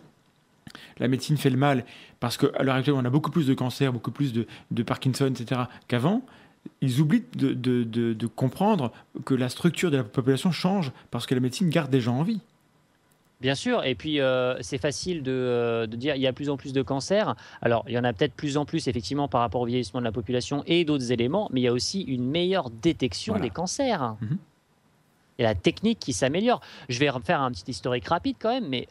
la médecine fait le mal, parce qu'à l'heure actuelle, on a beaucoup plus de cancers, beaucoup plus de, de Parkinson, etc., qu'avant, ils oublient de, de- de- de comprendre que la structure de la population change parce que la médecine garde des gens en vie. Bien sûr, et puis euh, c'est facile de, euh, de dire il y a de plus en plus de cancers. Alors il y en a peut-être plus en plus effectivement par rapport au vieillissement de la population et d'autres éléments, mais il y a aussi une meilleure détection Voilà. des cancers. Mhm. Et la technique qui s'améliore. Je vais refaire un petit historique rapide quand même, mais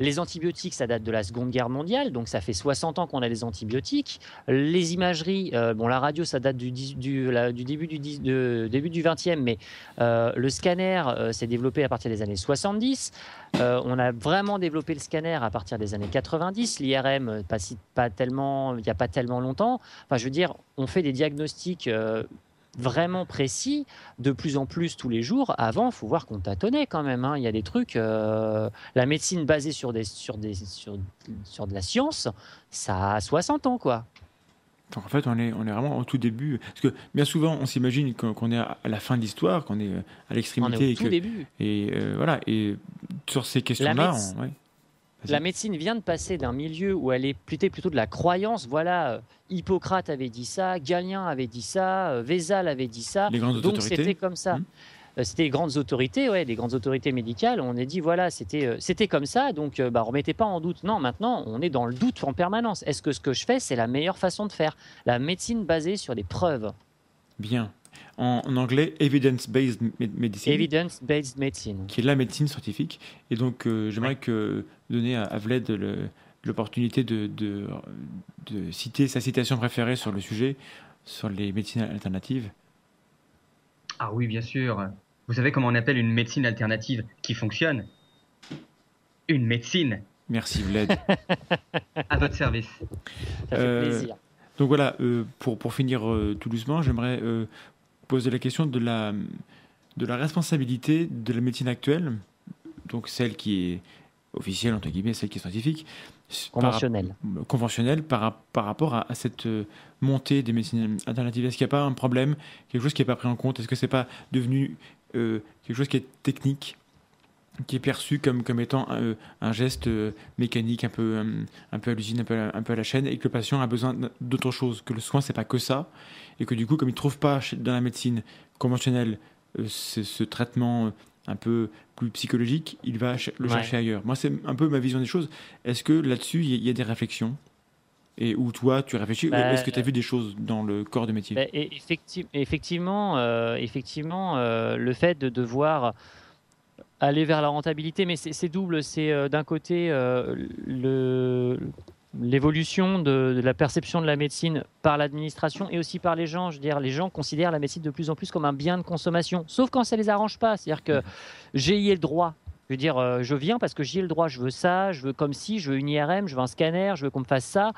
les antibiotiques, ça date de la Seconde Guerre mondiale, donc ça fait 60 ans qu'on a des antibiotiques. Les imageries, euh, bon, la radio, ça date du, début du, de- début du 20e, mais euh, le scanner euh, s'est développé à partir des années 70. Euh, on a vraiment développé le scanner à partir des années 90. L'IRM, pas, pas tellement, il n'y a pas tellement longtemps. Enfin, je veux dire, on fait des diagnostics vraiment précis de plus en plus tous les jours. Avant, il faut voir qu'on tâtonnait quand même. hein. Il y a des trucs. euh, la médecine basée sur, des, sur, des, sur, sur de la science, ça a 60 ans, quoi. Donc en fait, on est, on est vraiment au tout début. Parce que bien souvent, on s'imagine qu'on est à la fin de l'histoire, qu'on est à On est l'extrémité. au et tout que- début. Et euh, voilà. Et sur ces questions-là, on- ouais. La médecine vient de passer d'un milieu où elle est plutôt, plutôt de la croyance. Voilà, euh, Hippocrate avait dit ça, Galien avait dit ça, euh, Vézal avait dit ça. les grandes Donc c'était comme ça. Mhm. Euh, C'était les grandes autorités, ouais, les grandes autorités médicales. On a dit voilà, c'était c'était comme ça, donc bah, remettez pas en doute. Non, maintenant on est dans le doute en permanence. Est-ce que ce que je fais c'est la meilleure façon de faire? La médecine basée sur des preuves. Bien. En, en anglais, evidence-based me- medicine, Evidence-based medicine. qui est la médecine scientifique. Et donc, euh, j'aimerais que donner à, à l'opportunité de, de, de citer sa citation préférée sur le sujet, sur les médecines alternatives. Ah oui, bien sûr. Vous savez comment on appelle une médecine alternative qui fonctionne? Une médecine Merci Vlad. à votre service. Ça fait Euh, plaisir. Donc voilà, euh, pour, pour finir euh, tout doucement, j'aimerais poser la question de la, de la responsabilité de la médecine actuelle, donc celle qui est officielle, entre guillemets, celle qui est scientifique, s- par- Conventionnel. conventionnelle par, par rapport à, à cette euh, montée des médecines alternatives. Est-ce qu'il n'y a pas un problème, quelque chose qui n'est pas pris en compte? Est-ce que c'est pas devenu euh, quelque chose qui est technique? Qui est perçu comme, comme étant un, un geste euh, mécanique un peu, euh, un peu à l'usine, un peu à, un peu à la chaîne, et que le patient a besoin d'autre chose, que le soin, c'est pas que ça, et que du coup, comme il ne trouve pas dans la médecine conventionnelle euh, ce, ce traitement euh, un peu plus psychologique, il va le Ouais. chercher ailleurs. Moi, c'est un peu ma vision des choses. Est-ce que là-dessus, il y, a- il y a des réflexions? Et où toi, tu réfléchis Bah, Est-ce que tu as vu des choses dans le corps de métier? Ben, et- effecti- effectivement, euh, effectivement euh, le fait de devoir aller vers la rentabilité, mais c'est double. C'est euh, d'un côté euh, l'évolution de, de la perception de la médecine par l'administration et aussi par les gens. Je veux dire, les gens considèrent la médecine de plus en plus comme un bien de consommation, sauf quand ça les arrange pas. C'est-à-dire que j'ai y ai le droit. Je veux dire, euh, je viens parce que j'y ai le droit. Je veux ça, je veux comme si, je veux une IRM, je veux un scanner, je veux qu'on me fasse ça.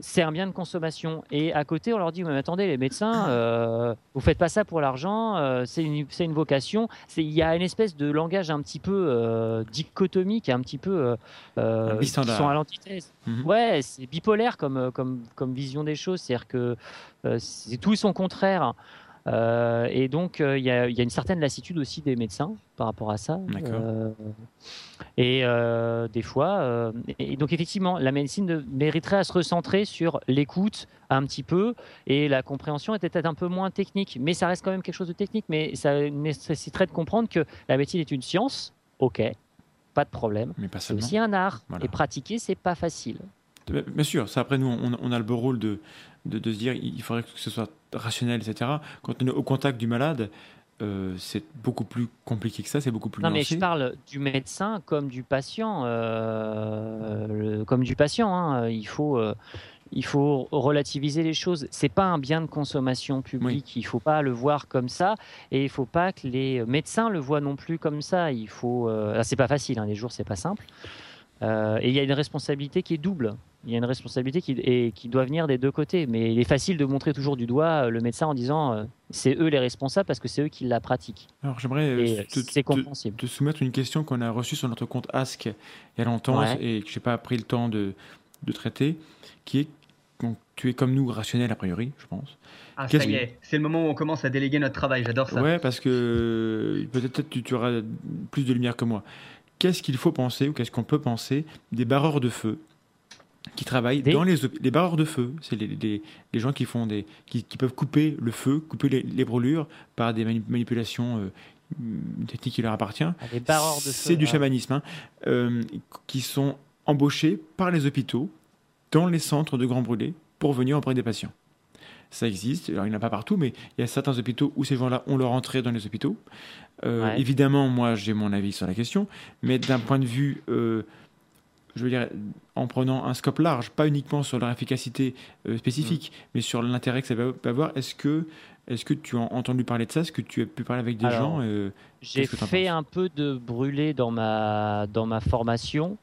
C'est un bien de consommation. Et à côté, on leur dit, mais attendez, les médecins, euh, vous faites pas ça pour l'argent, euh, c'est une, vocation. Il y a une espèce de langage un petit peu euh, dichotomique, un petit peu qui sont à l'antithèse. Mhm. Ouais, c'est bipolaire comme, comme, comme vision des choses. C'est-à-dire que c'est tout son contraire. Euh, et donc, euh, il y, a, il y a une certaine lassitude aussi des médecins par rapport à ça. D'accord. Euh, et euh, des fois, et donc effectivement, la médecine de- mériterait à se recentrer sur l'écoute un petit peu et la compréhension était peut-être un peu moins technique, mais ça reste quand même quelque chose de technique. Mais ça nécessiterait de comprendre que la médecine est une science, ok, pas de problème. Mais pas C'est seulement. aussi un art Voilà. et pratiquer, c'est pas facile. Bien bien sûr, ça après nous, on, on a le beau rôle de, de, de se dire il faudrait que ce soit rationnel, etc. Quand on est au contact du malade, euh, c'est beaucoup plus compliqué que ça, c'est beaucoup plus Non, mais je parle du médecin comme du patient, euh, le- comme du patient. hein. Il faut, euh, il faut relativiser les choses. C'est pas un bien de consommation publique. Il faut pas le voir comme ça, et il faut pas que les médecins le voient non plus comme ça. Il faut. Ah, c'est pas facile. Hein, les jours, c'est pas simple. Et il y a une responsabilité qui est double. Il y a une responsabilité qui, et qui doit venir des deux côtés. Mais il est facile de montrer toujours du doigt euh, le médecin en disant euh, c'est eux les responsables parce que c'est eux qui la pratiquent. Alors j'aimerais euh, te, soumettre une question qu'on a reçue sur notre compte Ask il y a longtemps Ouais. et que j'ai pas pris le temps de, de traiter, qui est donc, tu es comme nous rationnel a priori, je pense. Ah, ça y est, c'est le moment où on commence à déléguer notre travail, j'adore ça. Ouais, parce que euh, peut-être tu, tu auras plus de lumière que moi. Qu'est-ce qu'il faut penser ou qu'est-ce qu'on peut penser des barreurs de feu qui travaillent Des- dans les les barreurs de feu, c'est les, les- les gens qui font des qui, qui peuvent couper le feu, couper les, les brûlures par des mani- manipulations euh, une technique qui leur appartient. Ah. C'est du ah. chamanisme, hein, euh, qui sont embauchés par les hôpitaux dans les centres de grands brûlés pour venir auprès des patients. Ça existe, alors il n'y en a pas partout, mais il y a certains hôpitaux où ces gens-là ont leur entrée dans les hôpitaux. Euh, Ouais. Évidemment, moi j'ai mon avis sur la question, mais d'un point de vue, euh, je veux dire, en prenant un scope large, pas uniquement sur leur efficacité euh, spécifique, Mm. mais sur l'intérêt que ça peut avoir, est-ce que, est que tu as entendu parler de ça? Est-ce que tu as pu parler avec des Alors, gens euh, J'ai fait un peu de brûlé dans ma, dans ma formation.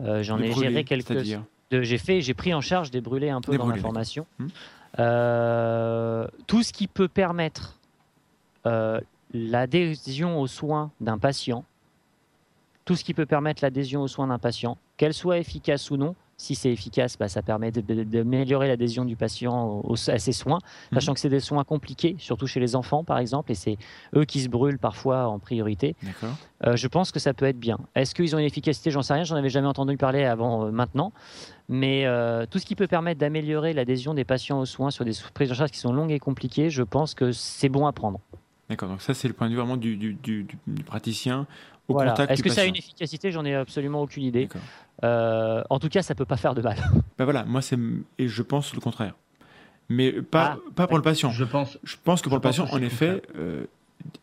Euh, J'en ai géré quelques. J'ai fait, j'ai pris en charge des brûlés un peu Des dans brûlés, ma formation. Hmm. Tout ce qui peut permettre l'adhésion aux soins d'un patient, tout ce qui peut permettre l'adhésion aux soins d'un patient, qu'elle soit efficace ou non. Si c'est efficace, bah, ça permet d'améliorer l'adhésion du patient aux- à ses soins, Mhm. sachant que c'est des soins compliqués, surtout chez les enfants par exemple, et c'est eux qui se brûlent parfois en priorité. Euh, je pense que ça peut être bien. Est-ce qu'ils ont une efficacité? J'en sais rien, j'en avais jamais entendu parler avant euh, maintenant. Mais euh, tout ce qui peut permettre d'améliorer l'adhésion des patients aux soins sur des prises en charge qui sont longues et compliquées, je pense que c'est bon à prendre. D'accord, donc ça c'est le point de vue vraiment du, du, du- du- du praticien Voilà. contact Est-ce que ça a une efficacité J'en ai absolument aucune idée. Euh, en tout cas, ça peut pas faire de mal. Ben voilà, moi c'est et je pense le contraire. mais pas, Ah, pas pour le patient. Je pense. Je pense que pour Je le patient, en effet, euh,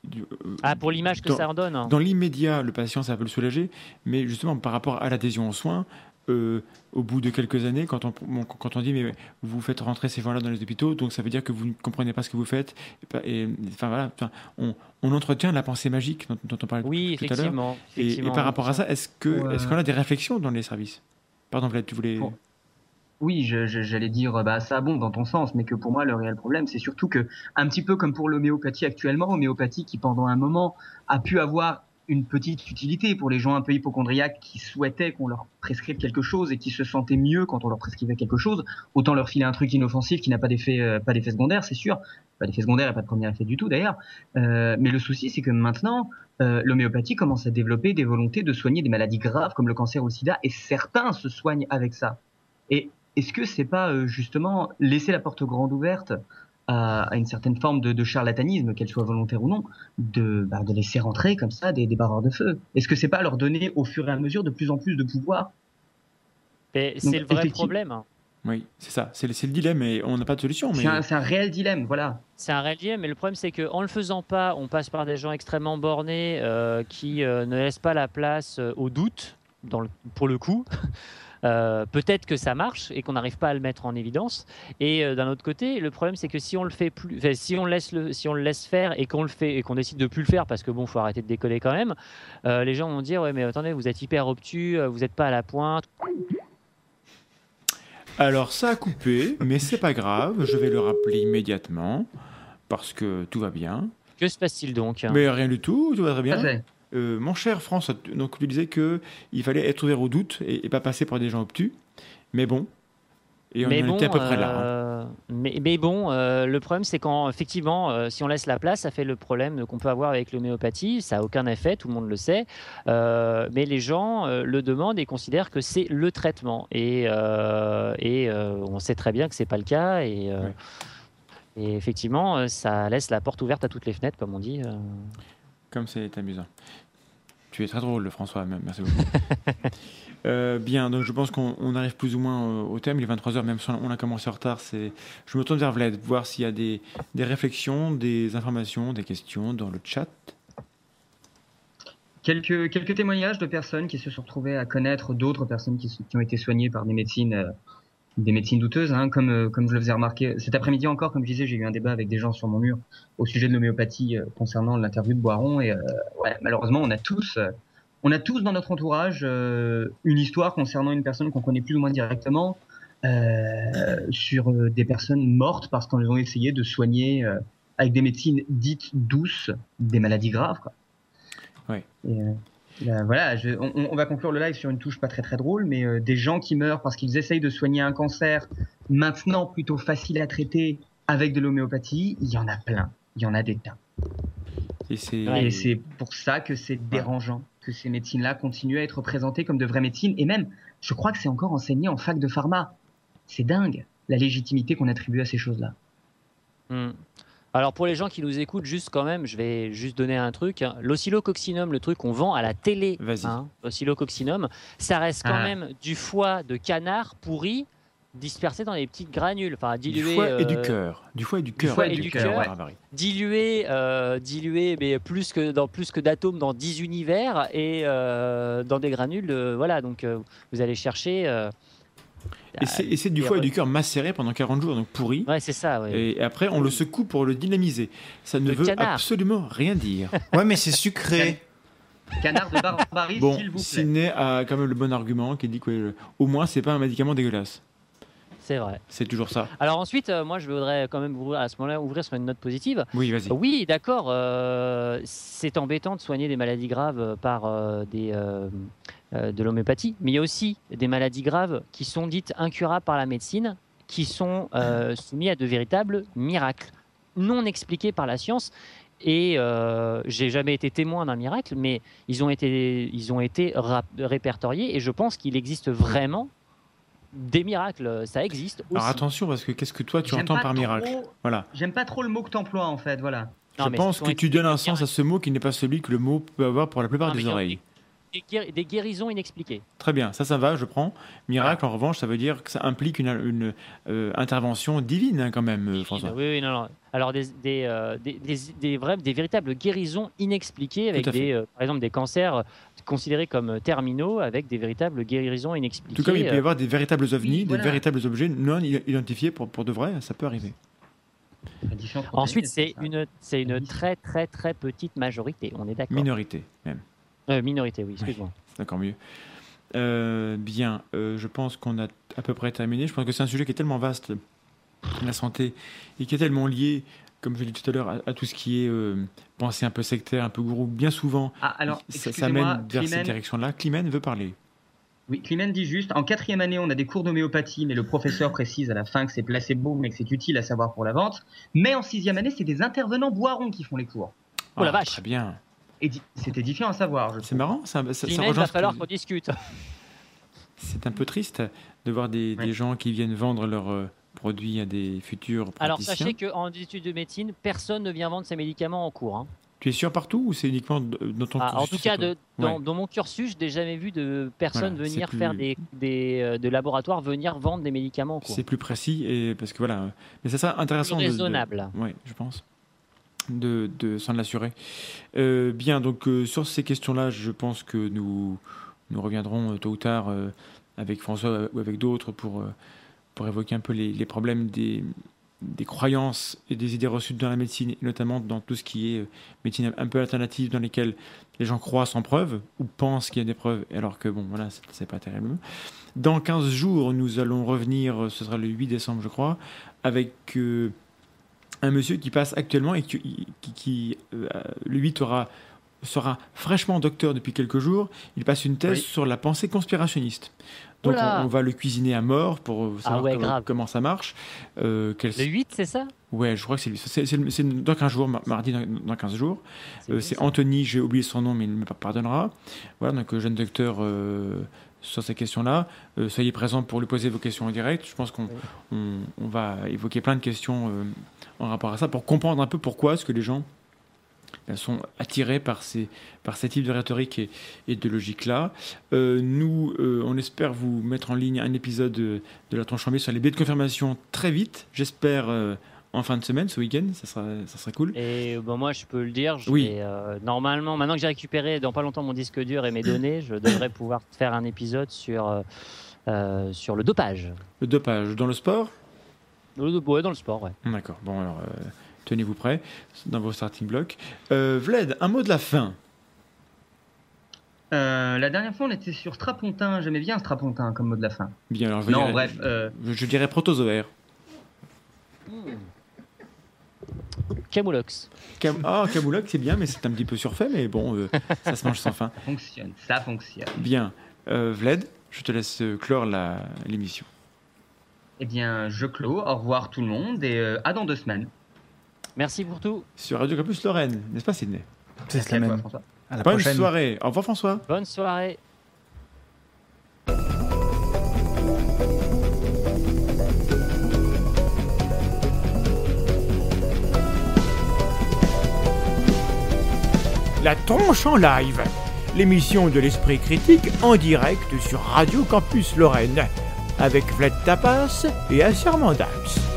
du- euh, Ah, pour l'image que Dans- ça en donne. hein. dans l'immédiat, le patient, ça peut le soulager, mais justement, par rapport à l'adhésion aux soins, euh, au bout de quelques années, quand on, bon, quand on dit mais vous faites rentrer ces gens-là dans les hôpitaux, donc ça veut dire que vous ne comprenez pas ce que vous faites, et, pas- et- enfin voilà, enfin, on, on entretient la pensée magique dont, dont on parlait Oui, tout à l'heure. effectivement. Et, et par rapport à ça, est-ce que Ouais. est-ce qu'on a des réflexions dans les services? Pardon, Vlad, tu voulais. Oui, j'allais dire, bah, ça bon dans ton sens, mais que pour moi, le réel problème, c'est surtout que, un petit peu comme pour l'homéopathie actuellement, homéopathie qui pendant un moment a pu avoir une petite utilité pour les gens un peu hypochondriaques qui souhaitaient qu'on leur prescrive quelque chose et qui se sentaient mieux quand on leur prescrivait quelque chose, autant leur filer un truc inoffensif qui n'a pas d'effet, euh, pas secondaire, c'est sûr, pas d'effet secondaire et pas de premier effet du tout d'ailleurs. Euh, mais le souci, c'est que maintenant, euh, l'homéopathie commence à développer des volontés de soigner des maladies graves comme le cancer ou le sida, et certains se soignent avec ça. Et est-ce que c'est pas justement laisser la porte grande ouverte à, à une certaine forme de, de charlatanisme, qu'elle soit volontaire ou non, de, bah, de laisser rentrer comme ça des, des barreurs de feu Est-ce que c'est pas leur donner au fur et à mesure de plus en plus de pouvoir? C'est le vrai problème. hein. Oui, c'est ça, c'est le, dilemme et on n'a pas de solution. Mais C'est un, réel dilemme, voilà. C'est un réel dilemme, mais le problème c'est qu'en le faisant pas, on passe par des gens extrêmement bornés euh, qui euh, ne laissent pas la place euh, au doute, dans le- pour le coup. Euh, Peut-être que ça marche et qu'on n'arrive pas à le mettre en évidence. Et euh, d'un autre côté, le problème c'est que si on le fait plus, enfin, si on laisse le, si on le laisse faire et qu'on le fait et qu'on décide de plus le faire parce que bon, faut arrêter de décoller quand même, euh, les gens vont dire ouais mais attendez, vous êtes hyper obtus, vous n'êtes pas à la pointe. Alors ça a coupé, mais c'est pas grave, je vais le rappeler immédiatement parce que tout va bien. Que se passe-t-il donc? Mais rien du tout, tout va très bien. Parfait. Euh, mon cher France, donc tu disais que il fallait être ouvert au doute et, et pas passer pour des gens obtus. Mais bon, et on mais en bon, était à peu près là. hein. euh, mais, mais bon, euh, le problème c'est quand effectivement, si on laisse la place, ça fait le problème qu'on peut avoir avec l'homéopathie. Ça a aucun effet, tout le monde le sait. Mais les gens le demandent et considèrent que c'est le traitement. Et, et on sait très bien que c'est pas le cas. Et, Ouais. et effectivement, ça laisse la porte ouverte à toutes les fenêtres, comme on dit. Comme c'est amusant. Tu es très drôle, François, merci beaucoup. Euh, bien, donc je pense qu'on on arrive plus ou moins au thème. Il est 23h, même si on a commencé en retard. C'est... Je me tourne vers Vlad, voir s'il y a des, des réflexions, des informations, des questions dans le chat. Quelques, quelques témoignages de personnes qui se sont retrouvées à connaître d'autres personnes qui ont été soignées par des médecines, euh, des médecines douteuses, hein, comme, euh, comme je le faisais remarquer. Cet après-midi encore, comme je disais, j'ai eu un débat avec des gens sur mon mur au sujet de l'homéopathie euh, concernant l'interview de Boiron. Et euh, ouais, malheureusement, on a tous, on a tous dans notre entourage une histoire concernant une personne qu'on connaît plus ou moins directement sur des personnes mortes parce qu'elles ont essayé de soigner avec des médecines dites douces des maladies graves. Quoi. Ouais. Et, euh, là, voilà, je- on, on va conclure le live sur une touche pas très très drôle, mais euh, des gens qui meurent parce qu'ils essayent de soigner un cancer maintenant plutôt facile à traiter avec de l'homéopathie, il y en a plein, il y en a des tas. Et c'est... Ouais. Et c'est pour ça que c'est dérangeant que ces médecines-là continuent à être présentées comme de vraies médecines. Et même, je crois que c'est encore enseigné en fac de pharma. C'est dingue, la légitimité qu'on attribue à ces choses-là. Hmm. Alors pour les gens qui nous écoutent, juste quand même, je vais juste donner un truc. hein. L'oscillococcinum, le truc qu'on vend à la télé, Vas-y. hein, l'oscillococcinum, ça reste quand Ah. même du foie de canard pourri dispersé dans des petites granules, enfin Du dilué, foie et du euh, cœur. Du foie et du cœur. foie et du cœur. Dilué, euh, dilué, mais plus que dans plus que d'atomes dans 10 univers et euh, dans des granules. euh, voilà, donc euh, vous allez chercher. Euh, Et c'est, du foie et du cœur macéré pendant 40 jours, donc pourri. Ouais, c'est ça. ouais. Et après, on le secoue pour le dynamiser. Ça ne Le veut canard. absolument rien dire. Ouais, mais c'est sucré. Canard de barbarie, Bon, s'il vous plaît. Sidney a quand même le bon argument qui dit que au moins c'est pas un médicament dégueulasse. C'est vrai. C'est toujours ça. Alors ensuite, euh, moi, je voudrais quand même à ce moment-là ouvrir sur une note positive. Oui, vas-y. Oui, d'accord. euh, c'est embêtant de soigner des maladies graves euh, par euh, des, euh, euh, de l'homéopathie, mais il y a aussi des maladies graves qui sont dites incurables par la médecine, qui sont euh, soumises à de véritables miracles, non expliqués par la science. Et euh, j'ai jamais été témoin d'un miracle, mais ils ont été, ils ont été répertoriés, et je pense qu'il existe vraiment des miracles. Ça existe aussi. Alors attention parce que qu'est-ce que toi tu entends par trop- miracle? Voilà. J'aime pas trop le mot que t'emploies en fait, voilà. Non, Je pense que tu donnes un sens à ce mot qui n'est pas celui que le mot peut avoir pour la plupart Non, des oreilles. Des, guéri- des guérisons inexpliquées. Très bien, ça, ça va, je prends. Miracle, en revanche, ça veut dire que ça implique une, une, euh, intervention divine, hein, quand même, euh, François. Oui, oui, non, non. Alors des, des, euh, des, des, des vrais- des véritables guérisons inexpliquées avec des, euh, par exemple des cancers considérés comme terminaux avec des véritables guérisons inexpliquées. Tout comme il peut y avoir des véritables ovnis, oui, voilà. des véritables objets non identifiés pour, pour de vrai, ça peut arriver. Ensuite, c'est une, c'est une très très très petite majorité. On est d'accord. Minorité, même. Euh, minorité, oui. Excuse-moi. Encore mieux. Euh, bien, euh, je pense qu'on a à peu près terminé. Je pense que c'est un sujet qui est tellement vaste, la santé, et qui est tellement lié, comme je l'ai dit tout à l'heure, à, à tout ce qui est euh, pensée un peu sectaire, un peu gourou. Bien souvent, Ah, alors, ça, mène vers cette direction-là. Climène veut parler. Oui, Climène dit juste, en quatrième année, on a des cours d'homéopathie, mais le professeur précise à la fin que c'est placebo, mais que c'est utile à savoir pour la vente. Mais en sixième année, c'est des intervenants boirons qui font les cours. Oh la Ah, vache. Très bien. C'est édifiant à savoir, C'est marrant, ça, ça, ça rejoint va falloir qu'on discute. C'est un peu triste de voir des, Ouais. des gens qui viennent vendre leurs euh, produits à des futurs Alors praticiens. sachez qu'en études de médecine, personne ne vient vendre ses médicaments en cours. hein. Tu es sûr partout ou c'est uniquement dans ton Ah, en cursus tout cas, de- dans, Ouais. dans mon cursus, je n'ai jamais vu de personne Voilà, venir plus- faire des, des, euh, de laboratoires venir vendre des médicaments en cours. C'est plus précis et parce que voilà. Mais c'est ça plus intéressant. de- de- raisonnable. Oui, je pense. De, de s'en assurer. Euh, bien, donc euh, sur ces questions-là, je pense que nous, nous reviendrons euh, tôt ou tard avec François ou avec d'autres pour, pour évoquer un peu les, problèmes des, des croyances et des idées reçues dans la médecine, notamment dans tout ce qui est médecine un peu alternative, dans lesquelles les gens croient sans preuve ou pensent qu'il y a des preuves, alors que bon, voilà, c'est- pas terrible. Dans 15 jours, nous allons revenir, ce sera le 8 décembre, je crois, avec un monsieur qui passe actuellement et qui, qui, qui, euh, le 8 aura, sera fraîchement docteur depuis quelques jours. Il passe une thèse Oui. sur la pensée conspirationniste. Donc on, va le cuisiner à mort pour euh, savoir Ah ouais, comment, ça marche. Euh, quel- Le 8, c'est ça? Ouais, je crois que c'est lui. C'est dans 15 jours, mar- mardi dans, dans 15 jours. Euh, c'est ça. Anthony, j'ai oublié son nom, mais il me pardonnera. Voilà, donc euh, jeune docteur euh, sur ces questions-là. Euh, soyez présents pour lui poser vos questions en direct. Je pense qu'on Oui. on, on va évoquer plein de questions euh, en rapport à ça pour comprendre un peu pourquoi est-ce que les gens euh, sont attirés par ces, par ces types de rhétorique et, et de logique-là. Euh, nous, euh, on espère vous mettre en ligne un épisode de, de la tronche sur les baies de confirmation très vite. J'espère euh, en fin de semaine, ce week-end, ça sera, ça sera cool. Et bon, moi, je peux le dire, je Oui. vais, normalement, maintenant que j'ai récupéré dans pas longtemps mon disque dur et mes données, je devrais pouvoir faire un épisode sur, sur le dopage. Le dopage dans le sport ouais, dans le sport, ouais. D'accord, bon alors euh, tenez-vous prêts dans vos starting blocks. Euh, Vlad, un mot de la fin. Euh, la dernière fois, on était sur Strapontin. J'aimais bien Strapontin comme mot de la fin. Bien, alors je Non, dirais- bref. euh, je, je dirais protozoaire. Camoulox. Cam- Ah, Camoulox, c'est bien, mais c'est un petit peu surfait, mais bon, euh, ça se mange sans fin. ça fonctionne. Ça fonctionne. Bien, euh, Vlad, je te laisse clore la- l'émission. Eh bien, je clôt. Au revoir tout le monde et euh, à dans deux semaines. Merci pour tout. Sur Radio Campus Lorraine, n'est-ce pas Sydney? C'est Merci la à toi, même. François. À la Bonne prochaine. soirée, au revoir François. Bonne soirée. La tronche en live, l'émission de l'esprit critique en direct sur Radio Campus Lorraine, avec Vlad Tapas et Assermandax.